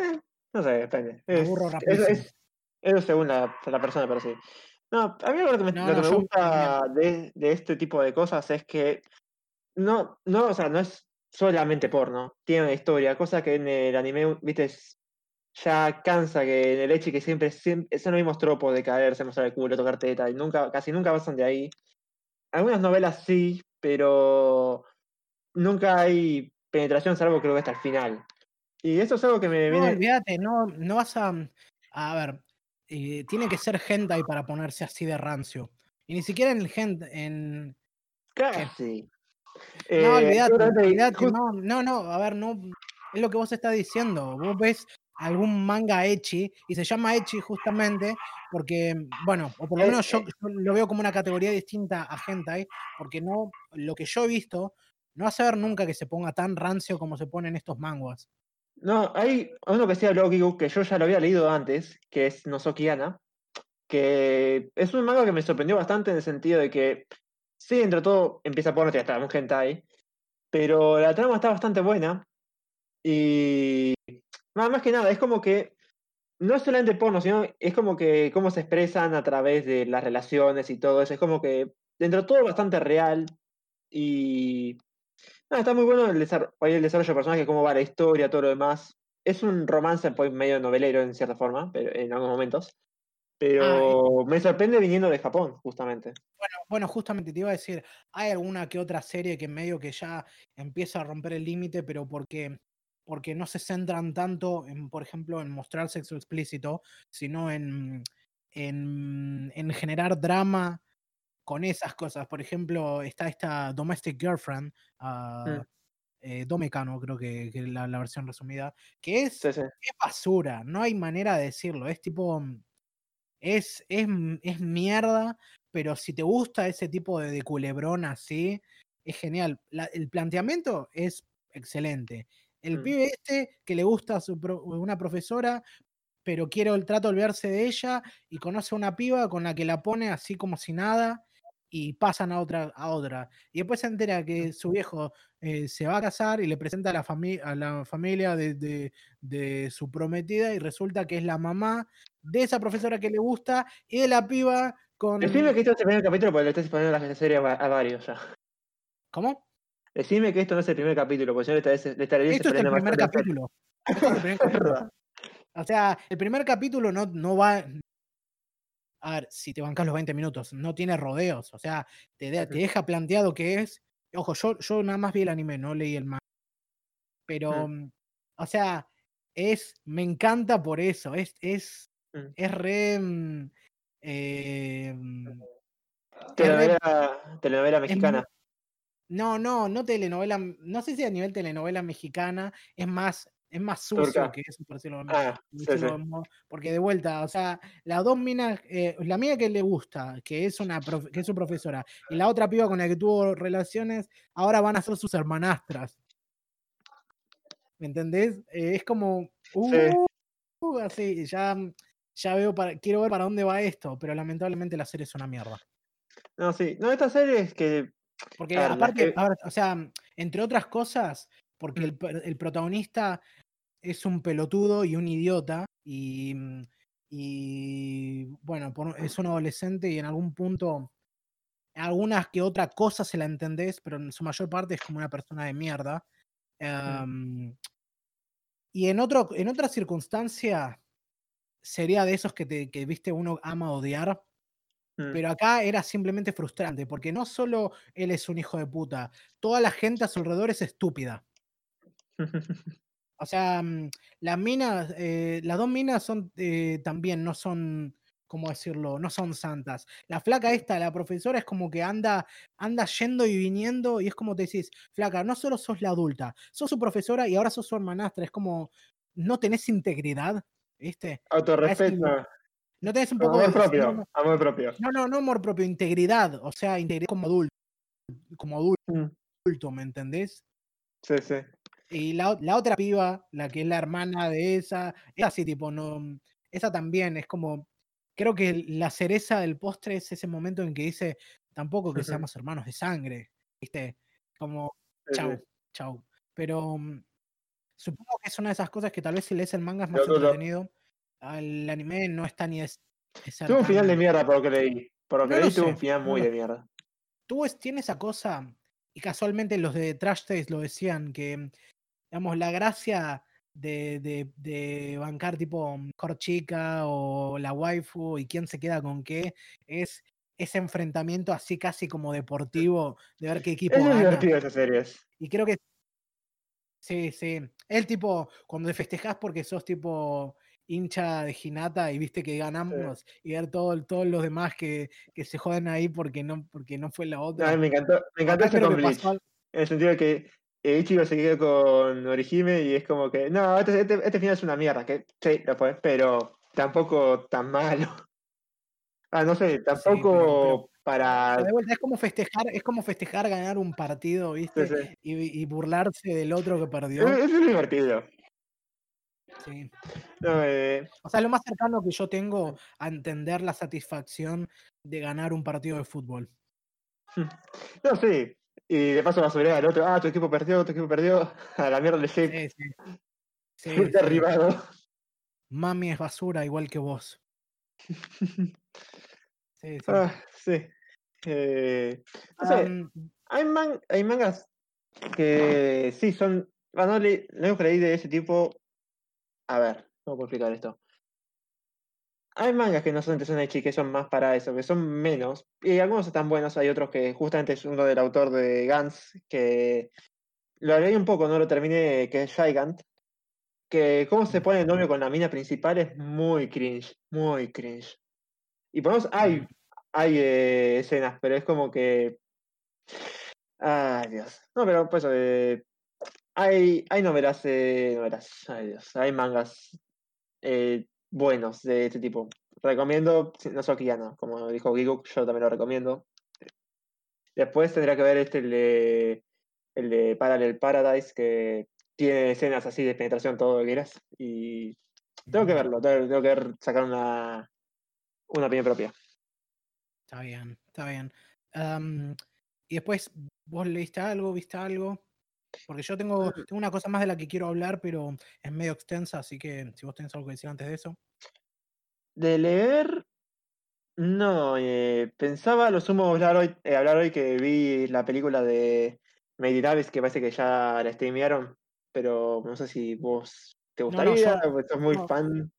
Eh, no sé, depende. Es, aburro es- eso según la, la persona, pero sí. No, a mí lo que me, No, lo que no, me gusta de, de este tipo de cosas es que no, no, o sea, no es solamente porno, tiene una historia, cosa que en el anime, viste, ya cansa que en el hecho que siempre, siempre son los mismos tropos de caerse, mostrar el culo, tocar teta, y nunca, casi nunca pasan de ahí. Algunas novelas sí, pero nunca hay penetración, salvo creo que hasta el final. Y eso es algo que me No, viene. olvídate, no, no vas a. A ver, eh, tiene que ser hentai para ponerse así de rancio. Y ni siquiera en el hentai. En, Casi. No, Eh, just- no, no, no, a ver, no, es lo que vos estás diciendo. Vos ves algún manga echi y se llama echi justamente porque, bueno, o por lo Eh, menos yo, eh. yo lo veo como una categoría distinta a hentai, porque no, lo que yo he visto, no a ver nunca que se ponga tan rancio como se ponen estos manguas. No, hay uno que sea Logigu que yo ya lo había leído antes, que es Nozokiana, que es un manga que me sorprendió bastante en el sentido de que, sí, entre todo empieza por hasta un hentai, pero la trama está bastante buena y más, más que nada, es como que no es solamente porno, sino es como que cómo se expresan a través de las relaciones y todo eso, es como que dentro de todo bastante real y no, está muy bueno el desarrollo, el desarrollo de personajes, cómo va la historia, todo lo demás. Es un romance pues, medio novelero en cierta forma, pero en algunos momentos. Pero me sorprende viniendo de Japón, justamente. Bueno, bueno, justamente te iba a decir, hay alguna que otra serie que medio que ya empieza a romper el límite, pero porque, porque no se centran tanto en, por ejemplo, en mostrar sexo explícito, sino en, en, en generar drama con esas cosas. Por ejemplo, está esta Domestic Girlfriend, Mm. eh, Domecano, creo que, es la, la versión resumida, que es, Sí, sí. es basura, no hay manera de decirlo, es tipo, es, es, es mierda, pero si te gusta ese tipo de, de culebrón así, es genial. La- el planteamiento es excelente. El Mm. pibe este que le gusta a su pro- una profesora, pero quiere el trato de olvidarse de ella y conoce a una piba con la que la pone así como si nada y pasan a otra, a otra. Y después se entera que su viejo eh, se va a casar y le presenta a la, fami- a la familia de, de- de su prometida y resulta que es la mamá de esa profesora que le gusta y de la piba con... Decime que esto es el primer capítulo porque le estás poniendo la serie a, va- a varios ya. ¿Cómo? Decime que esto no es el primer capítulo, porque yo le estaré, le estaré Esto es el primer capítulo. Esto es el primer [LAUGHS] capítulo. O sea, el primer capítulo no, no va. A ver, si te bancas los 20 minutos, no tiene rodeos. O sea, te, de- te Ujú. deja planteado que es. Ojo, yo, yo nada más vi el anime, no leí el manga. Pero, Mm. o sea, es. Me encanta por eso. Es, es, Mm. es re. mm, eh, Telenovela, telenovela mexicana. no, no, no telenovela. No sé si a nivel telenovela mexicana es más. Es más sucio Turca. que eso, por decirlo de Ah, sí, sí. porque de vuelta, o sea, las dos minas, eh, la mía que le gusta, que es una profe- que es su profesora, y la otra piba con la que tuvo relaciones, ahora van a ser sus hermanastras. ¿Me entendés? Eh, es como, uh, uh, así, ya, ya veo, para, quiero ver para dónde va esto, pero lamentablemente la serie es una mierda. No, sí. No, esta serie es que. Porque ver, aparte, que- a ver, o sea, entre otras cosas, porque Mm. el protagonista es un pelotudo y un idiota y, mm, y bueno, por- es un adolescente y en algún punto, algunas que otra cosa se la entendés, pero en su mayor parte es como una persona de mierda. Em, y en, otro, en otra circunstancia sería de esos que, te, que viste uno ama odiar. Mm. Pero acá era simplemente frustrante, porque no solo él es un hijo de puta, toda la gente a su alrededor es estúpida. [LAUGHS] O sea, mm, las minas, eh, las dos minas son eh, también, no son, ¿cómo decirlo? No son santas. La flaca esta, la profesora, es como que anda, anda yendo y viniendo, y es como te decís, flaca, no solo sos la adulta, sos su profesora y ahora sos su hermanastra. Es como, no tenés integridad, ¿viste? Autorrespeto. No tenés un poco Amor de. propio. No, Amor propio. no, no, no amor propio, integridad. O sea, integridad como adulto. Como adulto, Mm, ¿me entendés? Sí, sí. Y la, la otra piba, la que es la hermana de esa, esa sí, tipo, no. Esa también es como. Creo que la cereza del postre es ese momento en que dice tampoco que seamos hermanos de sangre, ¿viste? Como, chau, chau. Pero mm, supongo que es una de esas cosas que tal vez si lees el manga es más yo- entretenido. Al anime no está ni ser Tuvo un final de mierda por lo que leí. Por lo que No leí tuvo un final no muy de mierda. tú es- tiene esa cosa, y casualmente los de Trash Taste lo decían, que, digamos, la gracia de, de, de bancar tipo Corchica o la waifu y quién se queda con qué, es ese enfrentamiento así casi como deportivo de ver qué equipo Es gana. divertido esas series. Y creo que sí, sí. El tipo, cuando te festejás porque sos tipo hincha de Hinata y viste que ganamos y ver todo, todos los demás que, que se joden ahí porque no, porque no fue la No, otra. mí me encantó, me encantó al- En el sentido de que Ichigo se quedó con Orihime y es como que, no, este, este, este final es una mierda, que sí, lo fue, pero tampoco tan malo. [LAUGHS] Ah, no sé, tampoco pero- para... De vuelta, es como festejar, es como festejar ganar un partido, ¿viste? Sí, sí. Y, y burlarse del otro que perdió. Es, es divertido. Sí. No, eh, O sea, lo más cercano que yo tengo a entender la satisfacción de ganar un partido de fútbol. [LAUGHS] no, sí. Y de paso subir al otro, ah, tu equipo perdió, tu equipo perdió, [LAUGHS] a la mierda Sí, Shake, sí. Sí, derribado. Mami es basura igual que vos. [LAUGHS] Sí, sí. Ah, sí. Eh, no sé, hay, man- hay mangas que sí son. Bueno, le, lo único que leí de ese tipo. A ver, ¿cómo puedo explicar esto? Hay mangas que no son de Senaichi, que son más para eso, que son menos. Y algunos están buenos, hay otros que justamente es uno del autor de Gans, que lo leí un poco, no lo terminé, que es Gigant. Que cómo se pone el novio con la mina principal es muy cringe, muy cringe. Y por lo menos hay, hay eh, escenas, pero es como que. Ay, Dios. No, pero pues eh, hay, hay novelas, eh, novelas, ay Dios, hay mangas eh, buenos de este tipo. Recomiendo Nozoki Yano, como dijo Giguk, yo también lo recomiendo. Después tendrá que ver este, el de, el de Parallel Paradise, que tiene escenas así de penetración, todo lo que quieras. Y tengo que verlo, tengo, tengo que ver- sacar una, una opinión propia. Está bien, está bien. Y después, ¿vos leíste algo, viste algo? Porque yo tengo, tengo una cosa más de la que quiero hablar, pero es medio extensa, así que si vos tenés algo que decir antes de eso. De leer, no, eh, pensaba lo sumo hablar hoy, eh, hablar hoy que vi la película de Made Abyss, que parece que ya la streamearon, pero no sé si vos te No, no, gustaría, yo- o sos muy no. fan.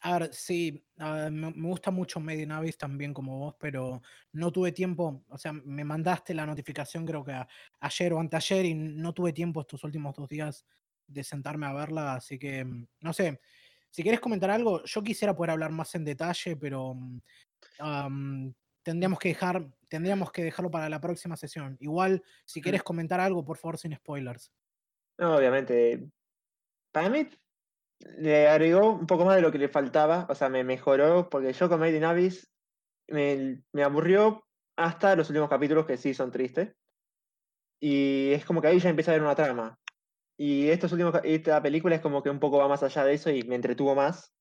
A ver, sí, ah, me, me gusta mucho Made in Abyss también como vos, pero no tuve tiempo, o sea, me mandaste la notificación creo que a- ayer o anteayer y no tuve tiempo estos últimos dos días de sentarme a verla, así que, mm, no sé, si quieres comentar algo, yo quisiera poder hablar más en detalle, pero mm, am, tendríamos que dejar, tendríamos que dejarlo para la próxima sesión. Igual, si quieres comentar algo, por favor, sin spoilers. No, obviamente, para mí le agregó un poco más de lo que le faltaba, o sea, me mejoró, porque yo con Made in Abyss me, me aburrió hasta los últimos capítulos que sí son tristes. Y es como que ahí ya empieza a haber una trama. Y estos últimos, esta película es como que un poco va más allá de eso y me entretuvo más.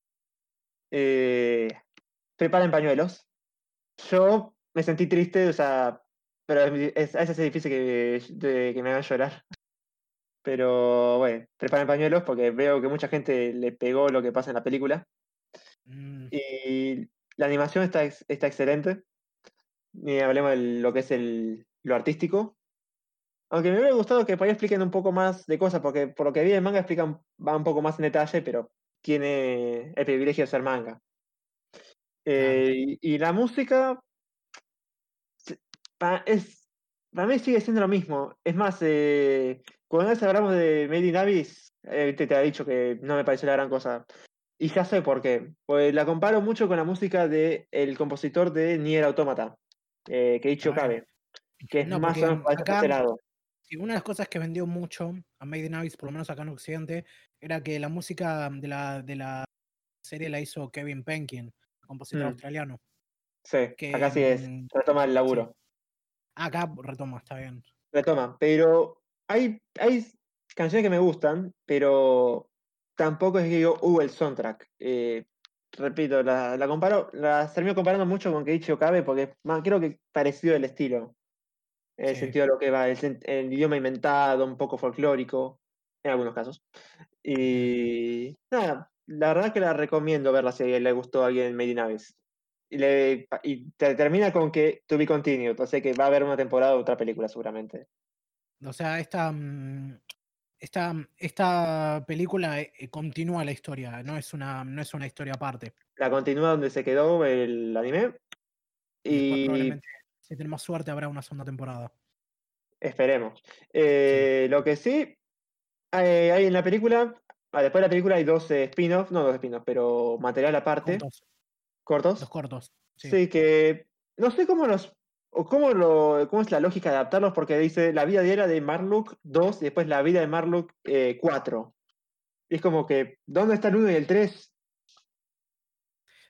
Eh, preparen pañuelos. Yo me sentí triste, o sea, pero es, es- es difícil que, de- que me hagan llorar. Pero bueno, preparen pañuelos porque veo que mucha gente le pegó lo que pasa en la película. Mm, Y la animación está, está excelente. Ni hablemos de lo que es el, lo artístico. Aunque me hubiera gustado que por ahí expliquen un poco más de cosas, porque por lo que vi en manga explican, va un poco más en detalle, pero tiene el privilegio de ser manga. Eh, y, y la música, es, para mí sigue siendo lo mismo. Es más, eh, cuando vez hablamos de Made in Abyss, eh, te, te ha dicho que no me pareció la gran cosa. Y ya sé por qué. Pues la comparo mucho con la música del compositor de Nier Automata, eh, Keiichi Ah, Okabe, que es no, más o menos para este lado. Una de las cosas que vendió mucho a Made in Abyss, por lo menos acá en Occidente, era que la música de la, de la serie la hizo Kevin Penkin, compositor Mm. australiano. Sí, que, acá sí es. mm, Retoma el laburo. Acá retoma, está bien. retoma. Pero hay, hay canciones que me gustan, pero tampoco es que digo, uh, el soundtrack. Eh, repito, la, la comparo, la termino comparando mucho con Keiichi Okabe porque es más, creo que parecido el estilo. En el Sí. sentido de lo que va, el, el idioma inventado, un poco folclórico, en algunos casos. Y nada, la verdad que la recomiendo verla si le gustó a alguien Made in Abyss. Y, le, y te- termina con que to be continued, o sea que va a haber una temporada de otra película seguramente. O sea, esta, mm, esta, esta película eh, eh, continúa la historia, no es una, no es una historia aparte. La continúa donde se quedó el anime. Y después Y probablemente, si tenemos suerte, habrá una segunda temporada. esperemos. Eh, Lo que sí, hay, hay en la película, ah, después de la película hay dos spin-offs, no dos spin-offs, pero material aparte, cortos. los cortos. Sí. Sí. que no sé cómo los. O cómo, lo, cómo es la lógica de adaptarlos, porque dice la vida diaria de Marlock 2 y después la vida de Marlock eh, 4. Y es como que, ¿dónde está el 1 y el 3?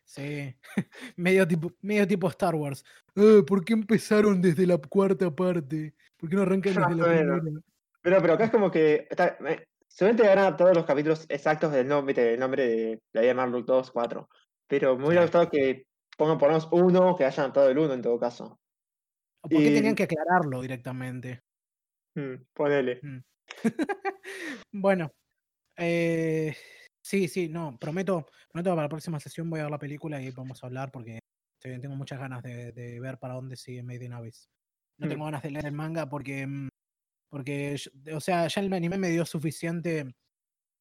Sí, [LAUGHS] medio tipo, medio tipo Star Wars. "Ah, ¿Por qué empezaron desde la cuarta parte? ¿Por qué no arrancan desde la Más o menos. primera? Pero, pero acá es como que. Está, eh, seguramente habrán adaptado los capítulos exactos del nombre, del nombre de la vida de Marlock 2, 4. Pero me hubiera gustado que pongan por lo menos uno, que hayan adaptado el 1 en todo caso. ¿O por qué tenían que aclararlo directamente? Mm, ponele. Mm. [LAUGHS] bueno, eh, sí, sí, no, prometo, prometo que para la próxima sesión voy a ver la película y vamos a hablar porque tengo muchas ganas de, de ver para dónde sigue Made in Abyss. No Mm. tengo ganas de leer el manga porque, mm, porque, yo- o sea, ya el anime me dio suficiente,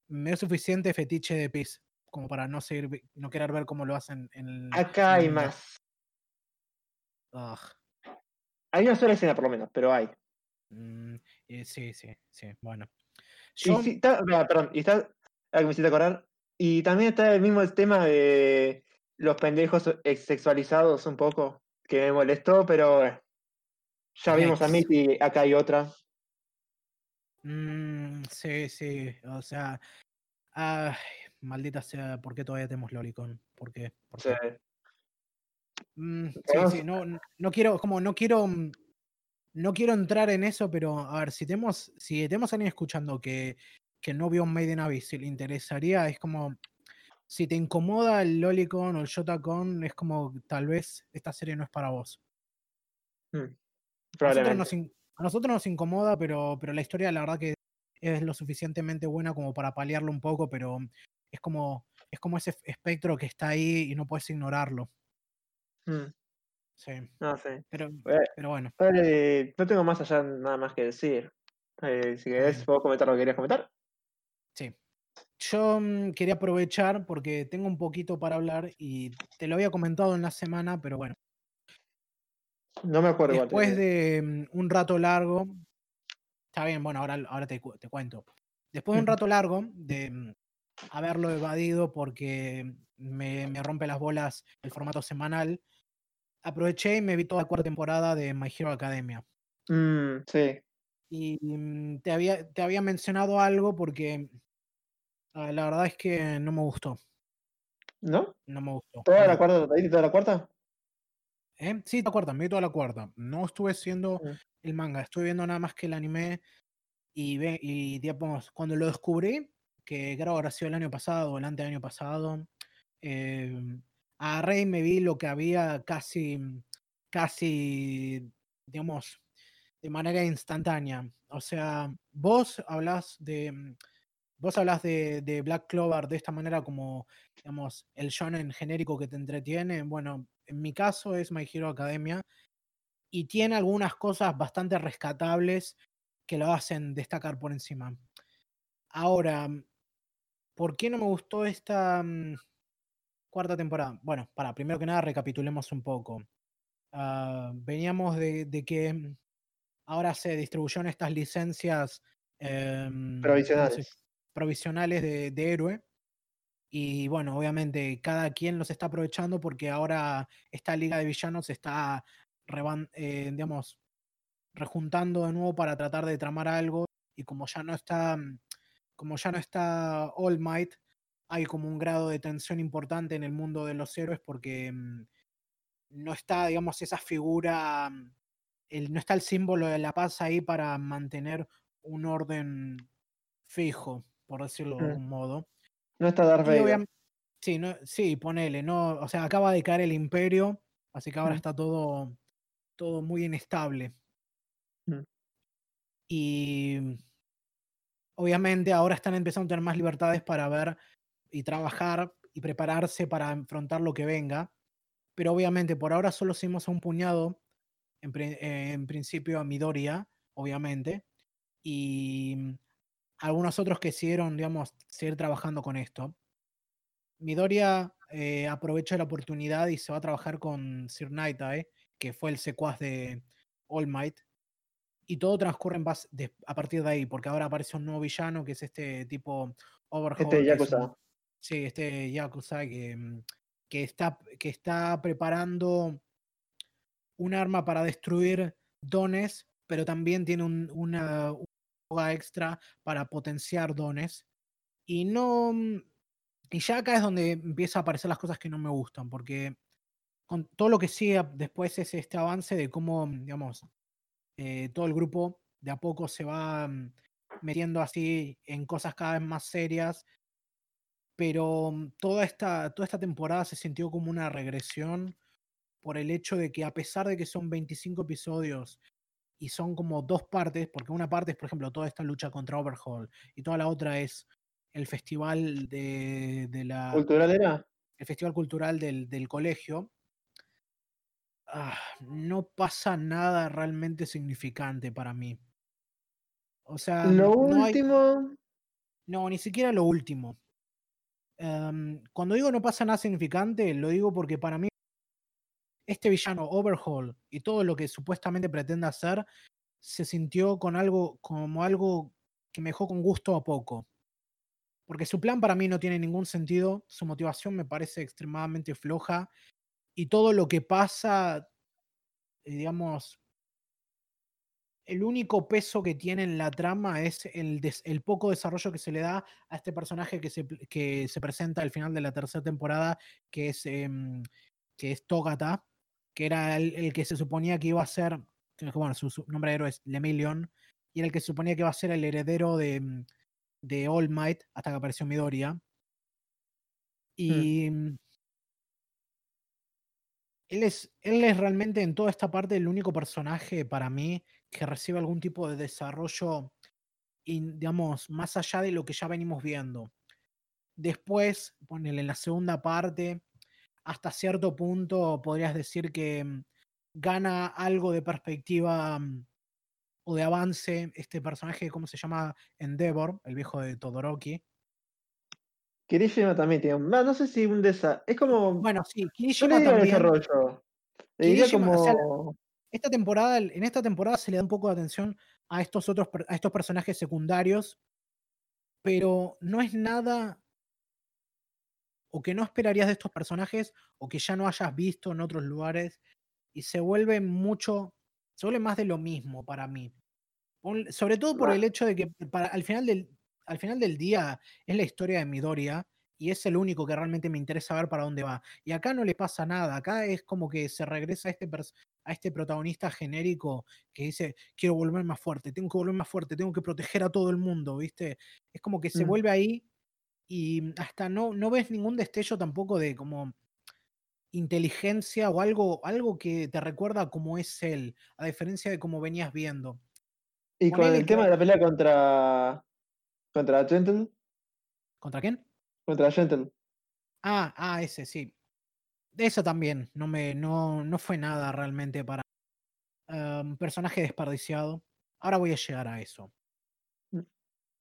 me dio suficiente fetiche de Peace como para no seguir, vi- no querer ver cómo lo hacen en el. Acá hay más. Ugh. Hay una sola escena por lo menos, pero hay. Mm, eh, sí, sí, sí, bueno. Y Yo, sí, está, ah, perdón, y está, ah, que me hiciste acordar. Y también está el mismo tema de los pendejos ex- sexualizados un poco, que me molestó, pero eh, ya vimos a. Mitty, acá hay otra. Mm, sí, sí, o sea, ay, maldita sea, ¿por qué todavía tenemos Lolicon? ¿Por qué? ¿Por sea, qué? Mm, sí, Podemos- sí, no, quiero, como no quiero, mm, no quiero entrar en eso, pero a ver, si tenemos, si tenemos a alguien escuchando que, que no vio Made in Abyss, si le interesaría, es como, si te incomoda el Lolicon o el Shotacon, es como, tal vez esta serie no es para vos. A nosotros, probablemente. nos, in- a nosotros nos incomoda, pero, pero la historia la verdad que es lo suficientemente buena como para paliarlo un poco, pero es como, es como ese espectro que está ahí y no puedes ignorarlo. Mm, Sí, no sé. pero, Eh, pero bueno. Vale, no tengo más allá nada más que decir. Eh, si querés, puedo comentar lo que querías comentar. Sí. Yo mm, quería aprovechar porque tengo un poquito para hablar y te lo había comentado en la semana, pero bueno, No me acuerdo después de mm, un rato largo, está bien, bueno, ahora, ahora te, te cuento. Después de un rato largo de haberlo evadido porque me, me rompe las bolas el formato semanal, aproveché y me vi toda la cuarta temporada de My Hero Academia. Mm, sí. Y mm, te había, te había mencionado algo porque ah, la verdad es que no me gustó. ¿No? No me gustó. ¿Toda la cuarta? ¿Viste toda la cuarta? ¿Eh? Sí, la cuarta, me vi toda la cuarta. No estuve haciendo Mm. el manga, estuve viendo nada más que el anime. Y, ve, y digamos, cuando lo descubrí, que creo habrá sido el año pasado o el anteaño pasado, eh, agarré y me vi lo que había casi, casi, digamos, de manera instantánea. O sea, vos hablas de. mm, Vos hablas de Black Clover de esta manera como, digamos, el shonen genérico que te entretiene. Bueno, en mi caso es My Hero Academia y tiene algunas cosas bastante rescatables que lo hacen destacar por encima. Ahora, ¿por qué no me gustó esta mm, cuarta temporada? Bueno, para, primero que nada recapitulemos un poco. ah, veníamos de, de que mm, ahora se distribuyeron estas licencias em, ¿cómo se- Provisionales. provisionales de, de héroe. Y bueno, obviamente cada quien los está aprovechando porque ahora esta liga de villanos está eh, digamos, rejuntando de nuevo para tratar de tramar algo. Y como ya no está, mm, como ya no está All Might, hay como un grado de tensión importante en el mundo de los héroes porque mm, no está, digamos, esa figura, mm, el, no está el símbolo de la paz ahí para mantener un orden fijo, por decirlo de Mm. algún modo. No está Darth Vader. sí, no, sí, ponele, no, o sea, acaba de caer el imperio, así que ahora está todo, todo muy inestable. Y obviamente ahora están empezando a tener más libertades para ver y trabajar y prepararse para enfrentar lo que venga. Pero obviamente por ahora solo seguimos a un puñado, en, pri- eh, en principio a Midoriya, obviamente, y mm, algunos otros que siguieron, digamos, seguir trabajando con esto. Midoriya eh, aprovecha la oportunidad y se va a trabajar con Sir Nightai, que fue el secuaz de All Might. Y todo transcurre en base de- a partir de ahí, porque ahora aparece un nuevo villano que es este tipo Overhaul. Este que es un- Yakuza. sí, este Yakuza que, mm, que, está, que está preparando un arma para destruir dones, pero también tiene un- una, una extra para potenciar dones. Y no. mm, Y ya acá es donde empieza a aparecer las cosas que no me gustan, porque con todo lo que sigue después es este avance de cómo, mm, digamos, eh, todo el grupo de a poco se va mm, metiendo así en cosas cada vez más serias. Pero mm, toda esta, toda esta temporada se sintió como una regresión por el hecho de que a pesar de que son 25 episodios y son como dos partes, porque una parte es, por ejemplo, toda esta lucha contra Overhaul y toda la otra es el festival de, de la ¿Cultural era? el festival cultural del, del colegio, ah, no pasa nada realmente significante para mí. O sea, Lo no hay, último. no, ni siquiera lo último. Em, cuando digo no pasa nada significante, lo digo porque para mí este villano Overhaul y todo lo que supuestamente pretende hacer se sintió con algo como algo que me dejó con gusto a poco. Porque su plan para mí no tiene ningún sentido, su motivación me parece extremadamente floja y todo lo que pasa, eh, digamos, el único peso que tiene en la trama es el, des- el poco desarrollo que se le da a este personaje que se, que se presenta al final de la tercera temporada, que es, em, que es Togata, que era el, el que se suponía que iba a ser, bueno, su, su nombre de héroe es Lemillion, y era el que se suponía que iba a ser el heredero de, de All Might hasta que apareció Midoriya. Y mm, él es, él es realmente en toda esta parte el único personaje para mí que recibe algún tipo de desarrollo, digamos, más allá de lo que ya venimos viendo. Después, ponele en la segunda parte, hasta cierto punto podrías decir que mm, gana algo de perspectiva mm, o de avance este personaje, ¿cómo se llama? Endeavor, el viejo de Todoroki. Kirishima también tiene un. No sé si un desarrollo. Es como. Bueno, sí, Yo le Kirishima diría también. desarrollo. Le diría Kirishima, o sea, como. esta temporada, en esta temporada se le da un poco de atención a estos otros, a estos personajes secundarios, pero no es nada o que no esperarías de estos personajes o que ya no hayas visto en otros lugares y se vuelve mucho, se vuelve más de lo mismo para mí. Sobre todo por el hecho de que para, al, final del, al final del día es la historia de Midoriya y es el único que realmente me interesa ver para dónde va. Y acá no le pasa nada, acá es como que se regresa a este, a este protagonista genérico que dice, quiero volver más fuerte, tengo que volver más fuerte, tengo que proteger a todo el mundo, ¿viste? Es como que se Mm. vuelve ahí y hasta no, no ves ningún destello tampoco de como inteligencia o algo, algo que te recuerda cómo es él, a diferencia de cómo venías viendo. Y con Ponele el que- tema de la pelea contra. Contra Gentle. ¿Contra quién? Contra Gentle. Ah, ah, ese, sí. Eso también, no me, no, no fue nada realmente para un personaje desperdiciado. Ahora voy a llegar a eso. Mm.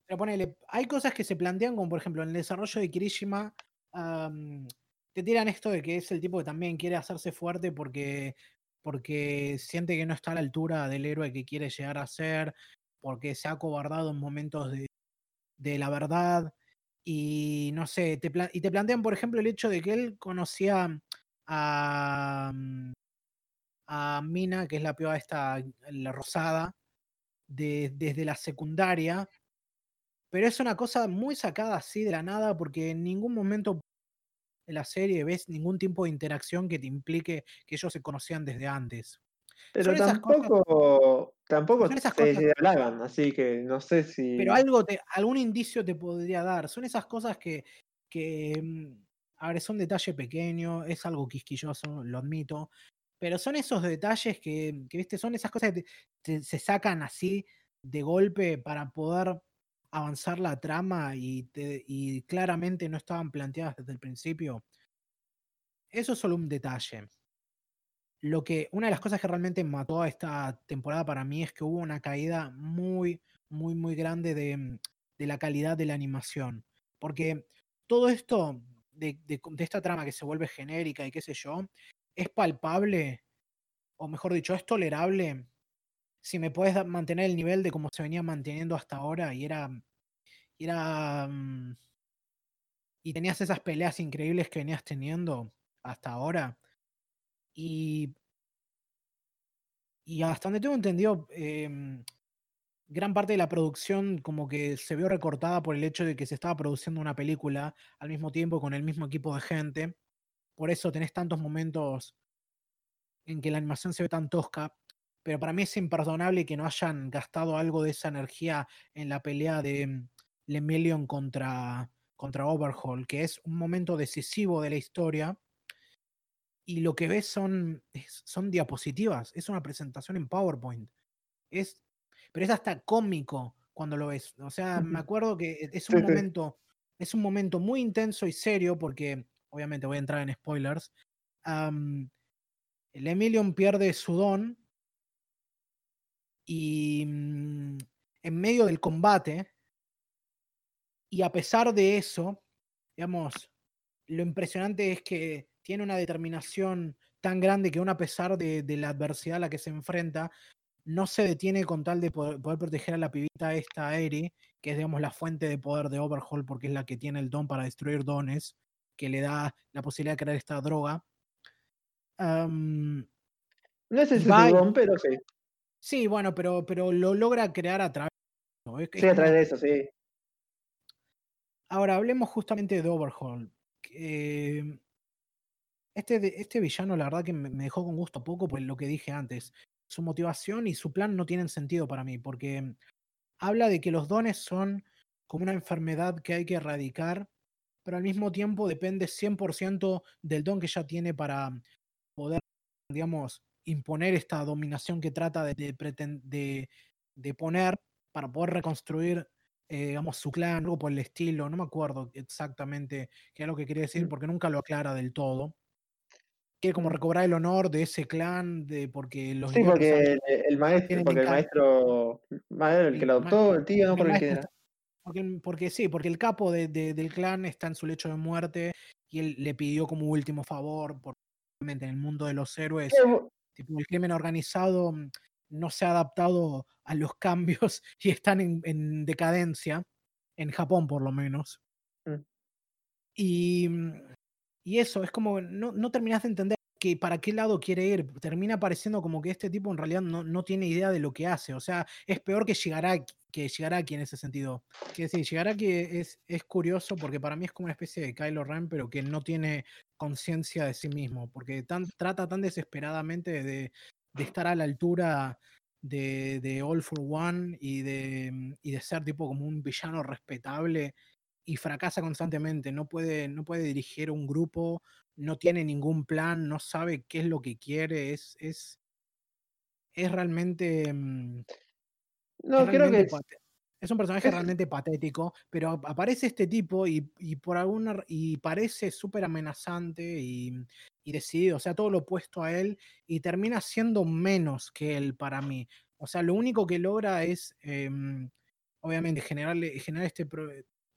Pero ponele, hay cosas que se plantean, como por ejemplo en el desarrollo de Kirishima, am, te tiran esto de que es el tipo que también quiere hacerse fuerte porque porque siente que no está a la altura del héroe que quiere llegar a ser, porque se ha acobardado en momentos de, de la verdad. Y no sé, te, y te plantean, por ejemplo, el hecho de que él conocía a, mm, a Mina, que es la piba esta, la rosada, desde la secundaria, pero es una cosa muy sacada así de la nada, porque en ningún momento de la serie ves ningún tipo de interacción que te implique que ellos se conocían desde antes. Pero tampoco, tampoco se hablaban, así que no sé si. Pero algo te, algún indicio te podría dar. Son esas cosas que, que mm, a ver, es un detalle pequeño, es algo quisquilloso, lo admito, pero son esos detalles que, que viste, son esas cosas que se sacan así de golpe para poder avanzar la trama y, y claramente no estaban planteadas desde el principio. Eso es solo un detalle. Lo que, una de las cosas que realmente mató a esta temporada para mí es que hubo una caída muy, muy, muy grande de, de la calidad de la animación. Porque todo esto de, esta trama que se vuelve genérica y qué sé yo, es palpable, o mejor dicho, es tolerable si me puedes mantener el nivel de cómo se venía manteniendo hasta ahora y era. Y era. Mm, y tenías esas peleas increíbles que venías teniendo hasta ahora. Y. Hasta donde tengo entendido, em, gran parte de la producción como que se vio recortada por el hecho de que se estaba produciendo una película al mismo tiempo con el mismo equipo de gente. Por eso tenés tantos momentos en que la animación se ve tan tosca. Pero para mí es imperdonable que no hayan gastado algo de esa energía en la pelea de Lemillion contra, contra Overhaul, que es un momento decisivo de la historia. Y lo que ves son, son diapositivas, es una presentación en PowerPoint. Es pero es hasta cómico cuando lo ves. O sea, me acuerdo que e, es un momento, es un momento muy intenso y serio, porque obviamente voy a entrar en spoilers. el Emilion pierde su don y mm, en medio del combate, y a pesar de eso, digamos, lo impresionante es que tiene una determinación tan grande que aún a pesar de, de, la adversidad a la que se enfrenta, no se detiene con tal de poder, proteger a la pibita esta Aerie, que es, digamos, la fuente de poder de Overhaul, porque es la que tiene el don para destruir dones, que le da la posibilidad de crear esta droga. no es ese don, pero sí. Sí, bueno, pero, pero lo logra crear a través de Sí, a través de eso, sí. Ahora, hablemos justamente de Overhaul. Este, este villano, la verdad que me dejó con gusto poco por lo que dije antes su motivación y su plan no tienen sentido para mí, porque habla de que los dones son como una enfermedad que hay que erradicar, pero al mismo tiempo depende 100% del don que ya tiene para poder, digamos, imponer esta dominación que trata de, de, de, poner para poder reconstruir, eh, digamos, su clan, algo por el estilo, no me acuerdo exactamente qué es lo que quiere decir, mm. porque nunca lo aclara del todo quiere como recobrar el honor de ese clan, de porque los Sí, porque el, maestro, porque el maestro, el que lo adoptó, el tío, no por el que era. Porque, sí, porque el capo del clan está en su lecho de muerte y él le pidió como último favor, porque en el mundo de los héroes, tipo, el crimen organizado mm, no se ha adaptado a los [LAUGHS] cambios y están en, decadencia, en Japón por lo menos. Mm. Y mm, y eso, es como, no, no terminas de entender que para qué lado quiere ir. Termina pareciendo como que este tipo en realidad no, no tiene idea de lo que hace. O sea, es peor que llegará que aquí en ese sentido. Quiere decir, Shigaraki es, es curioso porque para mí es como una especie de Kylo Ren, pero que no tiene conciencia de sí mismo, porque tan, trata tan desesperadamente de, de estar a la altura de, de, All for One y de, y de ser tipo como un villano respetable y fracasa constantemente, no puede, no puede dirigir un grupo, no tiene ningún plan, no sabe qué es lo que quiere, es, es, es realmente... Mm, no, creo que... Es, un personaje realmente patético, pero aparece este tipo y, por alguna y parece súper amenazante y, y, decidido, o sea, todo lo opuesto a él y termina siendo menos que él para mí. O sea, lo único que logra es, em, obviamente, generar, generar este,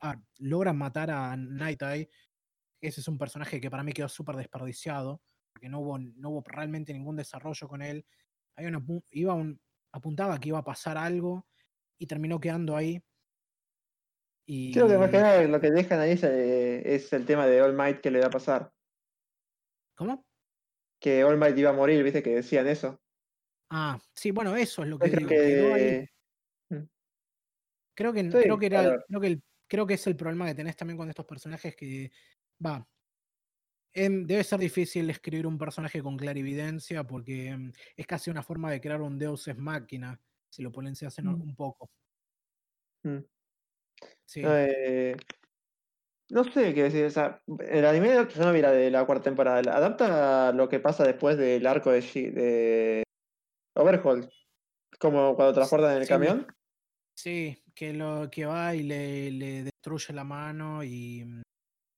ah, logran matar a Night Eye. Ese es un personaje que para mí quedó súper desperdiciado. porque no hubo, no hubo realmente ningún desarrollo con él. Hay una, iba un, apuntaba que iba a pasar algo y terminó quedando ahí. Y... Creo que más que nada lo que dejan ahí es, eh, es, el tema de All Might que le va a pasar. ¿Cómo? Que All Might iba a morir, viste que decían eso. Ah, sí, bueno, eso es lo que digo. Que... Mm. Creo que, creo que era, creo que el, creo que es el problema que tenés también con estos personajes que va. Em, debe ser difícil escribir un personaje con clarividencia porque em, es casi una forma de crear un Deus es máquina, si lo ponen se hacen mm. un poco. Mm. Sí. Eh, no sé qué decir. O sea, el anime yo no mira de la cuarta temporada. ¿Adapta lo que pasa después del arco de, de Overhaul? Como cuando transportan en el camión. Sí, que lo que va y le, le destruye la mano y,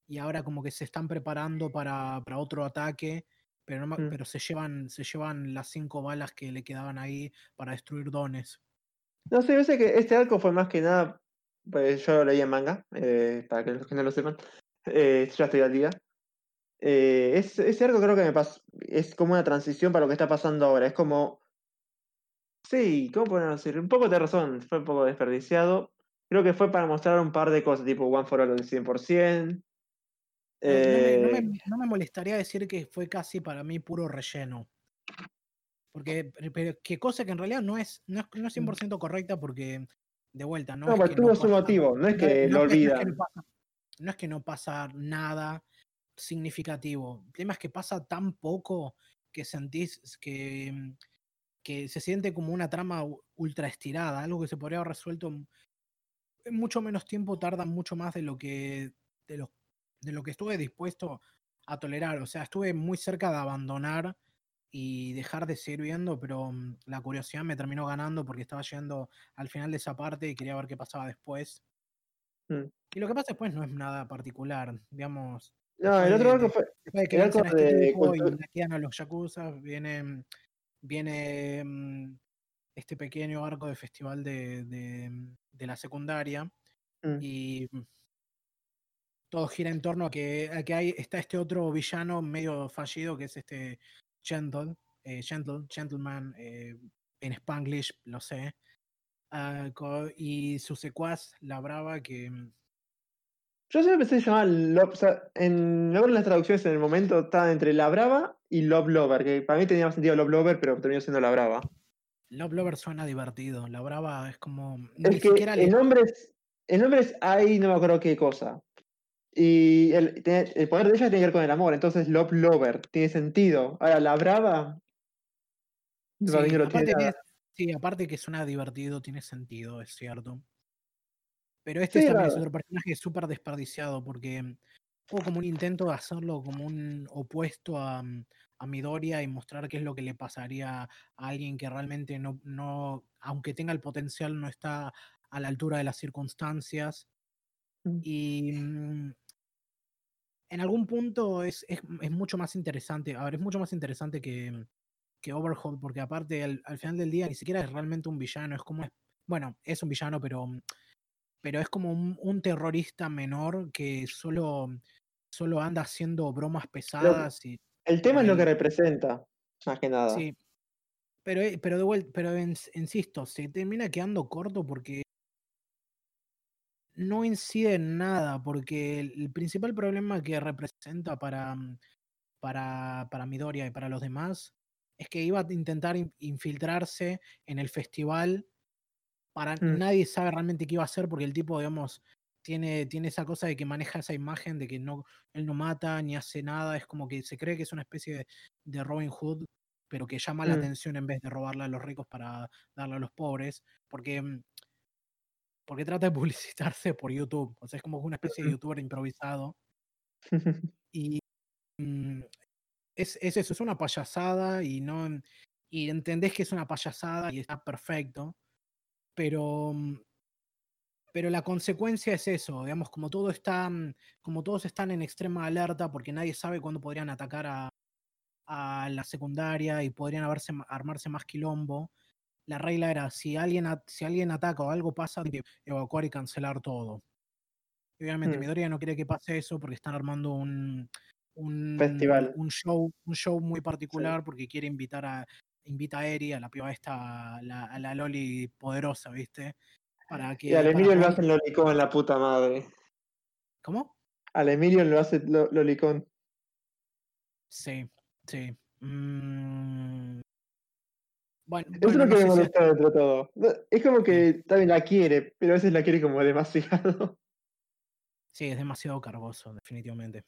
y, ahora como que se están preparando para, para otro ataque, pero, no, mm. pero se, llevan, se llevan las cinco balas que le quedaban ahí para destruir dones. No sé, yo sé que este arco fue más que nada, pues yo lo leí en manga, eh, para que los que no lo sepan, eh, ya estoy al día. Eh, ese arco creo que me pasa, es como una transición para lo que está pasando ahora, es como Sí, ¿cómo podemos decir? Un poco de razón, fue un poco desperdiciado. Creo que fue para mostrar un par de cosas, tipo One for All del 100%. Eh, no, me, molestaría decir que fue casi para mí puro relleno. Porque, pero, qué cosa que en realidad no es, no es, 100% mm. correcta porque, de vuelta, no, no es que tuvo su motivo, no es que lo olvida. No es que no pasa nada significativo. El tema es que pasa tan poco que sentís que que se siente como una trama ultra estirada, algo que se podría haber resuelto en mucho menos tiempo, tarda mucho más de lo que, de lo, de lo que estuve dispuesto a tolerar. O sea, estuve muy cerca de abandonar y dejar de seguir viendo, pero mm, la curiosidad me terminó ganando porque estaba llegando al final de esa parte y quería ver qué pasaba después. Mm. Y lo que pasa después no es nada particular, digamos. No, el otro arco fue. Después de que el este y los Yakuza, viene viene mm, este pequeño arco de festival de, de, mm, la secundaria mm. y todo gira en torno a que, a que hay, está este otro villano medio fallido que es este Gentle, eh, Gentle Gentleman eh, en Spanglish, lo sé, ah, y su secuaz, la Brava, que yo siempre pensé llamar Love, o sea, en, en las traducciones en el momento estaba entre La Brava y Love Lover, que para mí tenía más sentido Love Lover, pero terminó siendo La Brava. Love Lover suena divertido, La Brava es como... Es que el, nombre es, el nombre es ahí no me acuerdo qué cosa. Y el, el, poder de ella tiene que ver con el amor, entonces Love Lover tiene sentido. Ahora, La Brava... Sí, aparte, que, sí, aparte que suena divertido, tiene sentido, es cierto. Pero este también es otro personaje súper desperdiciado porque fue como un intento de hacerlo como un opuesto a, mm, a, Midoriya y mostrar qué es lo que le pasaría a alguien que realmente no, no, aunque tenga el potencial, no está a la altura de las circunstancias. Mm. Y mm, en algún punto es, es, es, mucho más interesante, a ver, es mucho más interesante que, que Overhaul, porque aparte al, al, final del día ni siquiera es realmente un villano, es como, bueno, es un villano, pero pero es como un, terrorista menor que solo, solo anda haciendo bromas pesadas. y, el tema es lo que representa, más que nada. Sí. Pero, eh, pero de vuelta, pero insisto, se termina quedando corto porque no incide en nada, porque el, principal problema que representa para, mm, para, para Midoriya y para los demás es que iba a intentar infiltrarse en el festival para mm. nadie sabe realmente qué iba a hacer porque el tipo, digamos, tiene, tiene esa cosa de que maneja esa imagen de que no, él no mata ni hace nada, es como que se cree que es una especie de, Robin Hood, pero que llama la mm. atención en vez de robarle a los ricos para darle a los pobres, porque, mm, porque trata de [LAUGHS] publicitarse por YouTube, o sea, es como una especie de youtuber improvisado. [LAUGHS] y es, es eso, es una payasada y no y entendés que es una payasada y está perfecto pero, mm, pero la consecuencia es eso, digamos, como todo está, mm, como todos están en extrema alerta porque nadie sabe cuándo podrían atacar a, a la secundaria y podrían haberse, armarse más quilombo. La regla era, si alguien, si alguien ataca o algo pasa, evacuar y cancelar todo. obviamente, mm. Midoriya no quiere que pase eso porque están armando un, un, Festival. un show, un show muy particular porque quiere invitar a, invita a Eri, a la piba esta, a la, a la Loli poderosa, ¿viste? Para que. Y al para Emilio lo poder- hacen lolicón, la puta madre. ¿Cómo? Al Emilio lo hace lo- lolicón. Sí, sí. Mm, Bueno, Eso es lo no que me sé si- molesta dentro de todo. No, Es como que también la quiere, pero a veces la quiere como demasiado. [LAUGHS] sí, es demasiado cargoso, definitivamente.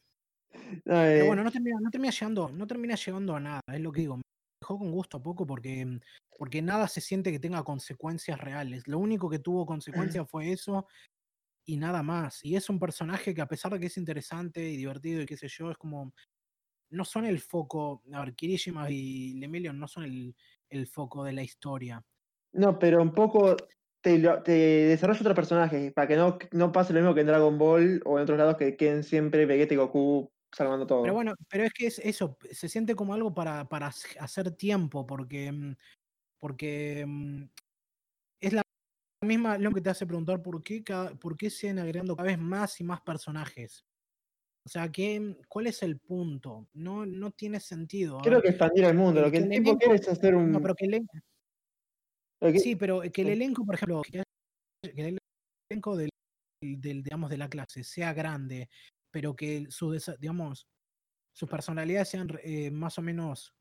No, Pero eh, bueno, no termina, no termina llegando, no termina llegando a nada, es lo que digo. Dejó con gusto a poco porque, mm, porque nada se siente que tenga consecuencias reales. Lo único que tuvo consecuencias fue eso y nada más. Y es un personaje que a pesar de que es interesante y divertido y qué sé yo, es como. No son el foco. A ver, Kirishima y Lemillion no son el, el foco de la historia. No, pero un poco te, te desarrolla otro personaje para que no, no pase lo mismo que en Dragon Ball o en otros lados que queden siempre Vegeta y Goku salvando todo. Pero bueno, pero es que es eso, se siente como algo para, para hac- hacer tiempo, porque, mm, porque mm, es la misma, lo que te hace preguntar por qué, cada- por qué siguen agregando cada vez más y más personajes. O sea, ¿qué, ¿cuál es el punto? No, no tiene sentido. Ver, que expandir el mundo. el Lo que que el tipo elenco- quiere es hacer un. no, pero que el, elen- lo que- sí, pero que el elenco, por ejemplo, que el elenco del, del, digamos, de la clase sea grande, pero que sus, desa- digamos, sus personalidades sean eh, más o menos,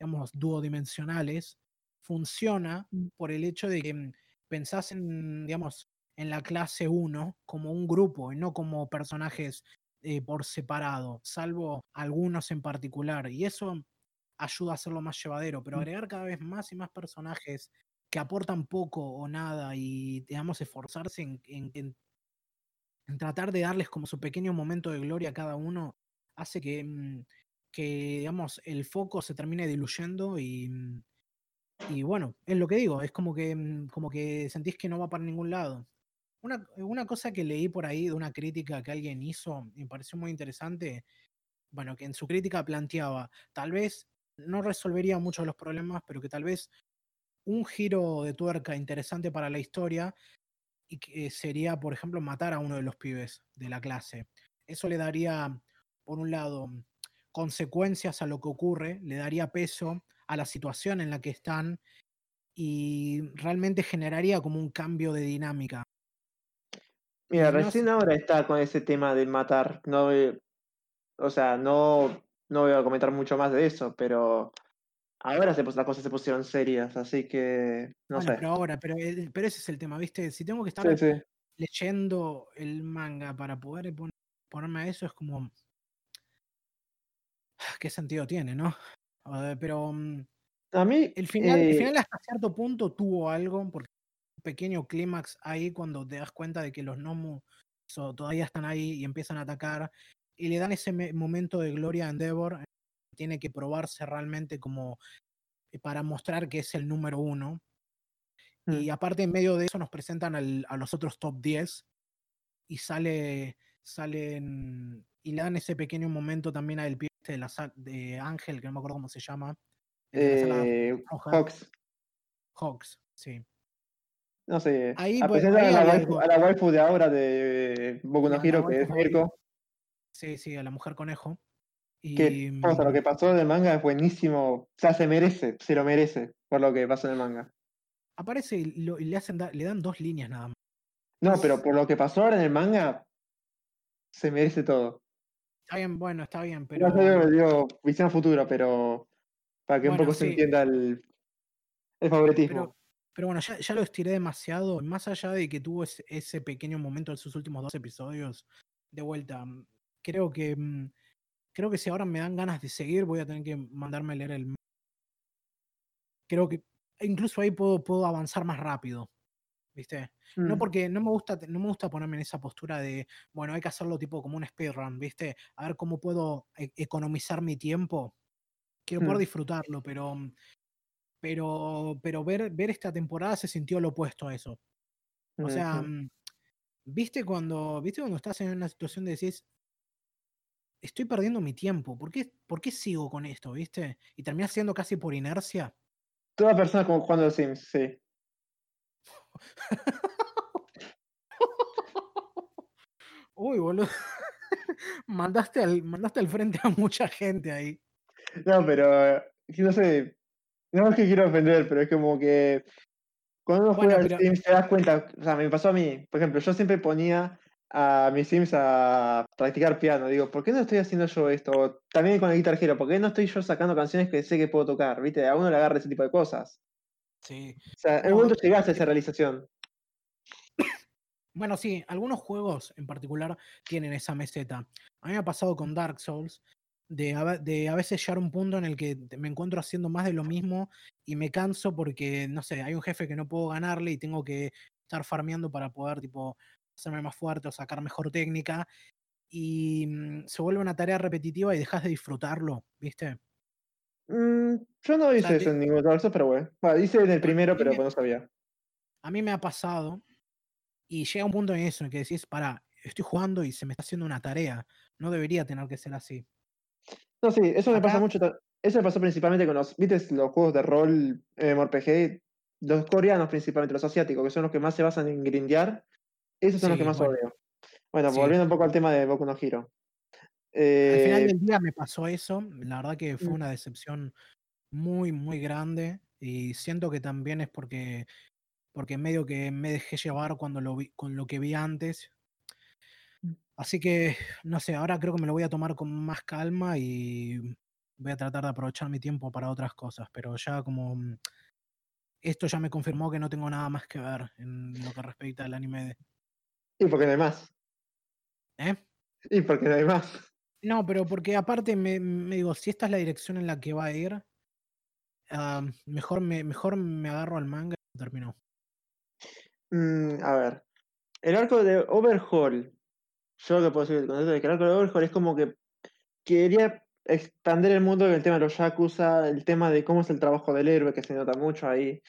digamos, duodimensionales, funciona Mm. por el hecho de que mm, pensás en, digamos, en la clase 1 como un grupo y no como personajes eh, por separado, salvo algunos en particular. Y eso ayuda a hacerlo más llevadero, pero Mm. agregar cada vez más y más personajes que aportan poco o nada y, digamos, esforzarse en- en tratar de darles como su pequeño momento de gloria a cada uno, hace que, mm, que digamos, el foco se termine diluyendo y, mm, y bueno, es lo que digo, es como que, mm, como que sentís que no va para ningún lado. Una, una cosa que leí por ahí de una crítica que alguien hizo y me pareció muy interesante, bueno, que en su crítica planteaba, tal vez no resolvería muchos de los problemas, pero que tal vez un giro de tuerca interesante para la historia y que sería, por ejemplo, matar a uno de los pibes de la clase. Eso le daría, por un lado, consecuencias a lo que ocurre, le daría peso a la situación en la que están y realmente generaría como un cambio de dinámica. Mira, no recién sé- ahora está con ese tema de matar. No, voy- o sea, no, no voy a comentar mucho más de eso, pero ahora se, las cosas se pusieron serias, así que no bueno, sé. pero ahora, pero, eh, pero ese es el tema, ¿viste? Si tengo que estar Sí, sí. leyendo el manga para poder pon- ponerme a eso, es como. ¿Qué sentido tiene, no? Pero mm, A mí, el final, el eh, final hasta cierto punto tuvo algo, porque un pequeño clímax ahí cuando te das cuenta de que los Nomu todavía están ahí y empiezan a atacar y le dan ese me- momento de gloria a Endeavor. Tiene que probarse realmente como eh, para mostrar que es el número uno. Mm. Y aparte, en medio de eso, nos presentan al- a los otros top 10 y sale, salen y le dan ese pequeño momento también al pie este de, la, de Ángel, que no me acuerdo cómo se llama. eh, Hawks, Hawks, sí. no sé, Ahí, a pues, ahí a, la waifu, a la waifu de ahora de Boku no Hero, que es. Mirko, Sí, sí, a la mujer conejo. Que, Y, o sea, lo mm, que pasó del manga es buenísimo, o sea, se merece, se lo merece por lo que pasó en el manga. aparece y, lo- y le, hacen da- le dan dos líneas nada más. No, pero por lo que pasó ahora en el manga, se merece todo. Está bien, bueno, está bien, pero. No sé, digo, visión a futuro, pero para que un poco se entienda el, el favoritismo. Pero, pero bueno, ya, ya lo estiré demasiado. Más allá de que tuvo ese, ese pequeño momento en sus últimos dos episodios, de vuelta, mm, creo que mm, creo que si ahora me dan ganas de seguir, voy a tener que mandarme a leer el. Creo que incluso ahí puedo, puedo avanzar más rápido. ¿Viste? No Mm, porque no me gusta, no me gusta ponerme en esa postura de, bueno, hay que hacerlo tipo como un speedrun, ¿viste? A ver cómo puedo e- economizar mi tiempo. Quiero poder Mm. disfrutarlo, pero pero pero ver ver esta temporada se sintió lo opuesto a eso. O sea, ujú. mm, ¿viste cuando viste cuando estás en una situación de decís estoy perdiendo mi tiempo, ¿por qué, por qué sigo con esto, viste? Y terminás siendo casi por inercia. Toda persona como jugando al Sims, sí. [LAUGHS] Uy, boludo. [LAUGHS] mandaste, al, mandaste al frente a mucha gente ahí. No, pero no sé, no es que quiero ofender, pero es como que cuando uno juega al Sims te das cuenta, o sea, me pasó a mí, por ejemplo, yo siempre ponía a mis Sims a practicar piano, digo, ¿por qué no estoy haciendo yo esto? También con el Guitar Hero, ¿por qué no estoy yo sacando canciones que sé que puedo tocar? ¿Viste? A uno le agarra ese tipo de cosas. Sí. O sea, en un momento llegaste a esa realización. Bueno, sí, algunos juegos en particular tienen esa meseta. A mí me ha pasado con Dark Souls, de a, veces llegar a un punto en el que me encuentro haciendo más de lo mismo y me canso porque, no sé, hay un jefe que no puedo ganarle y tengo que estar farmeando para poder, tipo, hacerme más fuerte o sacar mejor técnica. Y mm, se vuelve una tarea repetitiva y dejas de disfrutarlo, ¿viste? Mm, yo no hice eso en ningún caso, pero bueno. bueno. Hice en el primero, pero no sabía. A mí me ha pasado y llega un punto en eso en que decís, para, estoy jugando y se me está haciendo una tarea. No debería tener que ser así. No, sí, eso me pasa mucho. Eso me pasó principalmente con los, ¿viste? Los juegos de rol MMORPG, los coreanos principalmente, los asiáticos, que son los que más se basan en grindear. Esos son los que más odio. Bueno, volviendo un poco al tema de Boku no Hero. Al final eh, del día me pasó eso. La verdad que fue mm. una decepción muy, muy grande. Y siento que también es porque, porque medio que me dejé llevar cuando lo vi, con lo que vi antes. Así que, no sé, ahora creo que me lo voy a tomar con más calma y voy a tratar de aprovechar mi tiempo para otras cosas, pero ya como mm, esto ya me confirmó que no tengo nada más que ver en lo que respecta al anime de... Y porque no hay más. ¿Eh? Y porque no hay más. No, pero porque aparte me, digo, si esta es la dirección en la que va a ir, mejor, me, mejor me agarro al manga y terminó. Mm, a ver, el arco de Overhaul yo lo que puedo decir el concepto de Crackle Overhaul es como que quería expandir el mundo del tema de los Yakuza, el tema de cómo es el trabajo del héroe, que se nota mucho ahí.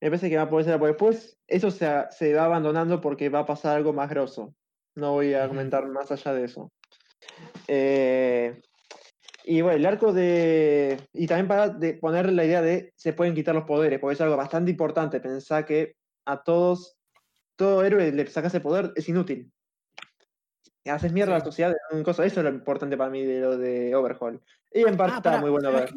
Me parece que va a poder ser, después eso se, se, va abandonando porque va a pasar algo más grosso. No voy a comentar más allá de eso. Eh, y bueno, el arco de. Y también para de poner la idea de se pueden quitar los poderes, porque es algo bastante importante. Pensar que a todos, todo héroe le sacas el poder es inútil haces mierda a la sociedad en cosa. Eso es lo importante para mí de lo de Overhaul. Y en parte ah, está muy bueno ver.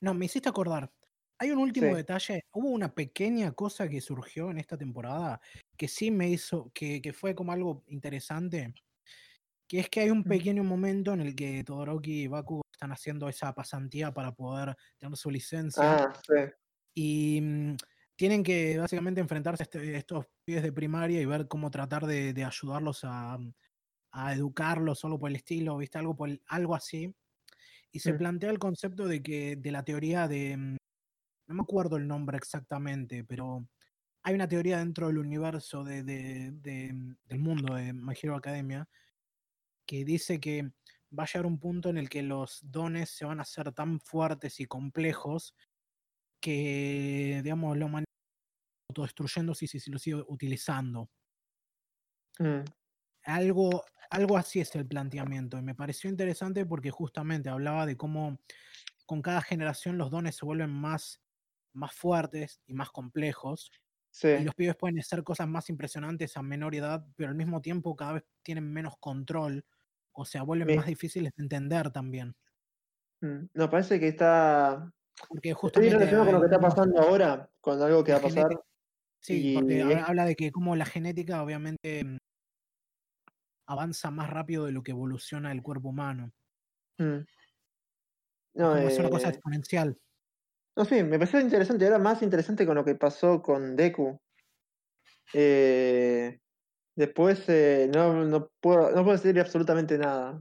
No, me hiciste acordar. Hay un último detalle. Hubo una pequeña cosa que surgió en esta temporada que sí me hizo, que, que, fue como algo interesante. Que es que hay un pequeño momento en el que Todoroki y Baku están haciendo esa pasantía para poder tener su licencia. Ah, sí. Y mm, tienen que básicamente enfrentarse a este, estos pibes de primaria y ver cómo tratar de, de ayudarlos a, a educarlo solo por el estilo, ¿viste? Algo, por, algo así. Y se mm. plantea el concepto de que, de la teoría de, mm, no me acuerdo el nombre exactamente, pero hay una teoría dentro del universo de, mm, del mundo de My Hero Academia que dice que va a llegar un punto en el que los dones se van a hacer tan fuertes y complejos que, digamos, la humanidad autodestruyéndose si se lo sigue utilizando. Algo, algo así es el planteamiento y me pareció interesante porque justamente hablaba de cómo con cada generación los dones se vuelven más, más fuertes y más complejos. Y los pibes pueden hacer cosas más impresionantes a menor edad, pero al mismo tiempo cada vez tienen menos control, o sea, vuelven más difíciles de entender también. Mm, no, parece que está... Porque justamente... con lo que está pasando ahora, con algo que va a pasar. Sí, porque habla de que como la genética obviamente mm, avanza más rápido de lo que evoluciona el cuerpo humano. Mm. No, es una cosa eh, exponencial. No, sí, me pareció interesante. Era más interesante con lo que pasó con Deku. Eh, después eh, no, no, puedo, no puedo decir absolutamente nada.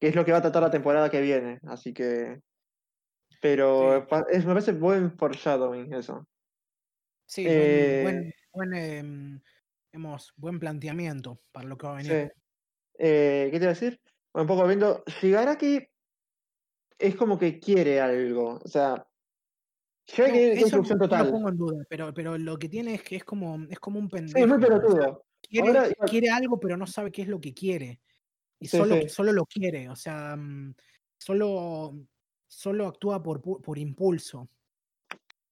Que es lo que va a tratar la temporada que viene. Así que. Pero me parece buen foreshadowing eso. Sí, buen, buen, em, buen, planteamiento para lo que va a venir. Eh, ¿Qué te iba a decir? Bueno, un poco viendo. Shigaraki es como que quiere algo. O sea. Shigaraki no, eso total. No pongo en duda, pero, pero lo que tiene es que es como, es como un pendejo. Sí, muy pelotudo. quiere, quiere, algo, pero no sabe qué es lo que quiere. Y solo, solo lo quiere. O sea, mm, solo, solo actúa por, por impulso.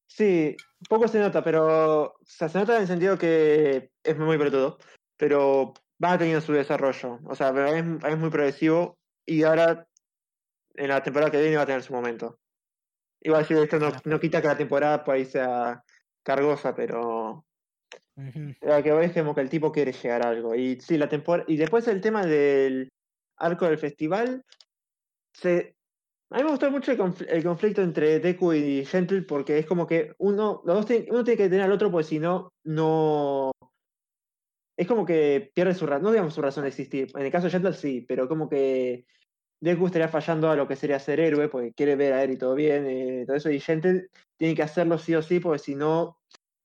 Sí, poco se nota, pero o sea, se nota en el sentido que es muy pelotudo. Pero va teniendo su desarrollo. O sea, es, es muy progresivo y ahora en la temporada que viene va a tener su momento. Igual si esto no, no quita que la temporada por ahí sea cargosa, pero que voy es como que el tipo quiere llegar a algo. Y sí, la temporada. Y después el tema del arco del festival. Se... A mí me gustó mucho el, conflicto entre Deku y Gentle porque es como que uno, los dos tiene, uno tiene que tener al otro porque si no, no. Es como que pierde su razón, no digamos su razón de existir. En el caso de Gentle sí, pero como que Deku estaría fallando a lo que sería ser héroe, porque quiere ver a él y todo bien, eh, todo eso, y Gentle tiene que hacerlo sí o sí, porque si no,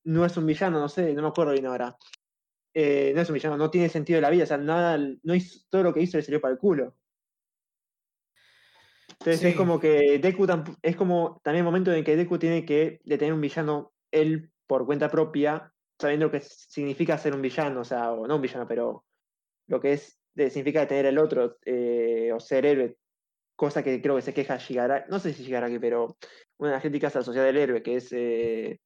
no es un villano, no sé, no me acuerdo bien ahora. Eh, no es un villano, no tiene sentido de la vida, o sea, nada, no hizo, todo lo que hizo le salió para el culo. Entonces es como que Deku es como también el momento en que Deku tiene que detener un villano él por cuenta propia, sabiendo lo que significa ser un villano, o sea, o no un villano, pero lo que es significa tener el otro eh, o ser héroe, cosa que creo que se queja Shigaraki, no sé si Shigaraki, pero una de las críticas a la sociedad del héroe, que es eh,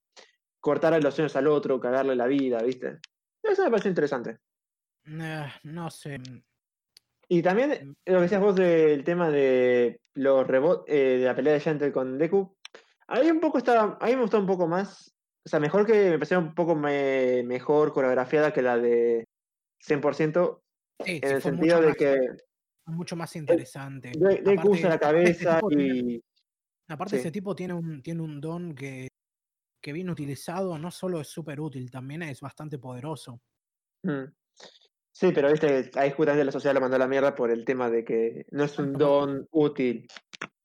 cortar los sueños al otro, cagarle la vida, ¿viste? Eso me parece interesante. no sé. Y también lo que decías vos del tema de los rebotes, eh, de la pelea de Gentle con Deku, ahí un poco estaba, a mí me gustó un poco más, o sea, mejor que me pareció un poco mejor coreografiada que la de 100%, en el sentido de que. Mucho más interesante. De, usa la cabeza y. aparte, ese tipo tiene un, tiene un don que, que bien utilizado no solo es súper útil, también es bastante poderoso. Mm. Sí, pero viste, ahí justamente la sociedad lo mandó a la mierda por el tema de que no es un don útil.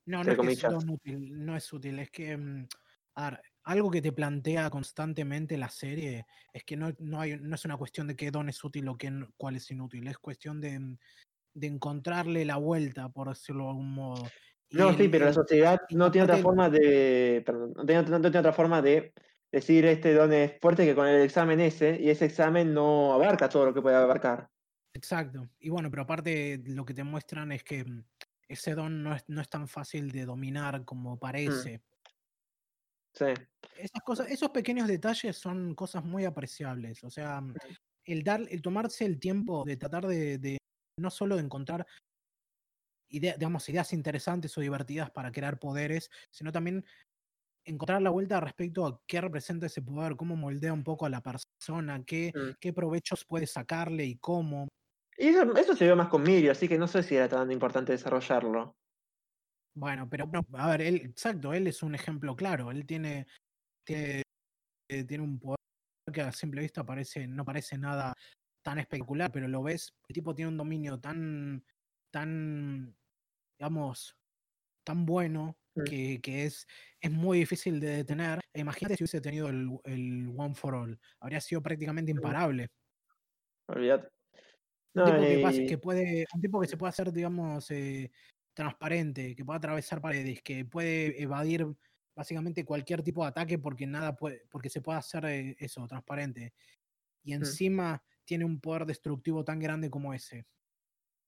No, no es, que es un don útil, no es útil, es que. Mm, a ver, algo que te plantea constantemente la serie es que no, no, hay, no es una cuestión de qué don es útil o qué, cuál es inútil, es cuestión de, mm, de encontrarle la vuelta, por decirlo de algún modo. no, sí, pero la sociedad no tiene otra forma de. Perdón, no tiene, no tiene, otra forma de decir este don es fuerte que con el examen ese, y ese examen no abarca todo lo que puede abarcar. Exacto. Y bueno, pero aparte lo que te muestran es que mm, ese don no es, no es tan fácil de dominar como mm. Parece. Esas cosas, esos pequeños detalles son cosas muy apreciables. O sea, el dar, el tomarse el tiempo de tratar de, no solo de encontrar digamos, ideas interesantes o divertidas para crear poderes, sino también encontrar la vuelta respecto a qué representa ese poder, cómo moldea un poco a la persona, qué, mm. qué provechos puede sacarle y cómo. Y eso, eso se vio más con Mirio, así que no sé si era tan importante desarrollarlo. Bueno, pero a ver, él, exacto, él es un ejemplo claro. Él tiene, tiene, eh, tiene un poder que a simple vista parece, no parece nada tan espectacular, pero lo ves, el tipo tiene un dominio tan, tan, digamos, tan bueno mm. que, que, es, es muy difícil de detener. E imagínate si hubiese tenido el, el One for All, habría sido prácticamente mm. imparable. Olvídate. un, tipo que, que, puede, un tipo que se puede hacer, digamos, eh, transparente, que puede atravesar paredes, que puede evadir básicamente cualquier tipo de ataque porque nada puede, porque se puede hacer eh, eso, transparente. Y mm. encima tiene un poder destructivo tan grande como ese.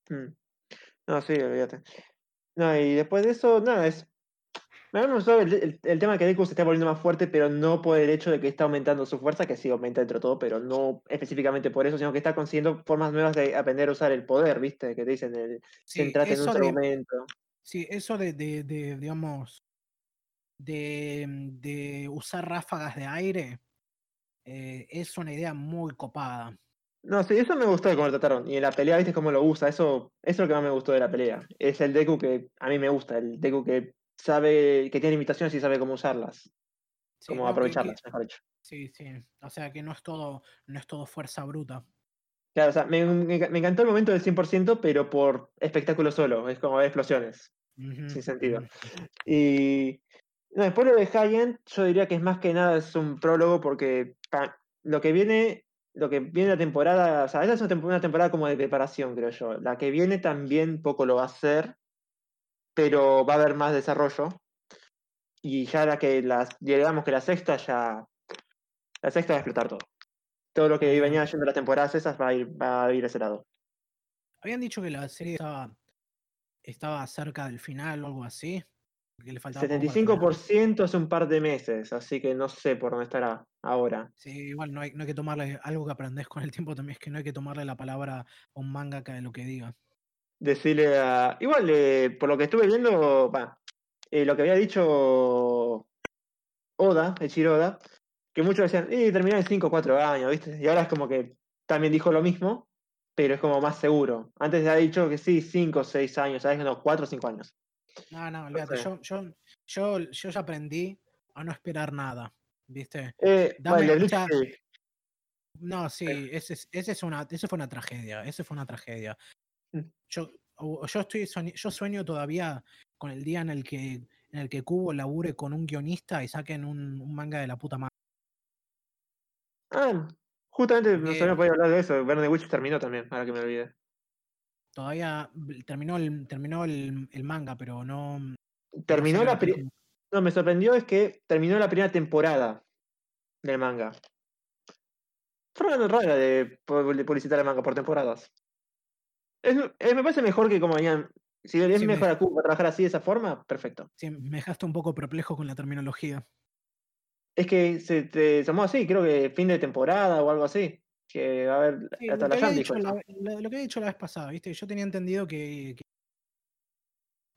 Mm. No, sí, olvídate. No, y después de eso, nada, es me gustado el, el, tema de que Deku se está volviendo más fuerte, pero no por el hecho de que está aumentando su fuerza, que sí aumenta dentro de todo, pero no específicamente por eso, sino que está consiguiendo formas nuevas de aprender a usar el poder, ¿viste? Que te dicen el centrate en un momento. Sí, eso de, de, de digamos, de, de, usar ráfagas de aire eh, es una idea muy copada. No, sí, eso me gustó de cómo lo trataron. Y en la pelea, viste cómo lo usa. Eso, eso es lo que más me gustó de la pelea. Es el Deku que a mí me gusta, el Deku que sabe, que tiene limitaciones y sabe cómo usarlas. cómo aprovecharlas, mejor dicho. Sí, sí. O sea que no es todo, no es todo fuerza bruta. Claro, o sea, me, me, encantó el momento del 100%, pero por espectáculo solo. Es como explosiones. sin sentido. Y no, después lo de High yo diría que es más que nada es un prólogo porque lo que viene lo que viene la temporada, o sea, esta es una temporada como de preparación, creo yo. La que viene también poco lo va a hacer, pero va a haber más desarrollo. Y ya la que las, digamos que la sexta ya, la sexta va a explotar todo. Todo lo que venía yendo las temporadas esas va a ir, va a ir a ese lado. Habían dicho que la serie estaba, estaba cerca del final o algo así. Que le 75% hace un par de meses, así que no sé por dónde estará. ahora. Sí, igual no hay, no hay que tomarle algo que aprendes con el tiempo también, es que no hay que tomarle la palabra a un mangaka de lo que diga. Decirle a. Igual, eh, por lo que estuve viendo, eh, lo que había dicho Oda, Echiro Oda, que muchos decían, y terminó en 5 o 4 años, ¿viste? Y ahora es como que también dijo lo mismo, pero es como más seguro. Antes ha dicho que sí, 5 o 6 años, ¿sabes? No, 4 o 5 años. No, no, olvídate, yo, yo, yo, yo ya aprendí a no esperar nada, ¿viste? Eh, Dame- vale, sí. No, sí, ese, es- ese es una, ese fue una tragedia, ese fue una tragedia. Mm. Yo, yo estoy soñ- yo sueño todavía con el día en el que en el que Kubo labure con un guionista y saquen un, un manga de la puta madre. Ah, justamente no Porque- sabía podía hablar de eso. The Witch terminó también, ahora que me olvidé. Todavía terminó el, terminó el, el manga, pero no. no Terminó salió la película. No, me sorprendió es que terminó la primera temporada del manga. Forma rara de publicitar el manga por temporadas. Es- eh, me parece mejor que como venían. Si es Sí, me- mejor a Cuba trabajar así de esa forma, perfecto. Sí, me dejaste un poco perplejo con la terminología. Es que se te llamó así, creo que fin de temporada o algo así. Que va a haber Sí, hasta la dicho la, la- lo que había dicho la vez pasada, ¿viste? Yo tenía entendido que. que-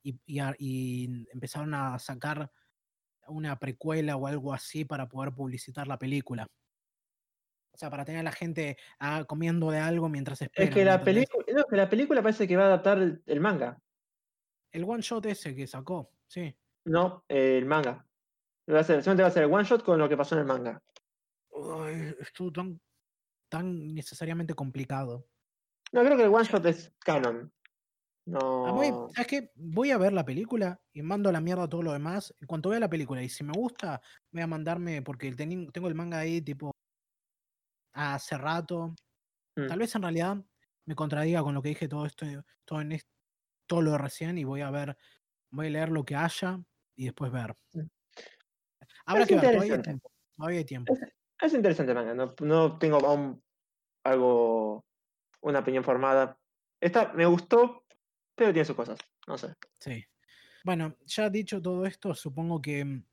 y, y a- y empezaron a sacar una precuela o algo así para poder publicitar la película. O sea, para tener a la gente ah, comiendo de algo mientras esperan. Es que ¿me la película, no, que la película parece que va a adaptar el, el manga. El one shot ese que sacó, sí. No, eh, el manga. Va a ser, solamente va a ser el one shot con lo que pasó en el manga. Ay, estuvo tan, tan necesariamente complicado. No, creo que el one shot es canon. No. A mí, ¿sabes qué? Voy a ver la película y mando a la mierda todo lo demás. En cuanto vea la película y si me gusta, voy a mandarme, porque tengo el manga ahí, tipo, hace rato. Mm. Tal vez en realidad me contradiga con lo que dije todo esto, todo, en est- todo lo de recién y voy a ver, voy a leer lo que haya y después ver. Mm. Habrá Es que ver, todavía hay tiempo. Todavía hay tiempo. Es interesante manga. No, no tengo aún algo. Una opinión formada. Esta me gustó, pero tiene sus cosas. No sé. Sí. Bueno, ya dicho todo esto, supongo que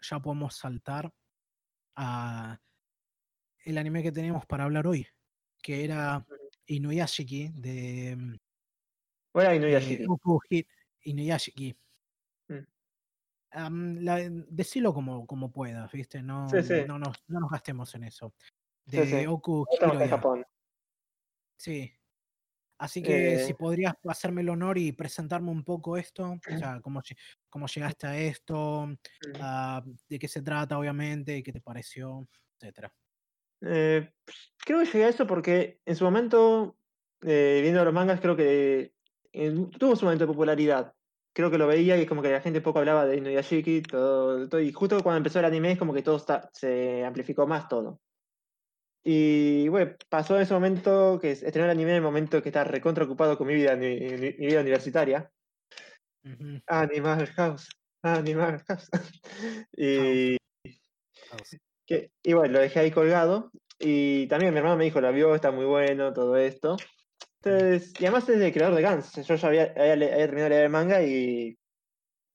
ya podemos saltar a el anime que tenemos para hablar hoy, que era Inuyashiki de, mm, de Inuyashiki. Hit Inuyashiki. Mm. La- decilo como, como puedas, ¿viste? No, Sí, sí. no, nos, no nos gastemos en eso. De sí. Oku Hiroya. Japón. Sí. Así que si Eh. podrías hacerme el honor y presentarme un poco esto, o sea, cómo, cómo llegaste a esto, ah, de qué se trata, obviamente, qué te pareció, etcétera. Eh, creo que llegué a eso porque en su momento, eh, viendo los mangas, creo que tuvo su momento de popularidad. Creo que lo veía y es como que la gente poco hablaba de Inuyashiki, todo, todo, y justo cuando empezó el anime es como que todo está, se amplificó más todo. Y bueno, pasó en ese momento que estrenó el anime en el momento que estaba recontra ocupado con mi vida, mi, mi- mi vida universitaria. Ujú, Animal House, Animal House. [LAUGHS] y, House. Que, y bueno, lo dejé ahí colgado. Y también mi hermano me dijo, la vio, está muy bueno, todo esto. Entonces, y además es el creador de Gans. Yo ya había, había, le- había terminado de leer el manga y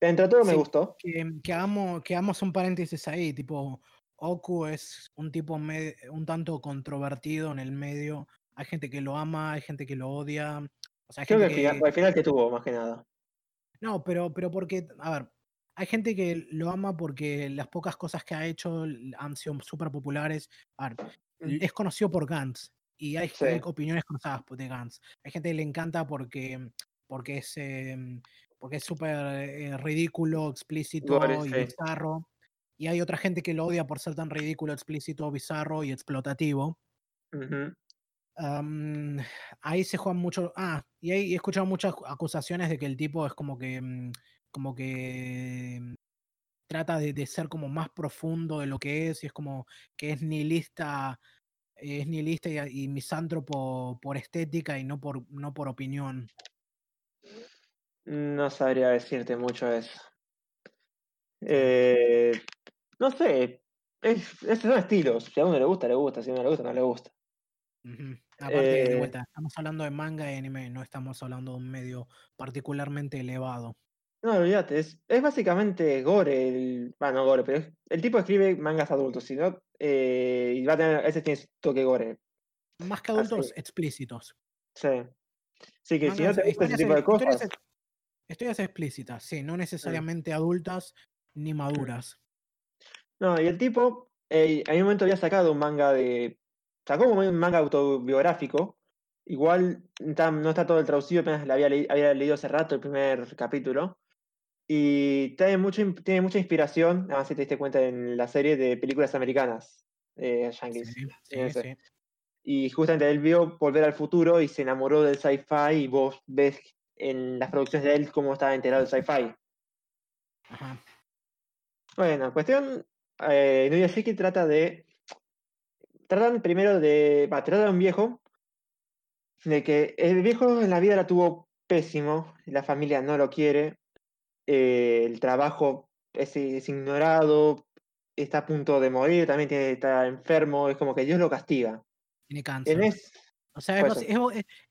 dentro de todo me Sí. gustó. Que, que, hagamos, que hagamos un paréntesis ahí, tipo, Oku es un tipo me- un tanto controvertido en el medio. Hay gente que lo ama, hay gente que lo odia. O sea, hay Creo que gente al final, al final que tuvo, más que nada. No, pero, pero porque, a ver, hay gente que lo ama porque las pocas cosas que ha hecho han sido súper populares. Ver, es conocido por Gantz y hay, Sí. opiniones cruzadas de Gantz. Hay gente que le encanta porque, porque es em, porque es súper eh, ridículo, explícito Gore, y sí. bizarro. Y hay otra gente que lo odia por ser tan ridículo, explícito, bizarro y explotativo. Ujú. Am, ahí se juegan mucho. Ah, y ahí he escuchado muchas acusaciones de que el tipo es como que. mm, como que. mm, trata de, de ser como más profundo de lo que es. Y es como que es nihilista. Es nihilista y, y misántropo por estética y no por, no por opinión. No sabría decirte mucho eso. Eh, no sé. Es, es- son estilos. Si a uno le gusta, le gusta. Si a uno le gusta, no le gusta. Ujú. Aparte, de Eh, vuelta, estamos hablando de manga y anime, no estamos hablando de un medio particularmente elevado. No, olvídate, es, es básicamente gore. El, bueno, no gore, pero es- el tipo escribe mangas adultos, si no, eh, y va a tener, ese tiene su toque gore. Más que Así. adultos, explícitos. Sí. Sí, que si no Mangas- te gusta ese tipo de cosas, historias explícitas, sí, no necesariamente adultas ni maduras. No, y el tipo, eh, en un momento había sacado un manga de. Sacó un manga autobiográfico. Igual no está todo el traducido, apenas había, leí- había leído hace rato el primer capítulo. Y tiene, mucho, tiene mucha inspiración, además si te diste cuenta en la serie de películas americanas, eh, yankees. Sí, sí, sí. Y justamente él vio Volver al Futuro y se enamoró del sci-fi y vos ves en las producciones de él cómo estaba enterado del sci-fi. Bueno, cuestión, eh, Inuyashiki trata de, tratan primero de, va, trata de un viejo, de que el viejo en la vida la tuvo pésimo, la familia no lo quiere, eh, el trabajo es, es ignorado, está a punto de morir, también tiene, está enfermo, es como que Dios lo castiga. Tiene En cáncer. es, O sea,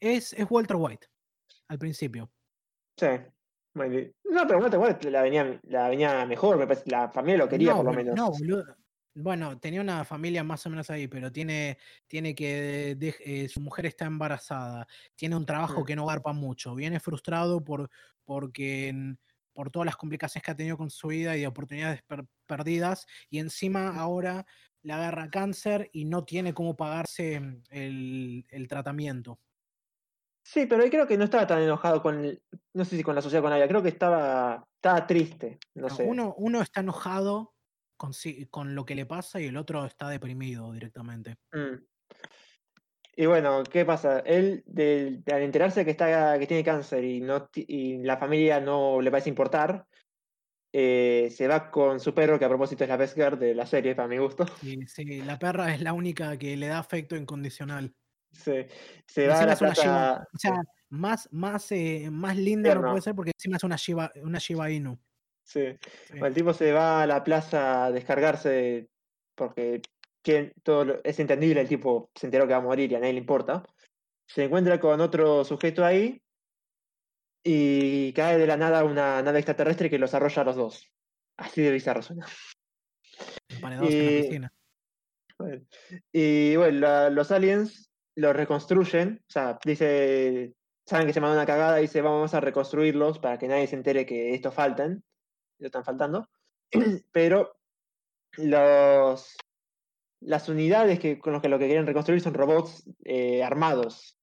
es, Walter White al principio. sí, bueno, no, pero Walter White la venía, la venía mejor, me parece, la familia lo quería no, por lo menos. no, boludo. Bueno, tenía una familia más o menos ahí, pero tiene, tiene que eh, su mujer está embarazada, tiene un trabajo Mm. que no garpa mucho, viene frustrado por porque por todas las complicaciones que ha tenido con su vida y de oportunidades per- perdidas, y encima ahora le agarra cáncer y no tiene cómo pagarse mm, el, el tratamiento. Sí, pero ahí creo que no estaba tan enojado con, el- no sé si con la sociedad con ella, creo que estaba, estaba triste, no No, sé. Uno, uno está enojado con, con lo que le pasa y el otro está deprimido directamente. Mm. Y bueno, ¿qué pasa? Él, del- al enterarse que está, que tiene cáncer y no y la familia no le parece importar, eh, se va con su perro, que a propósito es la Best Girl de la serie, para mi gusto. Sí, sí, la perra es la única que le da afecto incondicional. Se, se va a la plaza. o sea, más, más, eh, más linda no puede ser porque encima es una Shiba, una Shiba Inu. Sí. Sí. El tipo se va a la plaza a descargarse porque que- todo lo- es entendible, el tipo se enteró que va a morir y a nadie le importa. Se encuentra con otro sujeto ahí y cae de la nada una nave extraterrestre que los arrolla a los dos. Así de bizarro suena. [LAUGHS] Y-. Bueno, Y bueno, la- los aliens lo reconstruyen, o sea, dice, saben que se mandan una cagada y dice, vamos a reconstruirlos para que nadie se entere que estos faltan, lo están faltando. [CLEARS THROAT] Pero los, las unidades que, con las que lo que quieren reconstruir son robots eh, armados.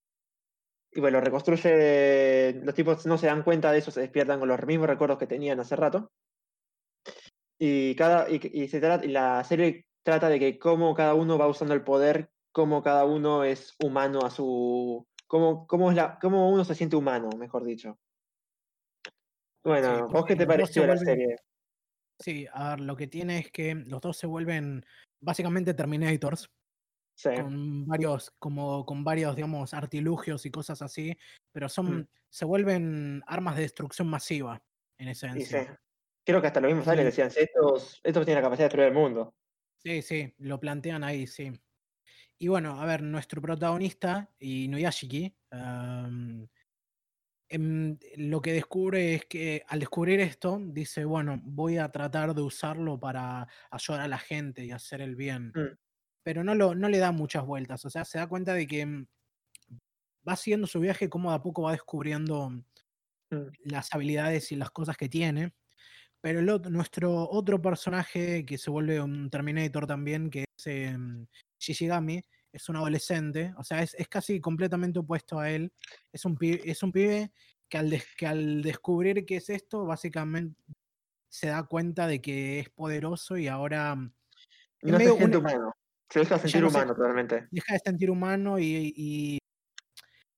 Y bueno, lo reconstruye, los tipos no se dan cuenta de eso, se despiertan con los mismos recuerdos que tenían hace rato. Y, cada, y, y se trata, y la serie trata de que cómo cada uno va usando el poder, cómo cada uno es humano a su. cómo, cómo, es la, cómo uno se siente humano, mejor dicho. Bueno, Sí, ¿vos qué te pareció la vuelven- serie? Sí, a ver, lo que tiene es que los dos se vuelven básicamente Terminators, Sí. con varios, como con varios, digamos, artilugios y cosas así, pero son, Mm. se vuelven armas de destrucción masiva, en Y sí. esencia. Creo que hasta los mismos aliens decían, estos, estos tienen la capacidad de destruir el mundo. Sí, sí, lo plantean ahí, sí. Y bueno, a ver, nuestro protagonista, Inuyashiki, am, em, lo que descubre es que al descubrir esto, dice, bueno, voy a tratar de usarlo para ayudar a la gente y hacer el bien. Mm. Pero no, lo, no le da muchas vueltas, o sea, se da cuenta de que mm, va siguiendo su viaje, como de a poco va descubriendo Mm. las habilidades y las cosas que tiene. Pero el nuestro otro personaje que se vuelve un Terminator también, que es em, Shishigami, es un adolescente, o sea, es, es casi completamente opuesto a él. Es un pibe, es un pibe que, al des- que al descubrir qué es esto, básicamente se da cuenta de que es poderoso y ahora mm, No se siente una- humano. Se deja sentir no se- humano totalmente. deja de sentir humano y, y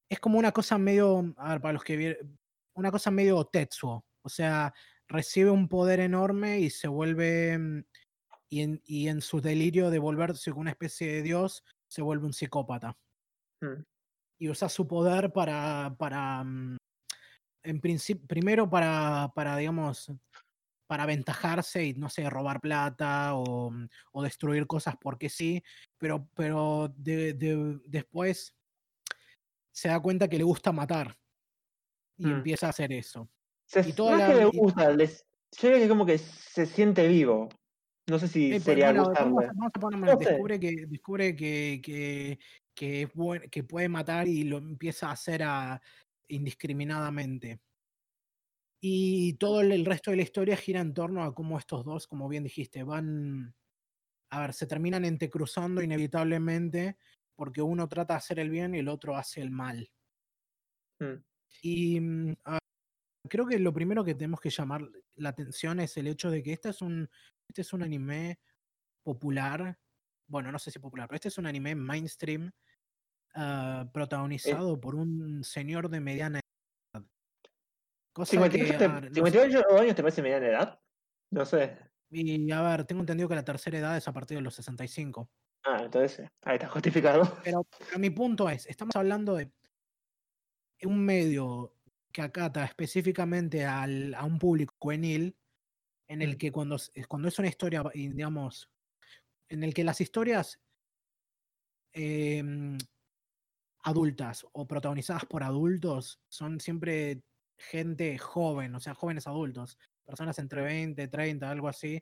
es como una cosa medio, a ver, para los que vieron, una cosa medio Tetsuo, o sea, recibe un poder enorme y se vuelve, mm, y en, y en su delirio de volverse una especie de dios, se vuelve un psicópata. Mm. Y usa su poder para, para mm, en principio, primero para, para, digamos, para aventajarse y, no sé, robar plata o, mm, o destruir cosas porque sí, pero, pero de- de- después se da cuenta que le gusta matar y Mm. empieza a hacer eso. Se- Y toda no es la- que y- gusta, les, yo creo que como que se siente vivo. No sé si Eh, sería bueno, vamos, a- vamos a ponerme- No sé. descubre que descubre que, que, que es buen- que puede matar y lo empieza a hacer a- indiscriminadamente. Y todo el, el resto de la historia gira en torno a cómo estos dos, como bien dijiste, van a ver, se terminan entrecruzando inevitablemente porque uno trata de hacer el bien y el otro hace el mal. Mm. Y mm, a- creo que lo primero que tenemos que llamar la atención es el hecho de que este es un, este es un anime popular. Bueno, no sé si popular, pero este es un anime mainstream ah, protagonizado por un señor de mediana edad. Cosa que, 58, te- a ver, no sé, 58 años te parece mediana edad? No sé. y a ver, tengo entendido que la tercera edad es a partir de los 65. Ah, entonces eh, ahí está justificado. Pero, pero mi punto es, estamos hablando de un medio que acata específicamente al- a un público juvenil, en el Mm. que cuando, es- cuando es una historia, digamos, en el que las historias em, adultas o protagonizadas por adultos son siempre gente joven, o sea, jóvenes adultos, personas entre 20, 30, algo así.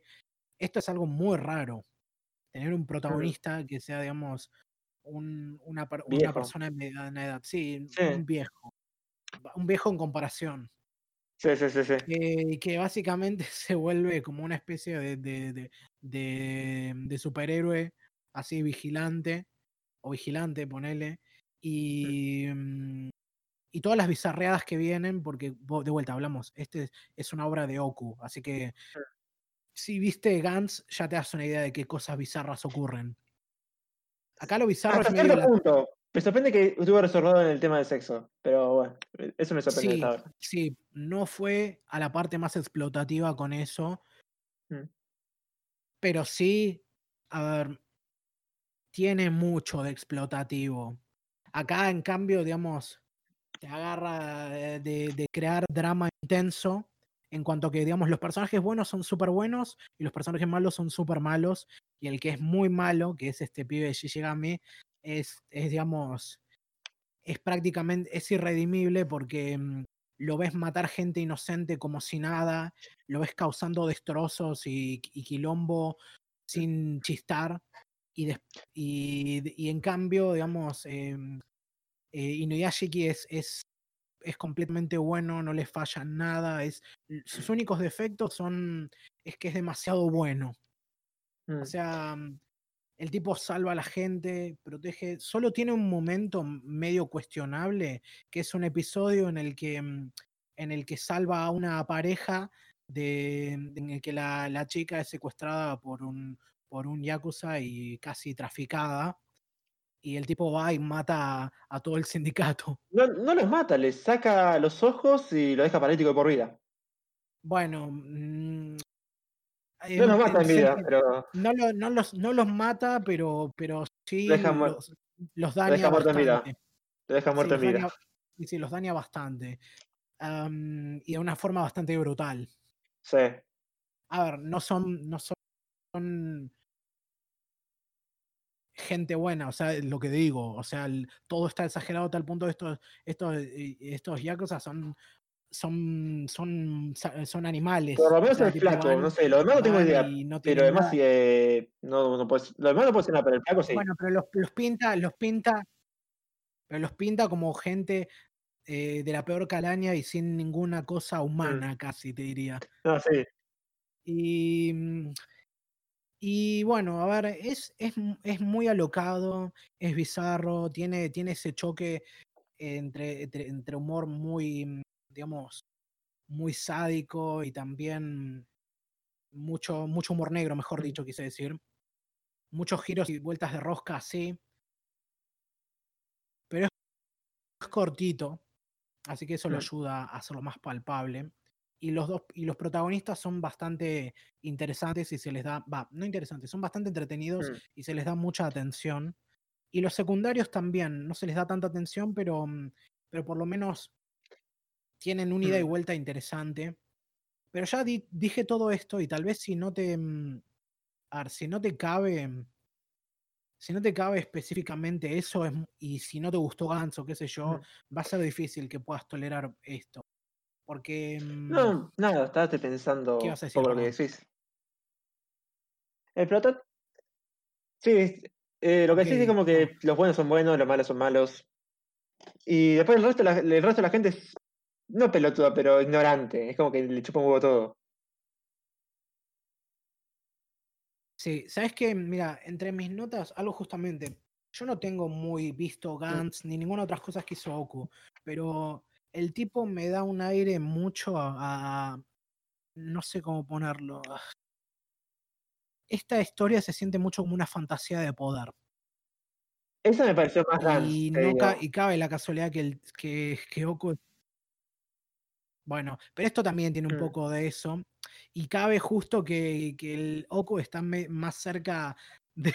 Esto es algo muy raro, tener un protagonista que sea, digamos, un- una, una persona de mediana edad, sí, Sí. un viejo, un viejo en comparación Sí, sí, sí, sí. que, que básicamente [LAUGHS] se vuelve como una especie de, de, de- de- de superhéroe, así vigilante, o vigilante, ponele, y, mm, y todas las bizarreadas que vienen, porque de vuelta hablamos, este es, una obra de Oku, así que si viste Gantz ya te das una idea de qué cosas bizarras ocurren. Acá lo bizarro Hasta es medio punto. Me sorprende que estuvo resolvido en el tema del sexo. Pero bueno, eso me sorprende. Sí, ahora. sí, no fue a la parte más explotativa con eso, Mm. pero sí, a ver, tiene mucho de explotativo. Acá, en cambio, digamos, te agarra de, crear drama intenso, en cuanto que, digamos, los personajes buenos son súper buenos y los personajes malos son súper malos, y el que es muy malo, que es este pibe de Shishigami, es, es digamos, es prácticamente, es irredimible porque mm, lo ves matar gente inocente como si nada, lo ves causando destrozos y, y quilombo sin chistar, y, y, y en cambio, digamos, em, eh, Inuyashiki es, es, es completamente bueno, no le falla nada, es, sus únicos defectos son, es que es demasiado bueno. Mm. O sea, mm, el tipo salva a la gente, protege. Solo tiene un momento medio cuestionable, que es un episodio en el que, mm, en el que salva a una pareja, de, en el que la, la chica es secuestrada por un, por un yakuza y casi traficada. Y el tipo va y mata a, a todo el [LAUGHS] sindicato. No, no los mata, les saca los ojos y lo deja paralítico de por vida. Bueno, mm, No los mata en vida, pero no, lo- no los, no los mata, pero, pero sí deja los, los lo daña deja muerto en vida. bastante. lo deja muerto en vida. daña, sí, sí, los daña bastante. Y de una forma bastante brutal. Sí. A ver, no son, no son, gente buena, o sea, lo que digo, o sea, el- todo está exagerado a tal punto de estos, estos, eh, estos yakuza son, son, son, son animales. Por lo menos el flaco, van- no sé, lo demás no tengo idea. no Pero además, sí, eh, no, no puedes, lo demás no puedo decir nada, pero el flaco sí. Bueno, pero los, los pinta, los pinta, pero los pinta como gente eh, de la peor calaña y sin ninguna Mm. cosa humana, casi te diría. No, sí. Y, mm, y bueno, a ver, es, es, es muy alocado, es bizarro, tiene, tiene ese choque entre, entre, entre humor muy, mm, digamos, muy sádico y también mucho, mucho humor negro, mejor Mm. dicho, quise decir. Muchos giros y vueltas de rosca así. Pero es, cortito, así que eso lo Mm. ayuda a hacerlo más palpable. Y los dos, y los protagonistas son bastante interesantes y se les da, va, no interesantes, son bastante entretenidos Mm. y se les da mucha atención. Y los secundarios también, no se les da tanta atención, pero, pero por lo menos tienen un ida y vuelta interesante. Pero ya di- dije todo esto y tal vez si no te, mm, a ver, si no te cabe, mm, si no te cabe específicamente eso es, y si no te gustó Gantz o qué sé yo, Mm. va a ser difícil que puedas tolerar esto. Porque. mm, No, nada, estaba pensando ¿Qué a decir, poco lo que decís. El prota... Sí, eh, lo que decís es como que los buenos son buenos, los malos son malos. Y después el resto, la, el resto de la gente es, no pelotuda, pero ignorante. Es como que le chupa un huevo todo. Sí, ¿sabes qué? Mira, entre mis notas, algo justamente. Yo no tengo muy visto Gantz ni ninguna otras cosas que hizo Oku, pero el tipo me da un aire mucho a. a- no sé cómo ponerlo. Esta historia se siente mucho como una fantasía de poder. Eso me pareció más Gantz, Y, no ca- y cabe la casualidad que, el, que, que Oku. Bueno, pero esto también tiene un Mm. poco de eso. Y cabe justo que, que el Oku está me- más cerca de,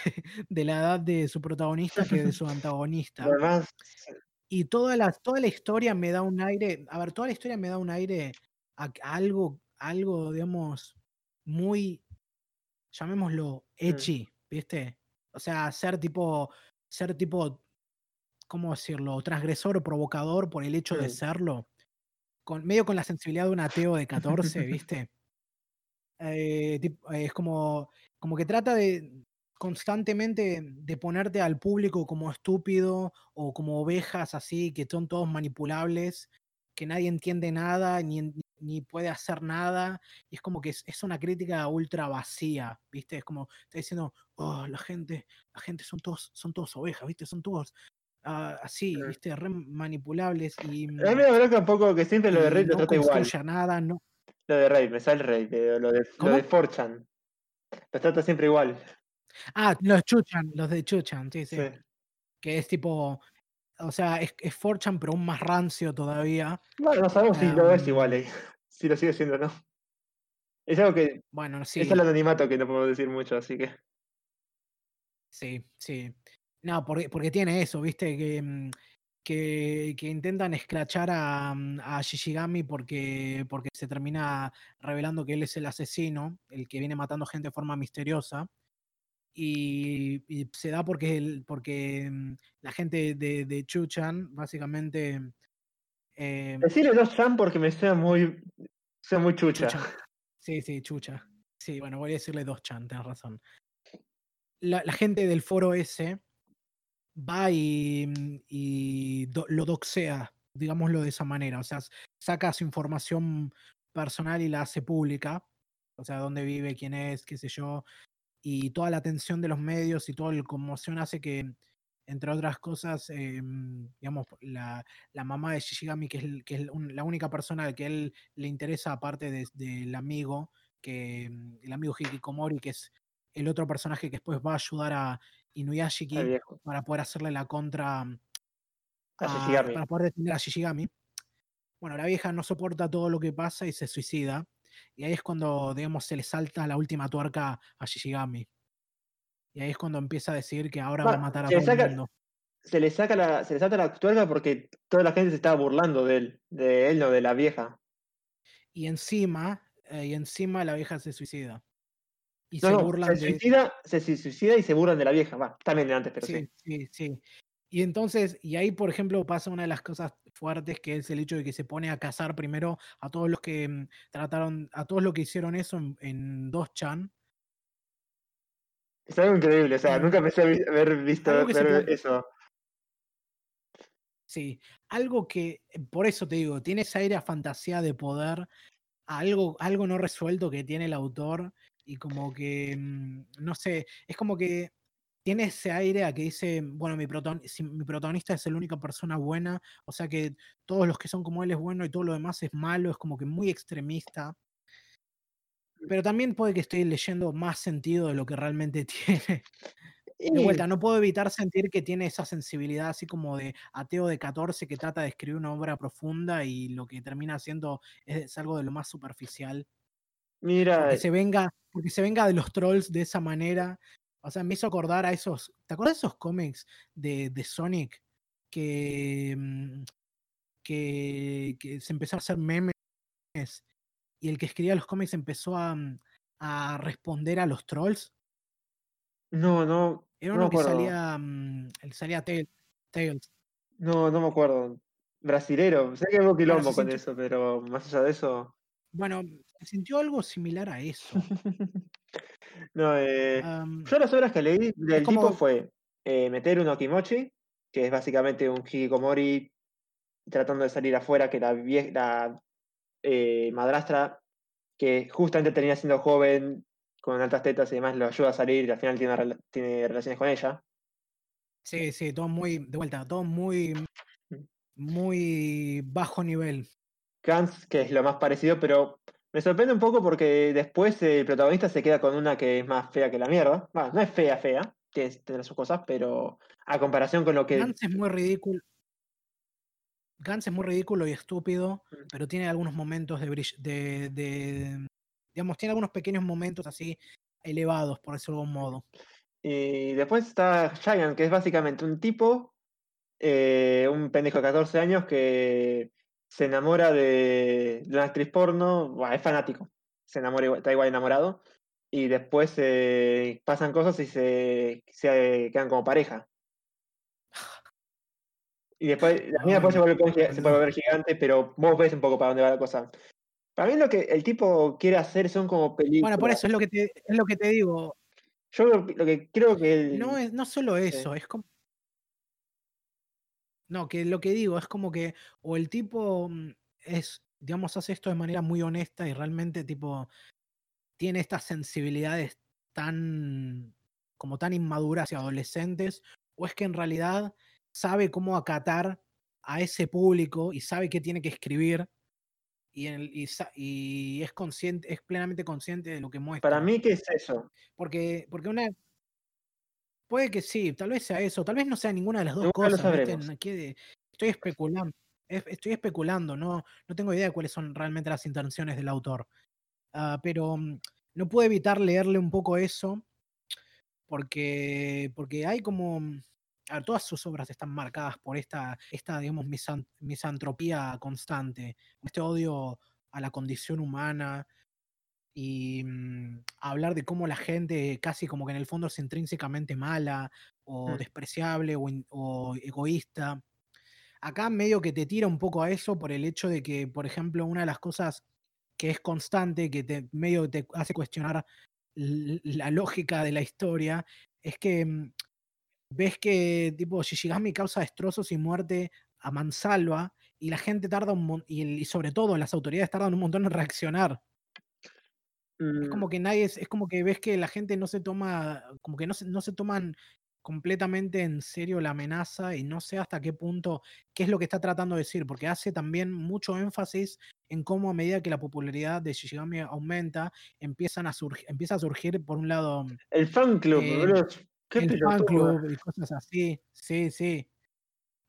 de la edad de su protagonista que de su [LAUGHS] antagonista. Además, Y toda la, toda la historia me da un aire. A ver, toda la historia me da un aire a, a algo, algo, digamos, muy. Llamémoslo edgy, ¿viste? O sea, ser tipo. Ser tipo. ¿Cómo decirlo? Transgresor o provocador por el hecho de Mm. serlo. Con, medio con la sensibilidad de un ateo de 14, ¿viste? Eh, es como, como que trata de constantemente de ponerte al público como estúpido o como ovejas así, que son todos manipulables, que nadie entiende nada ni, ni puede hacer nada. Y es como que es, es una crítica ultra vacía, ¿viste? Es como está diciendo, oh, la gente, la gente son todos, son todos ovejas, ¿viste? Son todos ah, así, Mm. ¿viste? Re manipulables y, a mí me bronca un poco que siempre lo de Rey lo no trata igual. nada, no, Lo de Rey, me sale Rey, pero lo de, lo de Forchan. Lo trata siempre igual. Ah, los Chuchan, los de Chuchan, sí, sí. Sí. Que es tipo, o sea, es, es 4chan, pero aún más rancio todavía. Bueno, no sabemos si lo es Em, igual, eh. si lo sigue siendo o no. Es algo que Bueno, es sí, el anonimato que no podemos decir mucho, así que. sí, sí. No, porque, porque tiene eso, viste, que, mm, que, que intentan escrachar a, mm, a Shishigami porque, porque se termina revelando que él es el asesino, el que viene matando gente de forma misteriosa. Y, y se da porque, el- porque mm, la gente de, de Chuchan, básicamente. em, Decirle dos Chan porque me suena muy. suena muy chucha. Chucha. Sí, sí, chucha. Sí, bueno, voy a decirle dos chan, tenés razón. La, la gente del foro ese va y, mm, lo doxea, digámoslo de esa manera. O sea, saca su información personal y la hace pública. O sea, dónde vive, quién es, qué sé yo. Y toda la atención de los medios y toda la conmoción hace que, entre otras cosas, em, digamos, la, la mamá de Shishigami, que es, que es la única persona que él le interesa, aparte de- del amigo, que mm, el amigo Hikikomori, que es el otro personaje que después va a ayudar a Inuyashiki para poder hacerle la contra mm, A a- Shishigami. para poder detener a Shishigami. Bueno, la vieja no soporta todo lo que pasa y se suicida. Y ahí es cuando, digamos, se le salta la última tuerca a Shishigami. Y ahí es cuando empieza a decir que ahora va a matar a todo el saca- mundo. Se le saca la. se le salta la tuerca porque toda la gente se estaba burlando de él. De él, no, de la vieja. Y encima, eh, y encima la vieja se suicida. Y No, se no, burlan se de. suicida, se su- suicida y se burlan de la vieja. Va, también de antes, pero sí. Sí, sí, sí. Y entonces, y ahí, por ejemplo, pasa una de las cosas fuertes, que es el hecho de que se pone a cazar primero a todos los que mm, trataron, a todos los que hicieron eso en, en 2chan. Es algo increíble, o sea, Y- nunca pensé haber visto se ver puede- eso. Sí, algo que, eh, por eso te digo, tiene esa aire a fantasía de poder, algo, algo no resuelto que tiene el autor y como que, mm, no sé, es como que tiene ese aire a que dice, bueno, mi, si mi protagonista es la única persona buena, o sea que todos los que son como él es bueno y todo lo demás es malo, es como que muy extremista. Pero también puede que esté leyendo más sentido de lo que realmente [LAUGHS] tiene. De vuelta, no puedo evitar sentir que tiene esa sensibilidad así como de ateo de 14 que trata de escribir una obra profunda y lo que termina haciendo es algo de lo más superficial. Mira, Porque se venga, porque se venga de los trolls de esa manera. O sea, me hizo acordar a esos. ¿Te acuerdas de esos cómics de, de Sonic que, mm, que, que se empezaron a hacer memes y el que escribía los cómics empezó a, mm, a responder a los trolls? no, no, Era no uno que salía, mm, salía Tail- Tails. No, no me acuerdo. brasilero. Sé que hubo quilombo con eso, pero más allá de eso. Bueno, se sintió algo similar a eso. [LAUGHS] no, eh, yo las obras que leí del tipo como- fue eh, meter un Okimochi, que es básicamente un Hikikomori tratando de salir afuera, que la, vie- la eh, madrastra, que justamente termina siendo joven, con altas tetas y demás, lo ayuda a salir y al final tiene, rela- tiene relaciones con ella. sí, sí, todo muy, de vuelta, todo muy, muy bajo nivel. Gans, que es lo más parecido, pero me sorprende un poco porque después el protagonista se queda con una que es más fea que la mierda. Bueno, no es fea, fea, tiene, tendrá sus cosas, pero a comparación con lo que. Gantz es muy ridículo. Gantz es muy ridículo y estúpido, Mm. pero tiene algunos momentos de, de- digamos, tiene algunos pequeños momentos así elevados, por decirlo de algún modo. Y después está Giant, que es básicamente un tipo, eh, un pendejo de 14 años que se enamora de, de una actriz porno, bueno, es fanático, se enamora igual- está igual enamorado, y después eh, pasan cosas y se, se quedan como pareja. Y después la mina después se vuelve, se puede volver gigante, pero vos ves un poco para dónde va la cosa. Para mí lo que el tipo quiere hacer son como películas. Bueno, por eso es lo que te, es lo que te digo. Yo lo, lo que creo que él... No es no solo eso, es como. No, que lo que digo es como que o el tipo mm, es, digamos, hace esto de manera muy honesta y realmente tipo tiene estas sensibilidades tan como tan inmaduras y adolescentes, o es que en realidad sabe cómo acatar a ese público y sabe qué tiene que escribir y, en el- y sa- y es consciente, es plenamente consciente de lo que muestra. Para mí, ¿qué es eso? Porque, porque una. Puede que sí, tal vez sea eso, tal vez no sea ninguna de las dos Nunca cosas. estoy especulando. es- Estoy especulando, no, no tengo idea de cuáles son realmente las intenciones del autor. Ah, pero mm, no puedo evitar leerle un poco eso, porque, porque hay como. mm, a ver, todas sus obras están marcadas por esta, esta digamos, misan- misantropía constante, este odio a la condición humana, y mm, hablar de cómo la gente casi como que en el fondo es intrínsecamente mala o Mm. despreciable o, in- o egoísta. Acá medio que te tira un poco a eso por el hecho de que, por ejemplo, una de las cosas que es constante, que te medio te hace cuestionar la lógica de la historia, es que mm, ves que tipo Shishigami causa destrozos y muerte a mansalva y la gente tarda un montón, y, el- y sobre todo las autoridades tardan un montón en reaccionar. Es Mm, como que nadie, es, es como que ves que la gente no se toma, como que no se, no se toman completamente en serio la amenaza y no sé hasta qué punto, qué es lo que está tratando de decir, porque hace también mucho énfasis en cómo a medida que la popularidad de Shishigami aumenta, empiezan a surgir, empieza a surgir por un lado El fan club, eh. Qué el fan club y cosas así, sí, sí.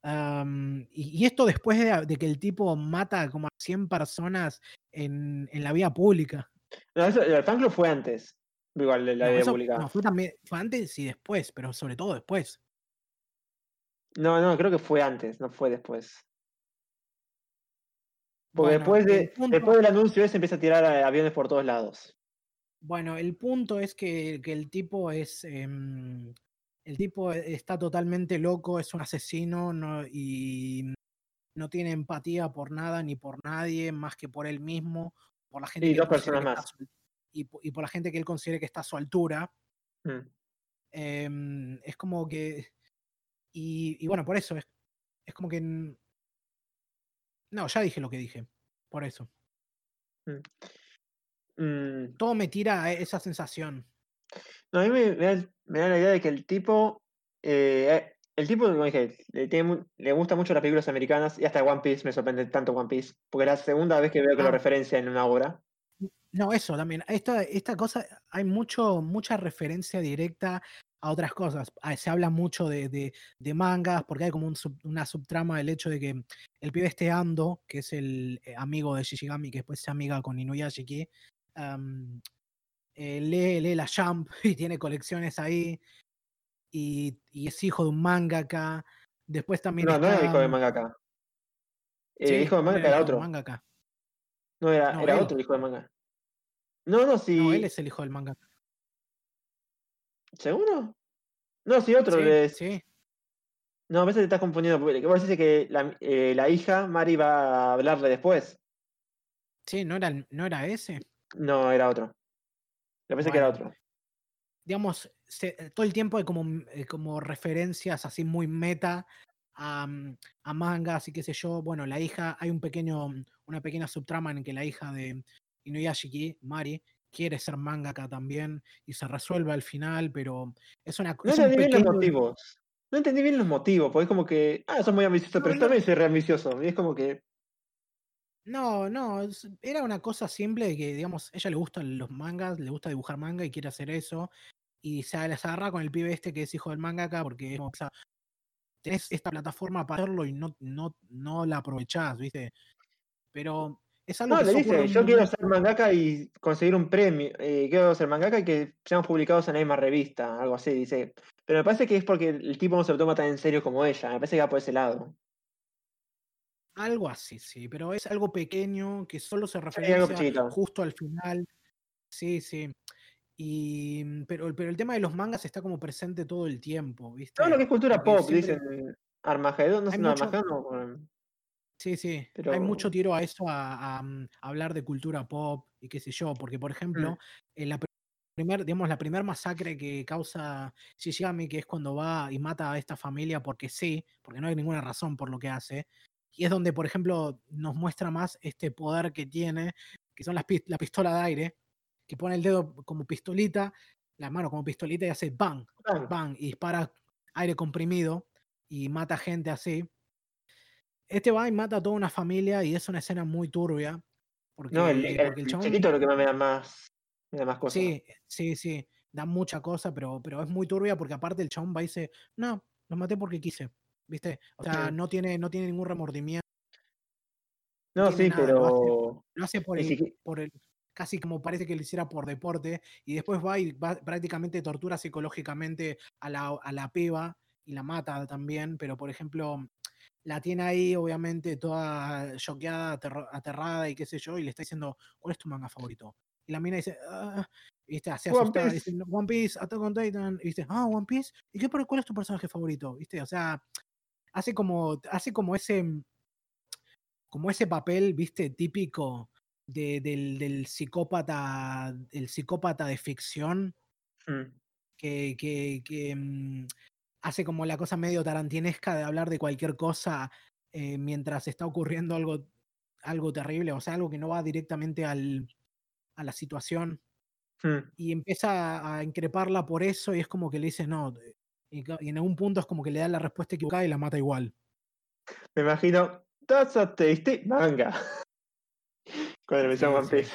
Am, y, y esto después de, de que el tipo mata como a 100 personas en, en la vía pública. No, eso- el fan club fue antes. Igual la No, vida eso- pública. no, fue también, fue antes y después, pero sobre todo después. No, no, creo que fue antes, no fue después. Porque Bueno, después, de, punto- después del anuncio ese empieza a tirar aviones por todos lados. Bueno, el punto es que, que el tipo es. em, el tipo está totalmente loco, es un asesino no, y no tiene empatía por nada ni por nadie más que por él mismo, por la gente Y que dos personas más. y, y por la gente que él considera que está a su altura. Mm. em, es como que. Y, y bueno, por eso es, es como que. No, ya dije lo que dije. Por eso. Mm, Todo me tira a esa sensación. No, a mí me, me da, me da la idea de que el tipo. eh, el tipo, como dije, le, tiene le gusta mucho las películas americanas y hasta One Piece me sorprende tanto One Piece. Porque es la segunda vez que veo que lo Ah. referencia en una obra. No, eso también. Esta, esta cosa, hay mucho, mucha referencia directa a otras cosas. Ah, Se habla mucho de, de- de mangas, porque hay como un sub- una subtrama del hecho de que el pibe este Ando, que es el eh, amigo de Shishigami, que después se amiga con Inuyashiki, eh, lee, lee la Jump [LAUGHS] y tiene colecciones ahí. Y, y es hijo de un mangaka. Después también No, no era hijo de mangaka. Eh, Sí, hijo de mangaka era de otro. mangaka. No, era, No, era él. otro hijo de manga. No, no, sí. No, él es el hijo del mangaka. ¿Seguro? No, sí, otro. Sí. No, a veces te estás confundiendo. Porque vos decís que la, eh, la hija, Mari, va a hablarle después. Sí, ¿no era, no era ese? No, era otro. Me parece que era otro. Digamos, se- eh, todo el tiempo hay como, mm, eh, como referencias así muy meta a, mm, a mangas y qué sé yo. Bueno, la hija, hay un pequeño, mm, una pequeña subtrama en que la hija de Inuyashiki, Mari, quiere ser mangaka también y se resuelve al final, pero es una No es un entendí bien los pequeño- motivos. No entendí bien los motivos, porque es como que, ah, sos muy ambicioso, No, pero no. también soy re ambicioso. Y es como que, No, no, era una cosa simple de que, digamos, ella le gustan los mangas, le gusta dibujar manga y quiere hacer eso. Y se agarra con el pibe este que es hijo del mangaka porque es como, o sea, tenés esta plataforma para hacerlo y no, no, no la aprovechás, ¿viste? Pero es algo no, que le dice, yo quiero ser mangaka y conseguir un premio. eh, quiero ser mangaka y que seamos publicados en la misma revista, algo así, dice. Pero me parece que es porque el tipo no se lo toma tan en serio como ella. Me parece que va por ese lado. Algo así, sí, pero es algo pequeño que solo se algo referencia chiquito. justo al final. Sí, sí. Y, mm, pero, pero el tema de los mangas está como presente todo el tiempo, ¿viste? Todo lo que es cultura Porque pop, siempre- dicen Armagedón, no sé, Hay no, mucho- Armagedón no, bueno, Sí, sí. Hay Pero- mucho tiro a eso, a, a, mm, hablar de cultura pop y qué sé yo, porque por ejemplo, Mm. en la primer, digamos, la primer masacre que causa Shishigami, que es cuando va y mata a esta familia porque sí, porque no hay ninguna razón por lo que hace, y es donde, por ejemplo, nos muestra más este poder que tiene, que son las la pistola de aire, que pone el dedo como pistolita, la mano como pistolita y hace bang, bang. bang, y dispara aire comprimido y mata gente así. Este va y mata a toda una familia y es una escena muy turbia. Porque, No, el, el, porque el el chabón- chiquito es lo que me da más, me da más cosas. Sí, sí, sí. Da mucha cosa, pero, pero es muy turbia porque aparte el chabón va y dice, no, lo maté porque quise. ¿Viste? O sea, no tiene, no tiene ningún remordimiento. no, sí, nada, lo hace- pero Lo hace por el, por el, casi como parece que lo hiciera por deporte, y después va y va, prácticamente tortura psicológicamente a la, a la piba y la mata también, pero por ejemplo, la tiene ahí obviamente toda choqueada, aterro- aterrada y qué sé yo, y le está diciendo, ¿cuál es tu manga favorito? Y la mina dice, ah, y viste, así One asustada, Piece. dice, One Piece, Attack on Titan, y dice, ah, One Piece, ¿y qué, cuál es tu personaje favorito? ¿Viste? O sea, hace como, hace como ese, como ese papel, viste, típico de- del, del psicópata, el psicópata de ficción, mm, que, que- que, mm, hace como la cosa medio tarantinesca de hablar de cualquier cosa eh, mientras está ocurriendo algo, algo terrible, o sea, algo que no va directamente al, a la situación. mm. Y empieza a increparla por eso y es como que le dice no. eh, y en algún punto es como que le da la respuesta equivocada y la mata igual. Me imagino, that's a tasty manga. One. Piece.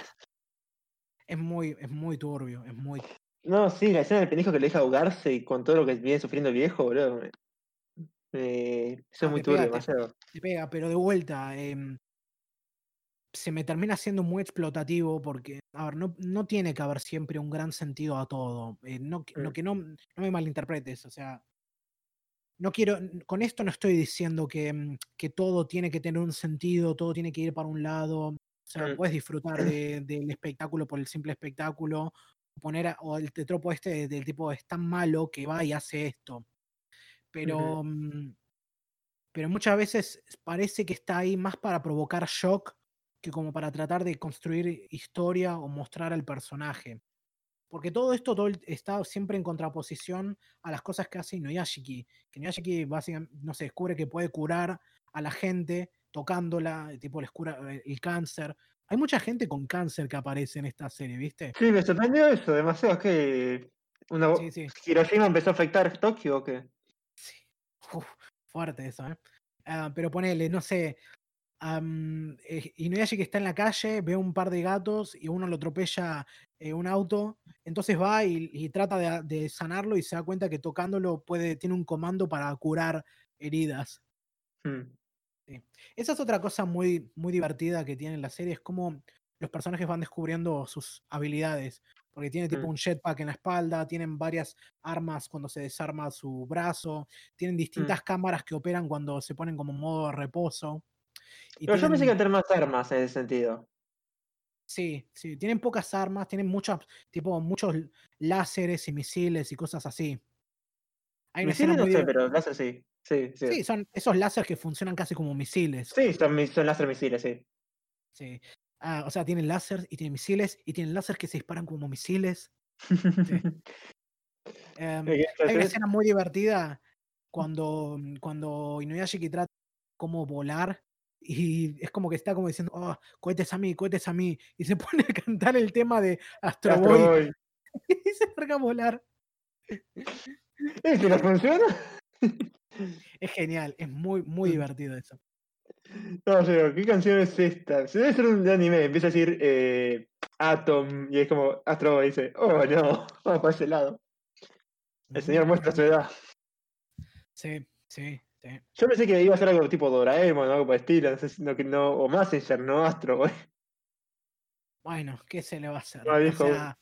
Es muy, es muy turbio, es muy No, sí, la escena del pendejo que le deja ahogarse y con todo lo que viene sufriendo el viejo, boludo. me- me- eso Ah, es muy te pega, turbio, demasiado. te pega, pero de vuelta, em, se me termina siendo muy explotativo porque, a ver, no, no tiene que haber siempre un gran sentido a todo. eh, no, no, Mm. que no, no me malinterpretes, o sea, no quiero, con esto no estoy diciendo que, mm, que todo tiene que tener un sentido, todo tiene que ir para un lado. O sea, Mm. puedes disfrutar [CLEARS THROAT] de- del espectáculo por el simple espectáculo, poner a- o el tropo este del tipo es tan malo que va y hace esto. Pero, mm, pero muchas veces parece que está ahí más para provocar shock que como para tratar de construir historia o mostrar al personaje. Porque todo esto todo está siempre en contraposición a las cosas que hace Inuyashiki. Que Inuyashiki básicamente, no sé, descubre que puede curar a la gente tocándola, tipo les cura eh, el cáncer. Hay mucha gente con cáncer que aparece en esta serie, ¿viste? Sí, me sorprendió eso, demasiado. Es que una... Sí, sí. Hiroshima empezó a afectar Tokio o qué? Sí. Uf, fuerte eso, ¿eh? Ah, pero ponele, no sé. am, eh, Inuyashiki está en la calle, ve un par de gatos y uno lo atropella eh, un auto. Entonces va y, y trata de, de sanarlo y se da cuenta que tocándolo puede, tiene un comando para curar heridas. Mm. Esa es otra cosa muy, muy divertida que tiene la serie, es como los personajes van descubriendo sus habilidades. Porque tiene tipo Mm. un jetpack en la espalda, tienen varias armas cuando se desarma su brazo, tienen distintas cámaras que operan cuando se ponen como modo de reposo. Y Pero yo pensé que a tener más armas en ese sentido. Sí, sí, tienen pocas armas, tienen muchas, tipo, muchos láseres y misiles y cosas así. Hay Misiles no sé, pero láser sí. Sí, sí. Sí, son esos láseres que funcionan casi como misiles. Sí, son, son láser misiles, sí. Sí. Ah, o sea, tienen láser y tienen misiles y tienen láser que se disparan como misiles. [LAUGHS] Em, ¿Qué querés hay una escena muy divertida cuando, mm, cuando Inuyashiki trata como volar y es como que está como diciendo, oh, cohetes a mí, cohetes a mí. Y se [LAUGHS] pone a cantar el tema de Astro Astro Boy Boy. [LAUGHS] y se larga a volar. ¿Eh, ¿Que no funciona? Es genial, es muy, muy Mm. divertido eso. No, digo, ¿qué canción es esta? Si debe ser un anime, empieza a decir eh, Atom y es como Astro Boy dice, oh no, [LAUGHS] vamos para ese lado. El señor muestra su edad. Sí, sí, sí. Yo pensé que iba a ser algo tipo Doraemon o algo por el estilo, no sé si no, no, o Messenger, no Astro. Bueno, ¿qué se le va a hacer? No, O sea,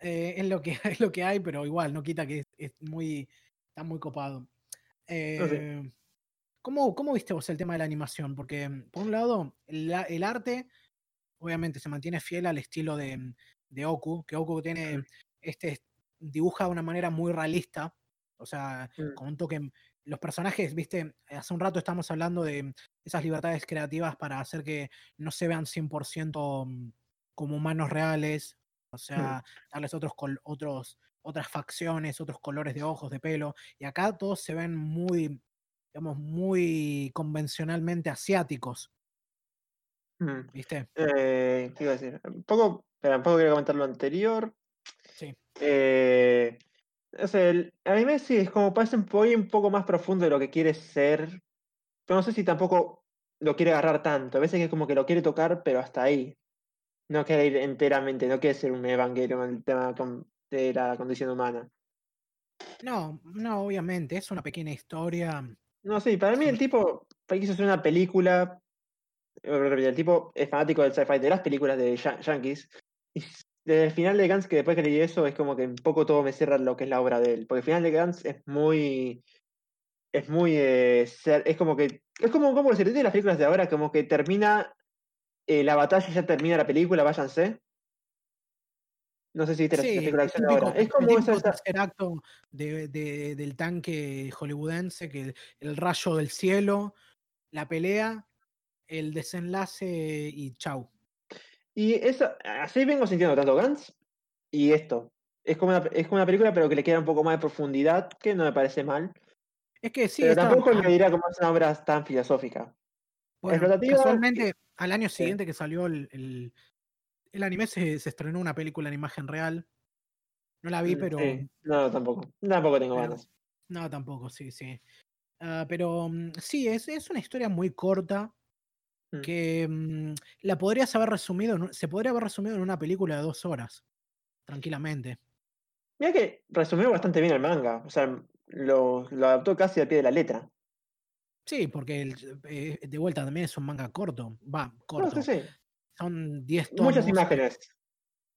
eh, es, lo que, [LAUGHS] es lo que hay, pero igual, no quita que es, es muy, está muy copado. Eh, ¿cómo, cómo viste vos el tema de la animación? Porque, mm, por un lado, el, arte, obviamente, se mantiene fiel al estilo de, mm, de Oku, que Oku tiene Mm. este, dibuja de una manera muy realista, o sea, Mm. con un toque. Los personajes, viste, hace un rato estamos hablando de esas libertades creativas para hacer que no se vean 100% mm, como humanos reales, o sea, darles otros, otros, otras facciones, otros colores de ojos, de pelo, y acá todos se ven muy, digamos, muy convencionalmente asiáticos, Mm. ¿viste? Eh, ¿Qué iba a decir? Un poco, espera, un poco quería comentar lo anterior. Sí. Eh, o sea, el anime sí es como parece un poco, un poco más profundo de lo que quiere ser, pero no sé si tampoco lo quiere agarrar tanto. A veces es como que lo quiere tocar, pero hasta ahí. No quiere ir enteramente, no quiere ser un evangelio en el tema con- de la condición humana. No, no, obviamente, es una pequeña historia. No, sí, para mí el tipo quiso hacer una película. eh, El tipo es fanático del sci-fi, de las películas de ya- Yankees. Y desde el final de Gantz, que después que leí eso, es como que un poco todo me cierra lo que es la obra de él. Porque el final de Gantz es muy. Es muy. eh, ser- es como que. Es como, como se de las películas de ahora, como que termina eh, la batalla y ya termina la película, váyanse. No sé si la Sí, el típico, ahora. Es el como típico esa- tercer acto de- de- del tanque hollywoodense, que el, el rayo del cielo, la pelea, el desenlace y chau. Y eso, así vengo sintiendo tanto Gantz y esto. Es como, una, es como una película, pero que le queda un poco más de profundidad, que no me parece mal. Es que sí, pero tampoco ah, le dirá como es una obra tan filosófica. bueno, explotativa, casualmente al año sí. siguiente que salió el, el, el anime se, se estrenó una película en imagen real. No la vi, Mm, pero sí. No, tampoco. Tampoco tengo Pero- ganas. No, tampoco, sí, sí. Ah, pero mm, sí, es, es una historia muy corta Mm. que la podrías haber resumido, en se podría haber resumido en una película de dos horas, tranquilamente. Mira que resumió bastante bien el manga. O sea, lo, lo adaptó casi al pie de la letra. Sí, porque el- eh, de vuelta también es un manga corto, va, No, corto. sí, sí. Son 10 tomos. Muchas imágenes.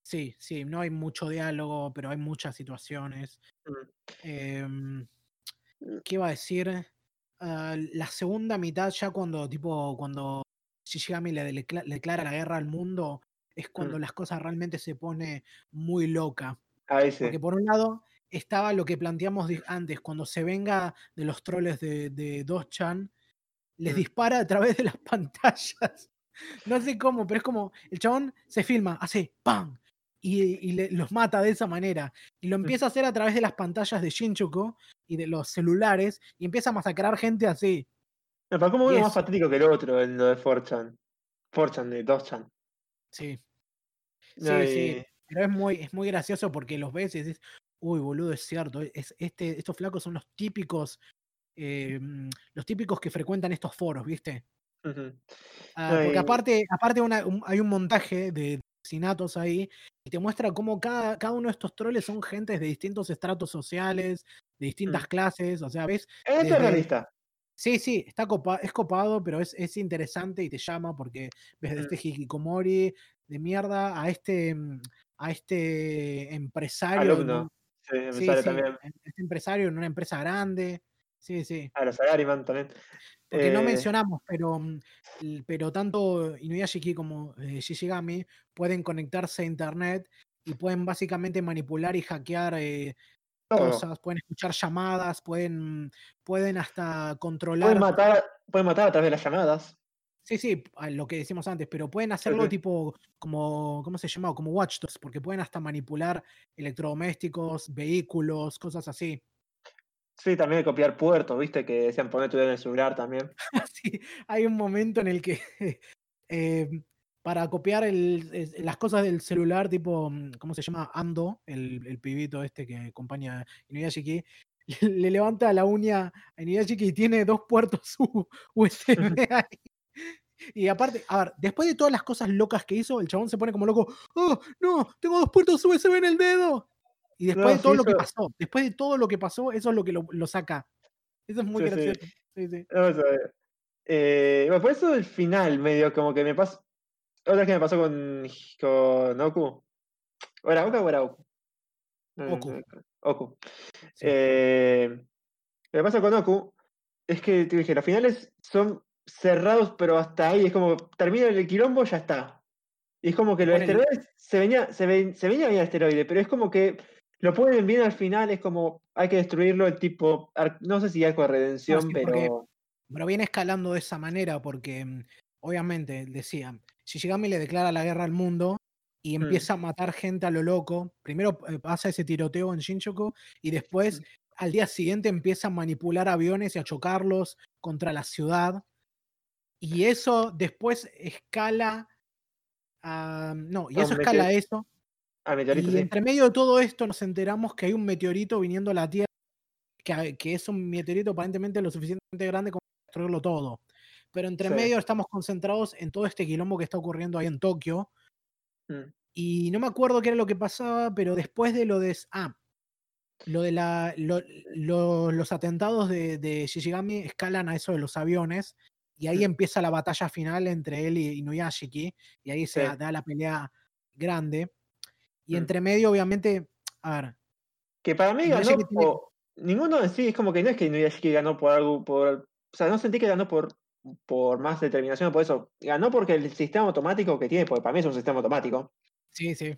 Sí, sí, no hay mucho diálogo, pero hay muchas situaciones. Mm. Em, ¿Qué iba a decir? Ah, la segunda mitad, ya cuando tipo, cuando Shishigami le, decla- le declara la guerra al mundo, es cuando Mm. las cosas realmente se pone muy loca. Ahí sí. Porque por un lado estaba lo que planteamos antes, cuando se venga de los troles de, de Dos-chan, les Mm. dispara a través de las [LAUGHS] pantallas. No sé cómo, pero es como el chabón se filma, hace ¡pam! Y, y le- los mata de esa manera. Y lo empieza a hacer a través de las pantallas de Shinjuku y de los celulares y empieza a masacrar gente así. No, pero como uno más eso. patético que el otro en lo de 4chan. 4chan de 2chan. Sí, No, sí, y- sí. Pero es muy, es muy gracioso porque los ves y dices, uy, boludo, es cierto. Es, este, estos flacos son los típicos, eh, los típicos que frecuentan estos foros, ¿viste? Ah, porque aparte, aparte una- un- hay un montaje de asesinatos ahí y te muestra cómo cada, cada uno de estos troles son gentes de distintos estratos sociales, de distintas Mm. clases. O sea, ves, Esto desde- es realista. Sí, sí, está copa- es copado, pero es, es interesante y te llama porque ves de Mm. este hikikomori de mierda a este, mm, a este empresario. Alumno. ¿no? Sí, Sí, empresario sí, también. este empresario en una empresa grande. Sí, sí. A los Sagariman también. Porque no Eh, mencionamos, pero, mm, pero tanto Inuyashiki como eh, Shishigami pueden conectarse a internet y pueden básicamente manipular y hackear eh, cosas, pueden escuchar llamadas, pueden, pueden hasta controlar. Pueden matar, pueden matar a través de las llamadas. Sí, sí, lo que decimos antes, pero pueden hacerlo tipo como, ¿cómo se llama? Como Watch Dogs, porque pueden hasta manipular electrodomésticos, vehículos, cosas así. Sí, también copiar puertos, viste, que decían poner tu dedo en el celular también. [LAUGHS] Sí, hay un momento en el que [LAUGHS] eh, para copiar el- las cosas del celular, tipo, mm, ¿cómo se llama? Ando, el, el pibito este que acompaña a Inuyashiki, [LAUGHS] le levanta la uña a Inuyashiki y tiene dos puertos USB ahí. Y aparte, a ver, después de todas las cosas locas que hizo, el chabón se pone como loco, ¡oh, no! Tengo dos puertos USB en el dedo. Y después No, de todo sí, lo que pasó, después de todo lo que pasó, eso es lo que lo, lo saca. Eso es muy Sí, gracioso. Sí, sí. Vamos a ver. Eh, bueno, por eso el final medio como que me pasó. Otra vez que me pasó con, con Oku. ¿O era Oka o era Oku? Oku. Eh, lo que pasa con Oku es que te dije, los finales son cerrados, pero hasta ahí es como termina el quilombo, ya está. Y es como que los esteroides se venía, se, ven- se venía bien esteroide, pero es como que lo ponen bien al final, es como hay que destruirlo, el tipo, no sé si arco de redención, sí, pero Pero viene escalando de esa manera porque, mm, obviamente, decía, Shishigami le declara la guerra al mundo y Mm. empieza a matar gente a lo loco. Primero eh, pasa ese tiroteo en Shinjuku y después, Mm. al día siguiente, empieza a manipular aviones y a chocarlos contra la ciudad. Y eso después escala a... No, y eso escala eso. Al meteorito Y sí. entre medio de todo esto nos enteramos que hay un meteorito viniendo a la Tierra, que, que es un meteorito aparentemente lo suficientemente grande como para destruirlo todo. Pero entre Sí. medio estamos concentrados en todo este quilombo que está ocurriendo ahí en Tokio. Mm. Y no me acuerdo qué era lo que pasaba, pero después de lo de... Ah, lo de la, lo- lo- los atentados de, de Shishigami escalan a eso de los aviones. Y ahí Mm. empieza la batalla final entre él y Inuyashiki. Y ahí se Sí. da la pelea grande. Y entre medio, obviamente, a ver, Que para mí ganó tiene-. Ninguno en sí, es como que no es que Inuyashiki ganó por algo, por. O sea, no sentí que ganó por, por más determinación o por eso. Ganó porque el sistema automático que tiene, porque para mí es un sistema automático, sí, sí.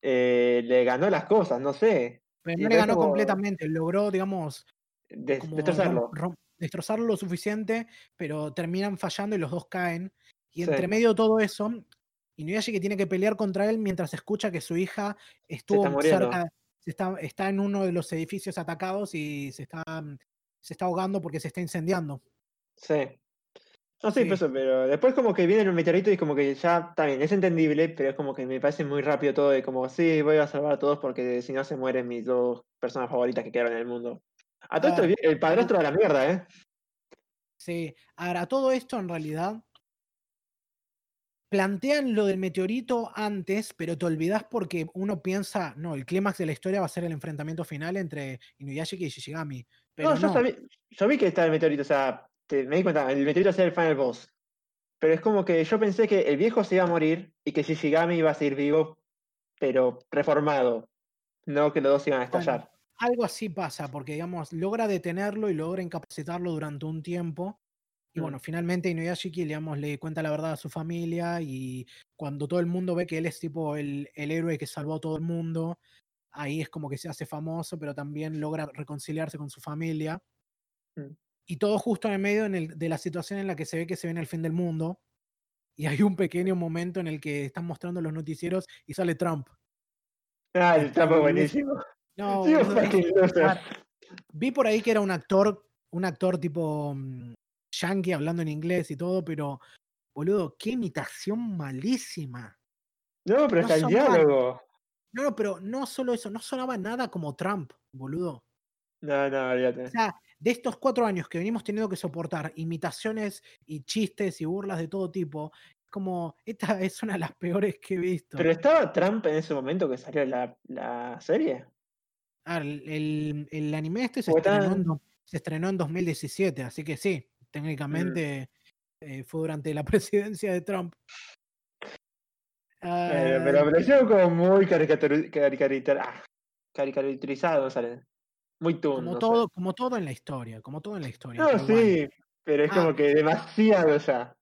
eh, le ganó las cosas, no sé. Pero no le ganó como- completamente, logró, digamos, des- destrozarlo. destrozarlo lo suficiente, pero terminan fallando y los dos caen. Y Sí. entre medio de todo eso, Inuyashiki tiene que pelear contra él mientras escucha que su hija estuvo muriendo. cerca, se está, está en uno de los edificios atacados y se está, se está ahogando porque se está incendiando. Sí. No sé, Sí. por eso, pero después como que viene el meteorito y como que ya, está bien, es entendible, pero es como que me parece muy rápido todo de como, sí, voy a salvar a todos porque si no se mueren mis dos personas favoritas que quedaron en el mundo. A todo esto Ah, el, el padrastro de la mierda, ¿eh? Sí, ahora todo esto en realidad plantean lo del meteorito antes, pero te olvidas porque uno piensa, no, el clímax de la historia va a ser el enfrentamiento final entre Inuyashiki y Shishigami. Pero No, no, yo, sabí- yo vi que estaba el meteorito, o sea, te- me di cuenta, el meteorito va a ser el final boss. Pero es como que yo pensé que el viejo se iba a morir y que Shishigami iba a seguir vivo, pero reformado. No que los dos iban a Bueno, estallar. algo así pasa, porque digamos, logra detenerlo y logra incapacitarlo durante un tiempo. Y bueno, finalmente Inuyashiki digamos, le cuenta la verdad a su familia y cuando todo el mundo ve que él es tipo el, el héroe que salvó a todo el mundo, ahí es como que se hace famoso, pero también logra reconciliarse con su familia. Mm. Y todo justo en el medio en el- de la situación en la que se ve que se viene el fin del mundo. Y hay un pequeño momento en el que están mostrando los noticieros y sale Trump. Ah, el trapo boludo. buenísimo. [LAUGHS] No, Sí, es-. Ah, Vi por ahí que era un actor, un actor tipo mm, yankee hablando en inglés y todo, pero boludo, qué imitación malísima. No, pero no está el diálogo. No, no, pero no solo eso, no sonaba nada como Trump, boludo. No, no, olvídate. O sea, de estos cuatro años que venimos teniendo que soportar imitaciones y chistes y burlas de todo tipo, como esta es una de las peores que he visto. Pero estaba Trump en ese momento que salió la, la serie. Ah, el, el- el anime este se estrenó, en, se estrenó en 2017, así que sí, técnicamente eh, fue durante la [LAUGHS] presidencia de Trump. Eh, Ah, pero pareció como muy ah, caricaturizado, sale. Muy toon, como todo, como todo en la historia, como todo en la historia. No, pero bueno. sí, pero es Ah. como que demasiado ya.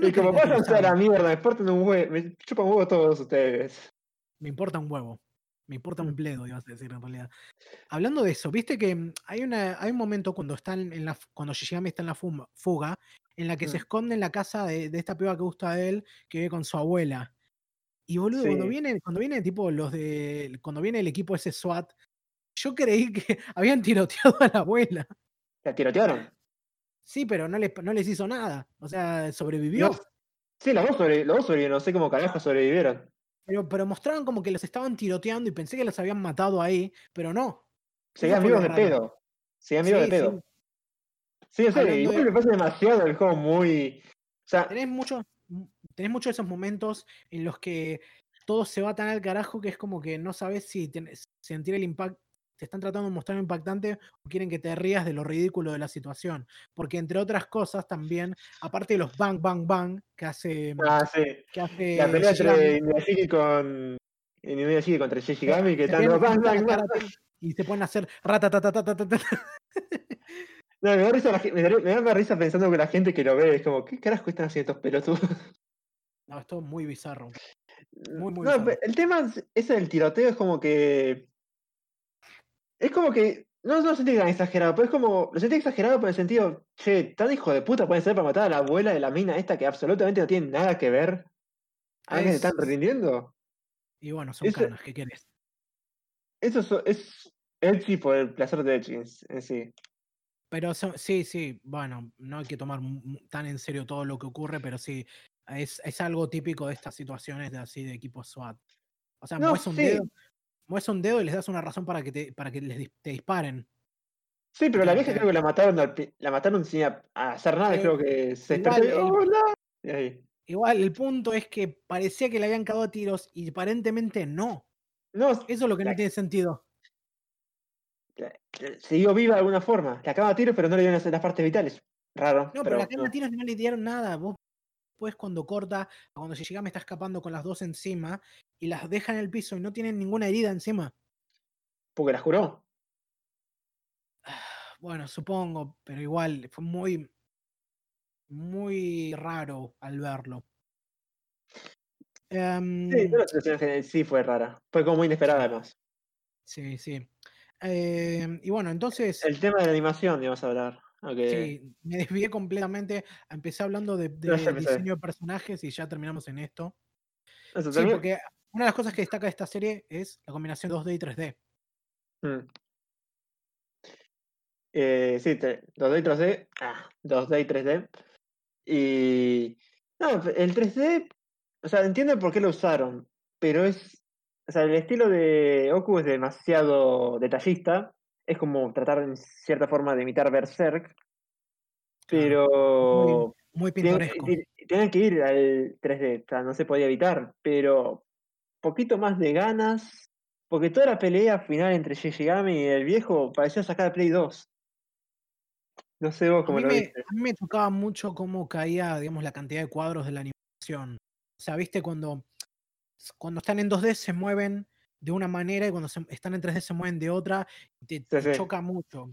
Y como pásense a la caricaturizado, mierda, me importan un huevo, me chupan huevo todos ustedes. me importa un huevo. Me importa Mm. un bledo, ibas a decir en realidad. Hablando de eso, viste que mm, hay, una, hay un momento cuando están en la, cuando Shishigami está en la fuga, en la que se Mm. esconde en la casa de, de esta piba que gusta de él, que vive con su abuela. Y boludo, cuando viene, cuando viene tipo los de. Cuando viene el equipo ese SWAT, yo creí que [LAUGHS] habían tiroteado a la abuela. ¿La tirotearon? Sí, pero no les, no les hizo nada. O sea, sobrevivió. No, sí, los dos, sobre, los dos sobrevivieron, no sé cómo carajo sobrevivieron. Pero, pero mostraban como que los estaban tiroteando y pensé que los habían matado ahí, pero no. Seguían vivos de pedo. Seguían vivos de Sí, pedo. sí. Sí, sé, Hablando igual de- me parece demasiado el juego muy. O sea, Tenés muchos tenés muchos de esos momentos en los que todo se va tan al carajo que es como que no sabes si tenés- sentir el impacto, te están tratando de mostrar impactante o quieren que te rías de lo ridículo de la situación. Porque entre otras cosas también, aparte de los bang, bang, bang que hace... Mm, ah, sí. que hace la pelea entre Inuyashiki con... Inuyashiki contra Shishigami, que están los bang, bang, bang, Y se ponen a hacer ratatatatata. No, me da, risa, la, me, da, me da risa pensando que la gente que lo ve es como, ¿qué carajo están haciendo estos pelotudos? No, esto es muy bizarro. Mm, muy, muy no, bizarro. el tema es el tiroteo, es como que es como que. No, no lo sentí tan exagerado, pero es como. Lo sentí exagerado por el sentido, che, tan hijo de puta pueden ser para matar a la abuela de la mina esta que absolutamente no tiene nada que ver. ¿A qué se Es- están rindiendo? Y bueno, son ese- canas, ¿qué querés? Eso so- es Edgy por el placer de Edgy en, sí. Pero son- sí, sí, bueno, no hay que tomar tan en serio todo lo que ocurre, pero sí, es, es algo típico de estas situaciones de así de equipos SWAT. O sea, No, mueves un sí. dedo, mueves un dedo y les das una razón para que te, para que les te disparen. Sí, pero la vieja creo que la mataron, al la mataron sin hacer nada, Eh, creo que se igual despertó el- "Hola", y ahí. Igual, el punto es que parecía que le habían cagado a tiros y aparentemente no. No, Eso es lo que no La- tiene sentido. siguió viva de alguna forma. Le acaba a tiros, pero no le dieron las, las partes vitales. Raro. No, pero, pero la no. a tiros no le dieron nada. Vos después cuando corta, cuando me está escapando con las dos encima y las deja en el piso y no tienen ninguna herida encima. Porque la juró. [SIGHS] Bueno, supongo, pero igual fue muy, muy raro al verlo. Em, Sí, toda la situación en general sí fue rara. Fue como muy inesperada, además. sí, sí. Em, y bueno, entonces, El tema de la animación, íbamos a hablar. Aunque- sí, me desvié completamente. Empecé hablando de, No, de empecé. diseño de personajes y ya terminamos en esto. Eso Sí, porque una de las cosas que destaca de esta serie es la combinación 2D y 3D. Mm. Eh, sí, te- 2D y 3D. Ah, 2D y 3D. Y. No, el 3D. O sea, entiendo por qué lo usaron. Pero es. O sea, el estilo de Oku es demasiado detallista. Es como tratar en cierta forma de imitar Berserk. Pero. Muy Tienen, pintoresco. tienen que ir al 3D, o sea, no se podía evitar, pero poquito más de ganas, porque toda la pelea final entre Shishigami y el viejo parecía sacada de Play 2. No sé vos A cómo mí, lo me, viste. a mí me tocaba mucho cómo caía, digamos, la cantidad de cuadros de la animación. O sea, viste, cuando, cuando están en 2D se mueven de una manera y cuando se- están en 3D se mueven de otra y te, te sí. choca mucho.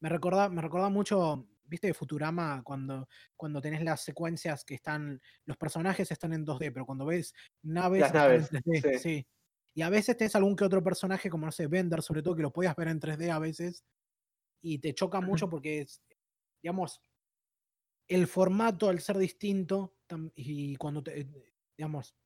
Me recordaba, me recordaba mucho, viste, de Futurama, cuando, cuando tenés las secuencias que están, los personajes están en 2D, pero cuando ves naves, Las están naves, en 3D, sí. sí. Y a veces tenés algún que otro personaje, como no sé, Bender, sobre todo, que lo podías ver en 3D a veces, y te choca mucho porque es, digamos, el formato al ser distinto y cuando te, digamos,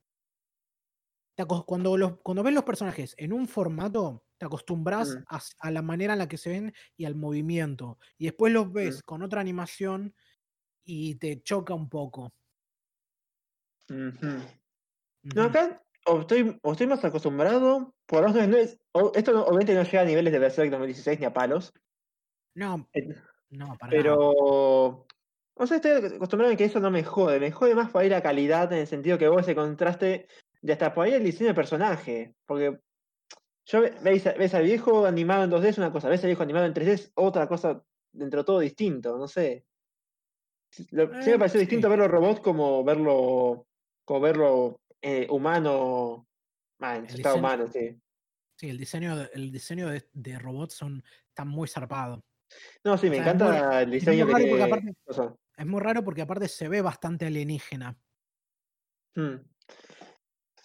cuando, los, cuando ves los personajes en un formato, te acostumbras Mm. a, a la manera en la que se ven y al movimiento. Y después los ves Mm. con otra animación y te choca un poco. No, acá o estoy, o estoy más acostumbrado, por no es- o- esto no- obviamente no llega a niveles de Berserk 2016 ni a palos, No, eh, no, para nada. Pero. No sé, estoy acostumbrado a que eso no me jode. Me jode más por ahí la calidad en el sentido que vos ese contraste de hasta por ahí el diseño de personaje. Porque yo ve- veis, a- ves al viejo animado en 2D es una cosa, ves al viejo animado en 3D es otra cosa dentro de todo distinto, no sé. Sí, lo- sí me Eh, pareció sí. distinto verlo robot como verlo como verlo eh, humano. Estado diseño- humano, sí. Sí, el diseño, de- el diseño de, de robots son, está muy zarpado. No, sí, O me sea, es muy- encanta el es diseño muy que aparte-. Es muy raro porque aparte se ve bastante alienígena. Mm.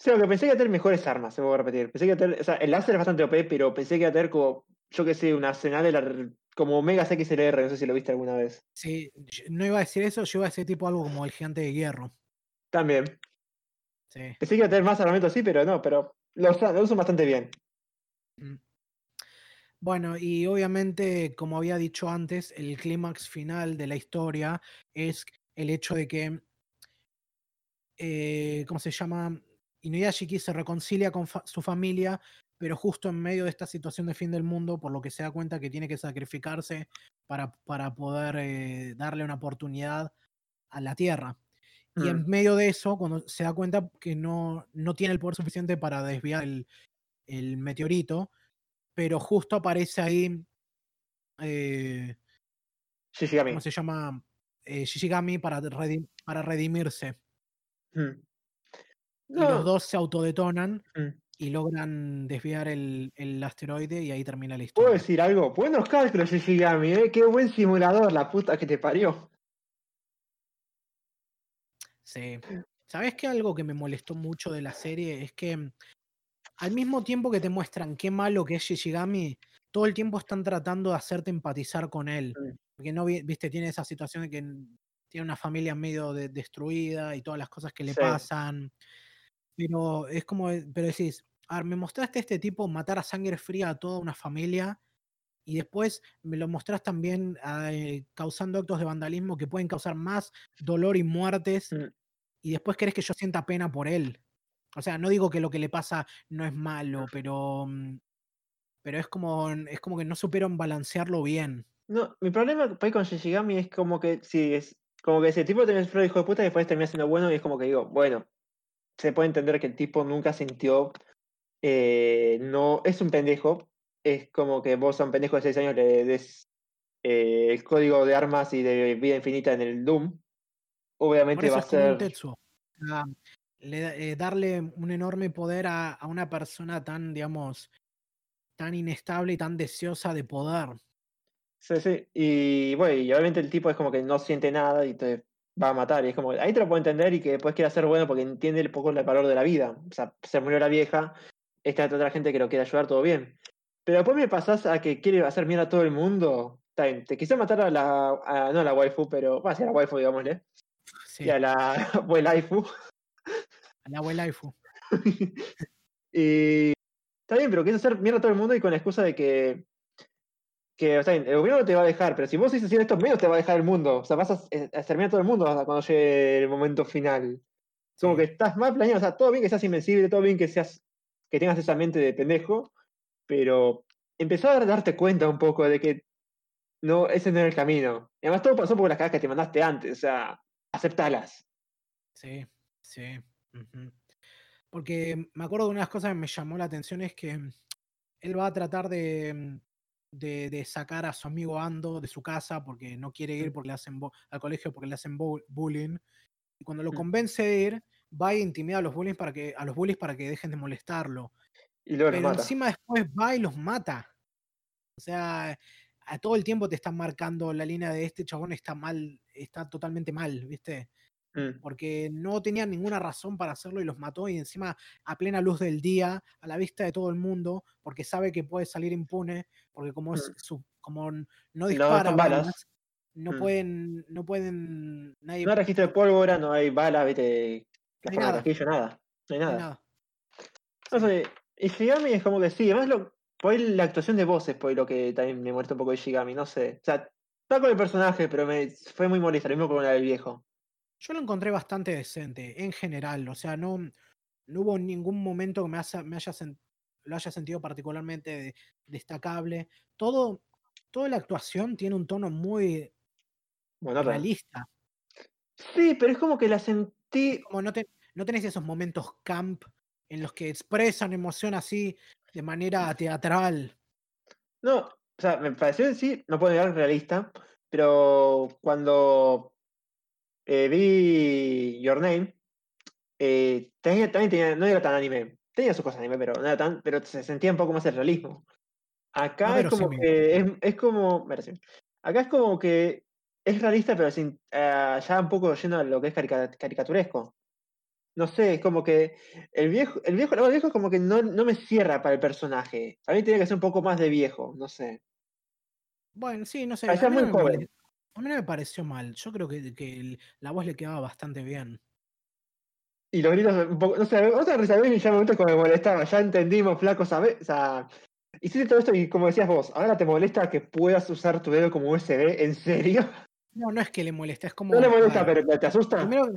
Sí, aunque pensé que iba a tener mejores armas, se voy a repetir. Pensé que iba a tener, o sea, el láser es bastante OP, pero pensé que iba a tener como, yo qué sé, un arsenal de la, como Omega XLR, no sé si lo viste alguna vez. Sí, no iba a decir eso, yo iba a decir tipo algo como el gigante de hierro. También. Sí. Pensé que iba a tener más armamento así, pero no, pero lo, lo usan bastante bien. Mm. Bueno, y obviamente, como había dicho antes, el clímax final de la historia es el hecho de que, eh, ¿cómo se llama? Inuyashiki se reconcilia con fa- su familia, pero justo en medio de esta situación de fin del mundo, por lo que se da cuenta que tiene que sacrificarse para, para poder eh, darle una oportunidad a la Tierra. Y en Mm. medio de eso, cuando se da cuenta que no, no tiene el poder suficiente para desviar el, el meteorito, pero justo aparece ahí, eh, Shishigami. ¿cómo se llama? Eh, Shishigami para, para redimirse. Mm. Y los dos se autodetonan mm. y logran desviar el, el asteroide y ahí termina la ¿Puedo historia. decir algo? Buenos cálculos, Shishigami, ¿eh? Qué buen simulador, la puta que te parió. Sí. ¿Sabes qué? Algo que me molestó mucho de la serie es que mm, al mismo tiempo que te muestran qué malo que es Shishigami, todo el tiempo están tratando de hacerte empatizar con él. Mm. Porque no, vi- viste, tiene esa situación de que n- tiene una familia medio de- destruida y todas las cosas que le Sí. pasan. Pero es como, pero decís, a ver, me mostraste a este tipo matar a sangre fría a toda una familia y después me lo mostrás también eh, causando actos de vandalismo que pueden causar más dolor y muertes Mm. y después querés que yo sienta pena por él. O sea, no digo que lo que le pasa no es malo, pero, mm, pero es como, es como que no supieron balancearlo bien. No, mi problema con Shishigami es como que, sí, es como que ese tipo termina siendo hijo de puta y después termina siendo bueno y es como que digo, bueno, se puede entender que el tipo nunca sintió, eh, no, es un pendejo, es como que vos a un pendejo de 6 años le des eh, el código de armas y de vida infinita en el Doom, obviamente va a ser... Ah, le eh, darle un enorme poder a, a una persona tan, digamos, tan inestable y tan deseosa de poder. Sí, sí. Y bueno, y obviamente el tipo es como que no siente nada y te va a matar. Y es como, ahí te lo puedo entender y que después quiera ser bueno porque entiende un poco el valor de la vida. O sea, se murió la vieja, esta otra gente que lo quiere ayudar, todo bien. Pero después me pasás a que quiere hacer mierda a todo el mundo. Te quise matar a la, a- no a la waifu, pero, va a ser a la waifu, digámosle. Sí, Y a la [LAUGHS] waifu. a la abuela Ifu. [LAUGHS] y está bien, pero quieres hacer mierda a todo el mundo y con la excusa de que, que o sea, el gobierno te va a dejar, pero si vos haciendo esto, menos te va a dejar el mundo. O sea, vas a, eh, a exterminar todo el mundo hasta cuando llegue el momento final. Como Sí. que estás mal planeado, o sea, todo bien que seas invencible, todo bien que seas, que tengas esa mente de pendejo, pero empezó a darte cuenta un poco de que no, ese no era el camino. Y además todo pasó por las cagadas que te mandaste antes, o sea, aceptalas. Sí, sí. Porque me acuerdo de unas cosas que me llamó la atención es que él va a tratar de, mm, de, de sacar a su amigo Ando de su casa porque no quiere ir Mm. porque le hacen al colegio porque le hacen bu- bullying. Y cuando lo Mm. convence de ir, va e intimida a los bullies para que, a los bullies para que dejen de molestarlo. Y luego Pero mata. encima después va y los mata. O sea, a todo el tiempo te están marcando la línea de este chabón está mal, está totalmente mal, ¿viste? Mm. porque no tenía ninguna razón para hacerlo y los mató y encima a plena luz del día, a la vista de todo el mundo, porque sabe que puede salir impune, porque como es Mm. su, como no No dispara son balas, balas. no Mm. pueden, no pueden, nadie, No hay registro de pólvora, no hay balas, la No hay nada. casquillo, nada. No hay no hay nada. nada. No Sí. sé, y Shigami es como que sí, además lo, por la actuación de voces por lo que también me molesta un poco de Shigami, no sé. O sea, está con el personaje, pero me fue muy molesta, lo mismo con la del viejo. Yo lo encontré bastante decente, en general, o sea, no, no hubo ningún momento que me, haya- me haya lo haya sentido particularmente de- destacable. Todo, toda la actuación tiene un tono muy Bueno, realista. Sí, pero es como que la sentí. como no, te- no tenés esos momentos camp en los que expresan emoción así de manera teatral. No, o sea, me pareció en sí, no puedo negar realista, pero cuando eh, vi Your Name, eh, tenía- también tenía, no era tan anime. Tenía sus cosas anime, pero no era tan, pero se sentía un poco más el realismo. Acá es como que es, es como. Acá es como que es realista, pero sin, eh, ya un poco yendo a lo que es carica- caricaturesco. no sé, es como que el viejo, el viejo, del viejo es como que no, no me cierra para el personaje. A mí tiene que ser un poco más de viejo, no sé. Bueno, sí, no sé. Parecía a, mí muy joven. A mí no me pareció mal. Yo creo que, que la voz le quedaba bastante bien. Y los gritos, un poco, no sé, otra risa a mí ya me como me molestaba, ya entendimos, flaco, ¿sabes? O sea, hiciste todo esto y como decías vos, ahora te molesta que puedas usar tu dedo como USB, ¿en serio? No, no es que le molesta, es como. No le molesta, pero ¿te asusta? Primero,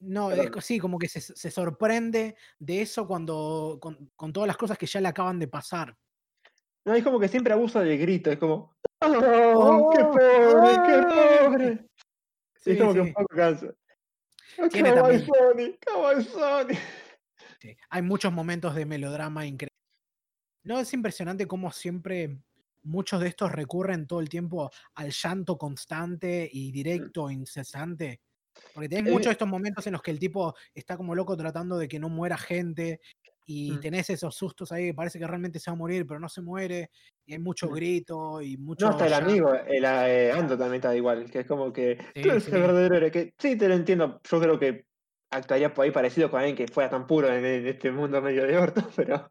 no, es sí, como que se, se sorprende de eso cuando. Con, con todas las cosas que ya le acaban de pasar. No, es como que siempre abusa del grito, es como, ¡Oh, qué ¡Oh! pobre, qué ¡Ay! pobre! Y es Sí, como que un sí, poco cansa. Tiene Kawaii Sony, Kawaii Sony. sí. Hay muchos momentos de melodrama increíbles. No, es impresionante cómo siempre muchos de estos recurren todo el tiempo al llanto constante y directo, incesante. Porque tenés Eh, muchos de estos momentos en los que el tipo está como loco tratando de que no muera gente y Mm. tenés esos sustos ahí que parece que realmente se va a morir, pero no se muere. Y hay mucho Mm. grito y mucho No, hasta el amigo, el eh, Ando también está igual, que es como que Sí, tú eres sí. el verdadero héroe, que sí te lo entiendo, yo creo que actuaría por ahí parecido con alguien que fuera tan puro en, en este mundo medio de orto, [LAUGHS] pero,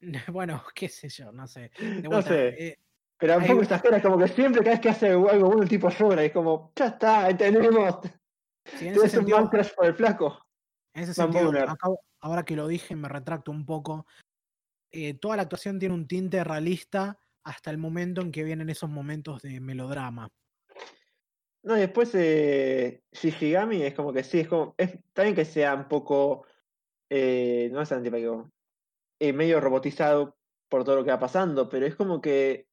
[LAUGHS] Bueno, qué sé yo, no sé. De no sé, eh, pero un poco exagera, como que siempre cada vez que hace algo bueno el tipo llora, y es como, ya está, entendemos, sí, en tienes un man crush por el flaco. En ese sentido, acabo- ahora que lo dije, me retracto un poco. Eh, toda la actuación tiene un tinte realista hasta el momento en que vienen esos momentos de melodrama. No, y después eh, Shishigami es como que sí, es como, es, está bien que sea un poco, eh, no es antipático, eh, medio robotizado por todo lo que va pasando, pero es como que,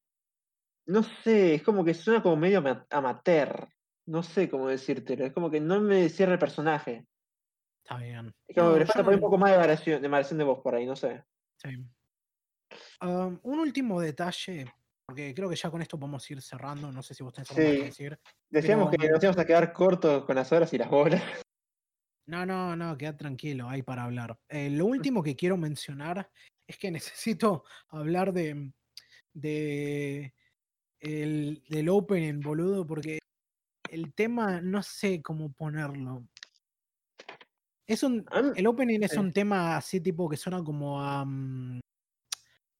no sé, es como que suena como medio ama- amateur, no sé cómo decírtelo, es como que no me cierra el personaje, Está bien. es No, le falta no un poco más de variación, de variación de voz por ahí, no sé. sí. Um, un último detalle, porque creo que ya con esto podemos ir cerrando. No sé si vos tenés algo más que Sí. decir. Decíamos Pero, que nos íbamos a quedar cortos con las horas y las bolas. No, no, no, queda tranquilo, hay para hablar. Eh, lo último que quiero mencionar es que [LAUGHS] necesito hablar de, de el, del opening, boludo, porque el tema no sé cómo ponerlo. Es un, el opening es un tema así tipo que suena como a, mm,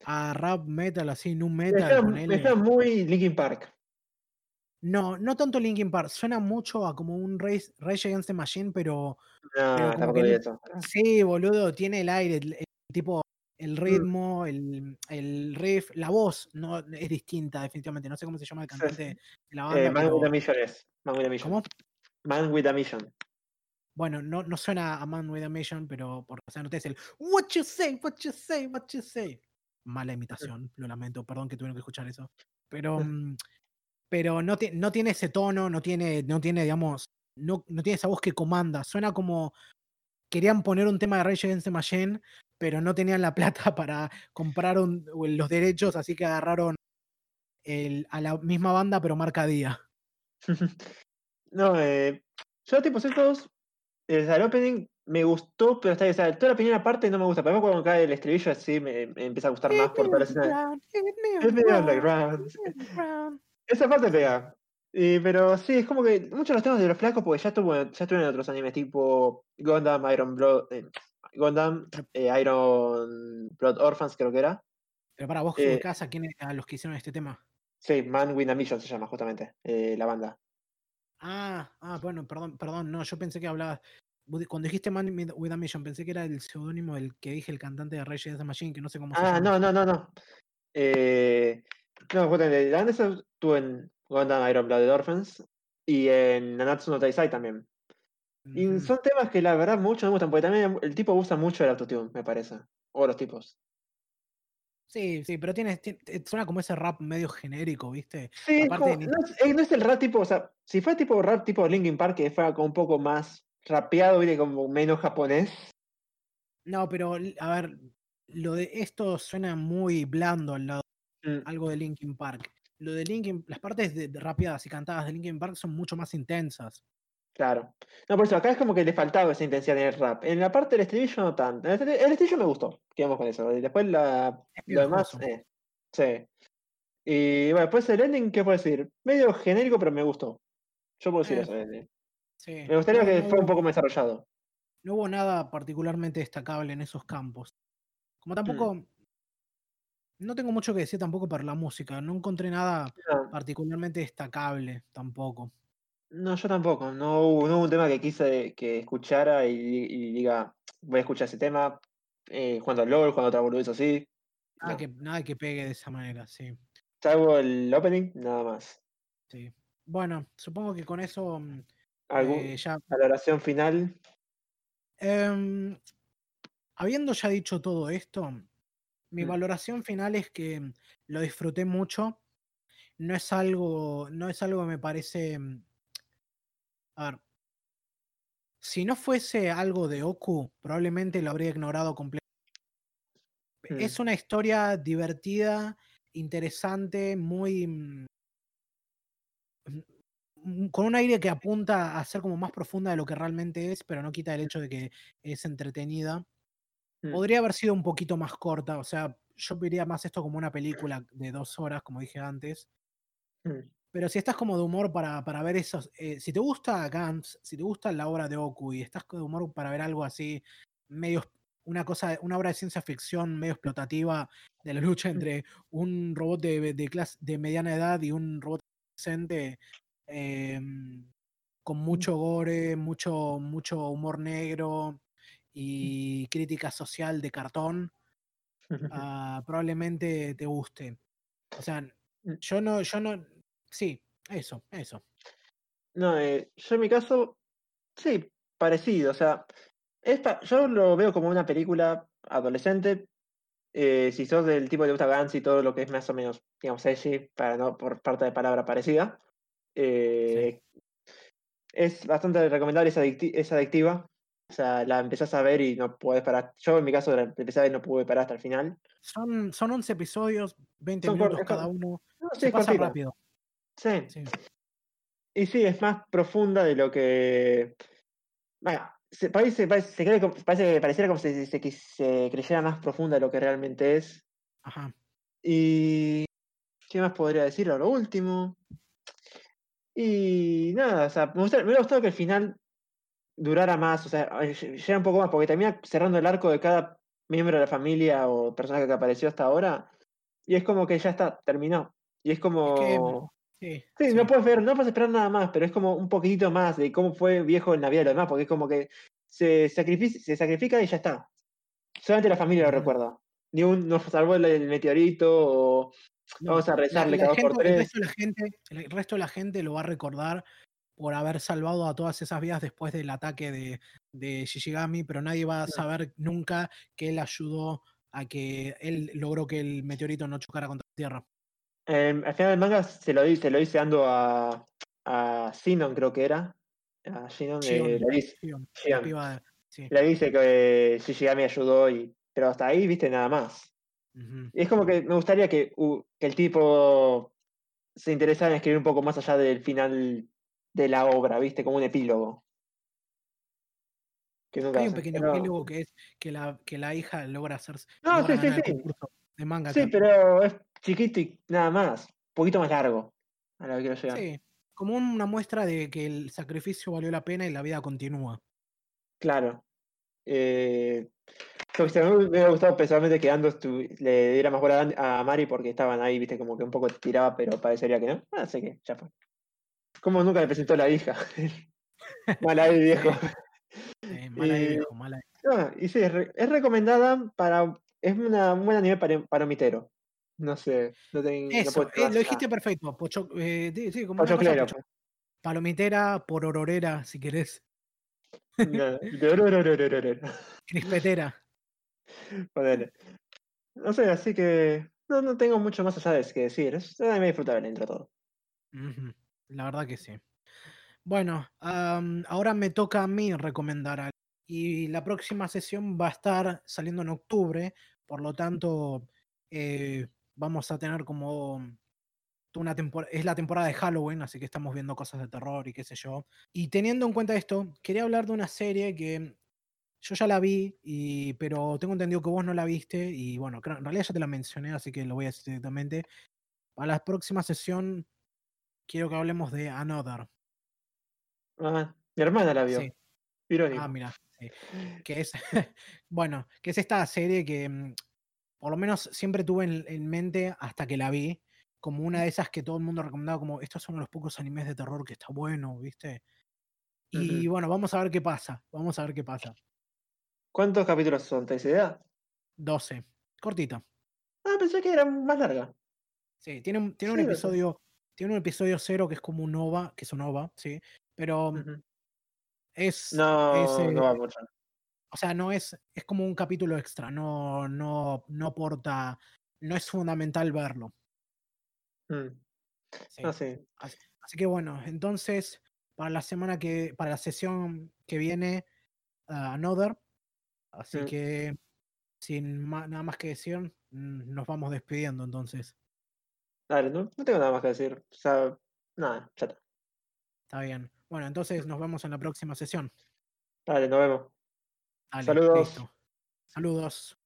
a rap metal, así, nu Me metal, está, está muy Linkin Park. No, no tanto Linkin Park, suena mucho a como un Rage, Rage Against the Machine, pero No, Pero eso. Sí, boludo, tiene el aire, el, el tipo, Mm. el ritmo, el, el riff, la voz no es distinta, definitivamente. No sé cómo se llama el cantante sí. de la Eh, banda, Man with a Mission es. Man with a Mission. ¿cómo? Man with a Mission. Bueno, no, no suena a Man with a Mission, pero por, o sea, no te es el What you say, what you say, what you say. Mala imitación, lo lamento, perdón que tuvieron que escuchar eso. Pero, [LAUGHS] mm, pero no, no tiene ese tono, no tiene, no tiene, digamos, no, no tiene esa voz que comanda. Suena como querían poner un tema de Rage Against the Machine, pero no tenían la [LAUGHS] plata para comprar un- los derechos, así que agarraron el- a la misma banda, pero marca día. [LAUGHS] no, eh, yo tipo estos, el, el opening me gustó, pero está bien, o sea, toda la primera parte no me gusta, pero después cuando cae el estribillo así me, me empieza a gustar más por toda la escena. Esa parte pega. Y, pero sí, es como que muchos de los temas de los flacos, porque ya estuvo, ya estuvieron en otros animes tipo Gundam, Iron Blood, eh, Gundam, eh, Iron Blood Orphans creo que era. Pero para vos, Eh, ubicás a, quién- a los que hicieron este tema. Sí, Man with a Mission se llama justamente, eh, la banda. Ah, ah, bueno, perdón, perdón, no, yo pensé que hablabas. Cuando dijiste Man with- a Mission, pensé que era el seudónimo del que dije el cantante de Rage Against the Machine, que no sé cómo se Ah, llama. no, no, no, no. Eh, no, justamente, la esa estuvo en Gundam Iron Blooded Orphans y en Nanatsu no Taisai también. Y son temas que la verdad mucho me gustan, porque también el tipo usa mucho el autotune, me parece. O los tipos. Sí, sí, pero tiene, tiene- suena como ese rap medio genérico, ¿viste? Sí, es Aparte como- ni- no, es, eh, no es el rap tipo, o sea, si fue tipo rap tipo Linkin Park, que fuera como un poco más rapeado, ¿viste? como menos japonés. No, pero a ver, lo de esto suena muy blando al lado Mm, algo de Linkin Park. Lo de Linkin, las partes de, de rapeadas y cantadas de Linkin Park son mucho más intensas. Claro. No, por eso, acá es como que le faltaba esa intensidad en el rap. En la parte del estribillo no tanto. El estri- el estribillo me gustó, quedamos con eso. Y después la, lo demás, eh, sí. Y bueno, después el ending, ¿qué puedo decir? Medio genérico, pero me gustó. Yo puedo decir Eh, eso. ending. Sí. Me gustaría No, que no fuera un poco más desarrollado. no hubo nada particularmente destacable en esos campos. Como tampoco, no tengo mucho que decir tampoco para la música, no encontré nada No, particularmente destacable tampoco. No, yo tampoco. No hubo, no hubo un tema que quise que escuchara y, y diga, voy a escuchar ese tema. Eh, jugando al LOL, jugando otra boludez así. Nada, No. que, nada que pegue de esa manera, sí. Salvo el opening, nada más. sí. Bueno, supongo que con eso mm, Algún, eh, ya valoración final. Em, habiendo ya dicho todo esto, mi Mm. valoración final es que mm, lo disfruté mucho. No es algo, no es algo que me parece. A ver. Si no fuese algo de Oku, probablemente lo habría ignorado completamente. Mm. Es una historia divertida, interesante, muy. mm, mm, con un aire que apunta a ser como más profunda de lo que realmente es, pero no quita el hecho de que es entretenida. Mm. Podría haber sido un poquito más corta, o sea, yo vería más esto como una película de dos horas, como dije antes. Mm. Pero si estás como de humor para, para ver esos. eh, si te gusta Gantz, si te gusta la obra de Oku y estás de humor para ver algo así, medio. Una cosa, una obra de ciencia ficción medio explotativa de la lucha entre un robot de, de, clase, de mediana edad y un robot adolescente em, con mucho gore, mucho, mucho humor negro y crítica social de cartón, [LAUGHS] ah, probablemente te guste. O sea, Mm. yo no, yo no, sí, eso, eso. No, eh, yo en mi caso, sí, parecido. O sea, es pa- yo lo veo como una película adolescente. eh, si sos del tipo que te gusta Gantz y todo lo que es más o menos, digamos, edgy, para no por parte de palabra parecida. eh, Es bastante recomendable, es, adicti- es adictiva. O sea, la empezás a ver y no puedes parar. Yo en mi caso la empecé a ver y no pude parar hasta el final. Son, son 11 episodios, 20 Son cor- minutos cada uno. No, sí, Se pasa rápido. Sí. Sí. Y sí, es más profunda de lo que. Bueno, se, parece, parece, se cree como- parece, pareciera como si se, se, creyera más profunda de lo que realmente es. Ajá. Y. ¿Qué más podría decir a lo último? Y nada, o sea, me, gusta- me hubiera gustado que el final durara más, o sea, eh, llega un poco más, porque termina cerrando el arco de cada miembro de la familia o personaje que apareció hasta ahora. Y es como que ya está, terminó. Y es como. Sí, Sí, sí. no puedes ver, no puedes esperar nada más, pero es como un poquitito más de cómo fue viejo en la vida de los demás, porque es como que se, sacrifica, se sacrifica y ya está. Solamente la familia lo recuerda. Ni un nos salvó el, el meteorito o No, vamos a rezarle cada por gente- el, tres. resto de la gente, el resto de la gente lo va a recordar por haber salvado a todas esas vidas después del ataque de, de Shishigami, pero nadie va a saber nunca que él ayudó a que él logró que el meteorito no chocara contra la Tierra. Eh, al final del manga se lo, se lo dice dando a, a Sinon, creo que era. A Sinon, eh, le, dice, sí, le dice que Shishigami ayudó, y, pero hasta ahí, viste, nada más. Y es como que me gustaría que, uh, que el tipo se interesara en escribir un poco más allá del final de la obra, ¿viste? Como un epílogo. Que nunca Hay un pequeño pero- epílogo que es que la, que la hija logra hacer No, logra sí, sí, sí. de manga. Sí, pero es chiquito y nada más. Un poquito más largo. A lo que quiero llegar. Sí, como una muestra de que el sacrificio valió la pena y la vida continúa. Claro. Eh, me hubiera gustado personalmente que Ando le diera más bola a Mari porque estaban ahí, viste, como que un poco tiraba, pero parecería que no. Así que ya fue. Como nunca le presentó la hija. [LAUGHS] Mala ahí, viejo. Eh, mala Y- viejo, mala de- Ah, y sí, es, re- es recomendada para. Es una, un buen anime para, para mitero. No sé. No ten- no Eso, eh, lo dijiste perfecto. Pocho, eh, sí, como cosa pocho- palomitera, porororera, si querés, pues. No, [LAUGHS] crispetera. [LAUGHS] No sé, así que. No, no tengo mucho más allá de que decir. Es anime disfrutable entre todo. La verdad que sí. Bueno, ahora me toca a mí recomendar algo. Y la próxima sesión va a estar saliendo en octubre, por lo tanto, eh, vamos a tener como una temporada, es la temporada de Halloween, así que estamos viendo cosas de terror y qué sé yo. Y teniendo en cuenta esto, quería hablar de una serie que yo ya la vi, y, pero tengo entendido que vos no la viste, y bueno, creo- en realidad ya te la mencioné, así que lo voy a decir directamente. Para la próxima sesión quiero que hablemos de Another. Ah, mi hermana la vio. Sí. Irónico. Ah, mira, sí. Que es, [LAUGHS] bueno, que es esta serie que mm, por lo menos siempre tuve en, en mente hasta que la vi, como una de esas que todo el mundo recomendaba, como estos son los pocos animes de terror que está bueno, ¿viste? Y bueno, vamos a ver qué pasa, vamos a ver qué pasa. ¿Cuántos capítulos son? ¿Te idea? 12, cortita. Ah, pensé que era más larga. Sí, tiene un, tiene un Sí, 12. episodio, tiene un episodio cero que es como un OVA, que es un OVA, sí, pero es, es, No, no eh, va mucho. O sea, no es, es como un capítulo extra, no, no, no aporta, no es fundamental verlo. Mm. Sí. Ah, sí. Así, así que bueno, entonces para la semana que, para la sesión que viene, ah, Another. Así Mm. que sin ma- nada más que decir, mm, nos vamos despidiendo entonces. Dale, no, no tengo nada más que decir. O sea, nada, ya está. Está bien. Bueno, entonces nos vemos en la próxima sesión. Dale, nos vemos. Dale, Saludos. listo. Saludos.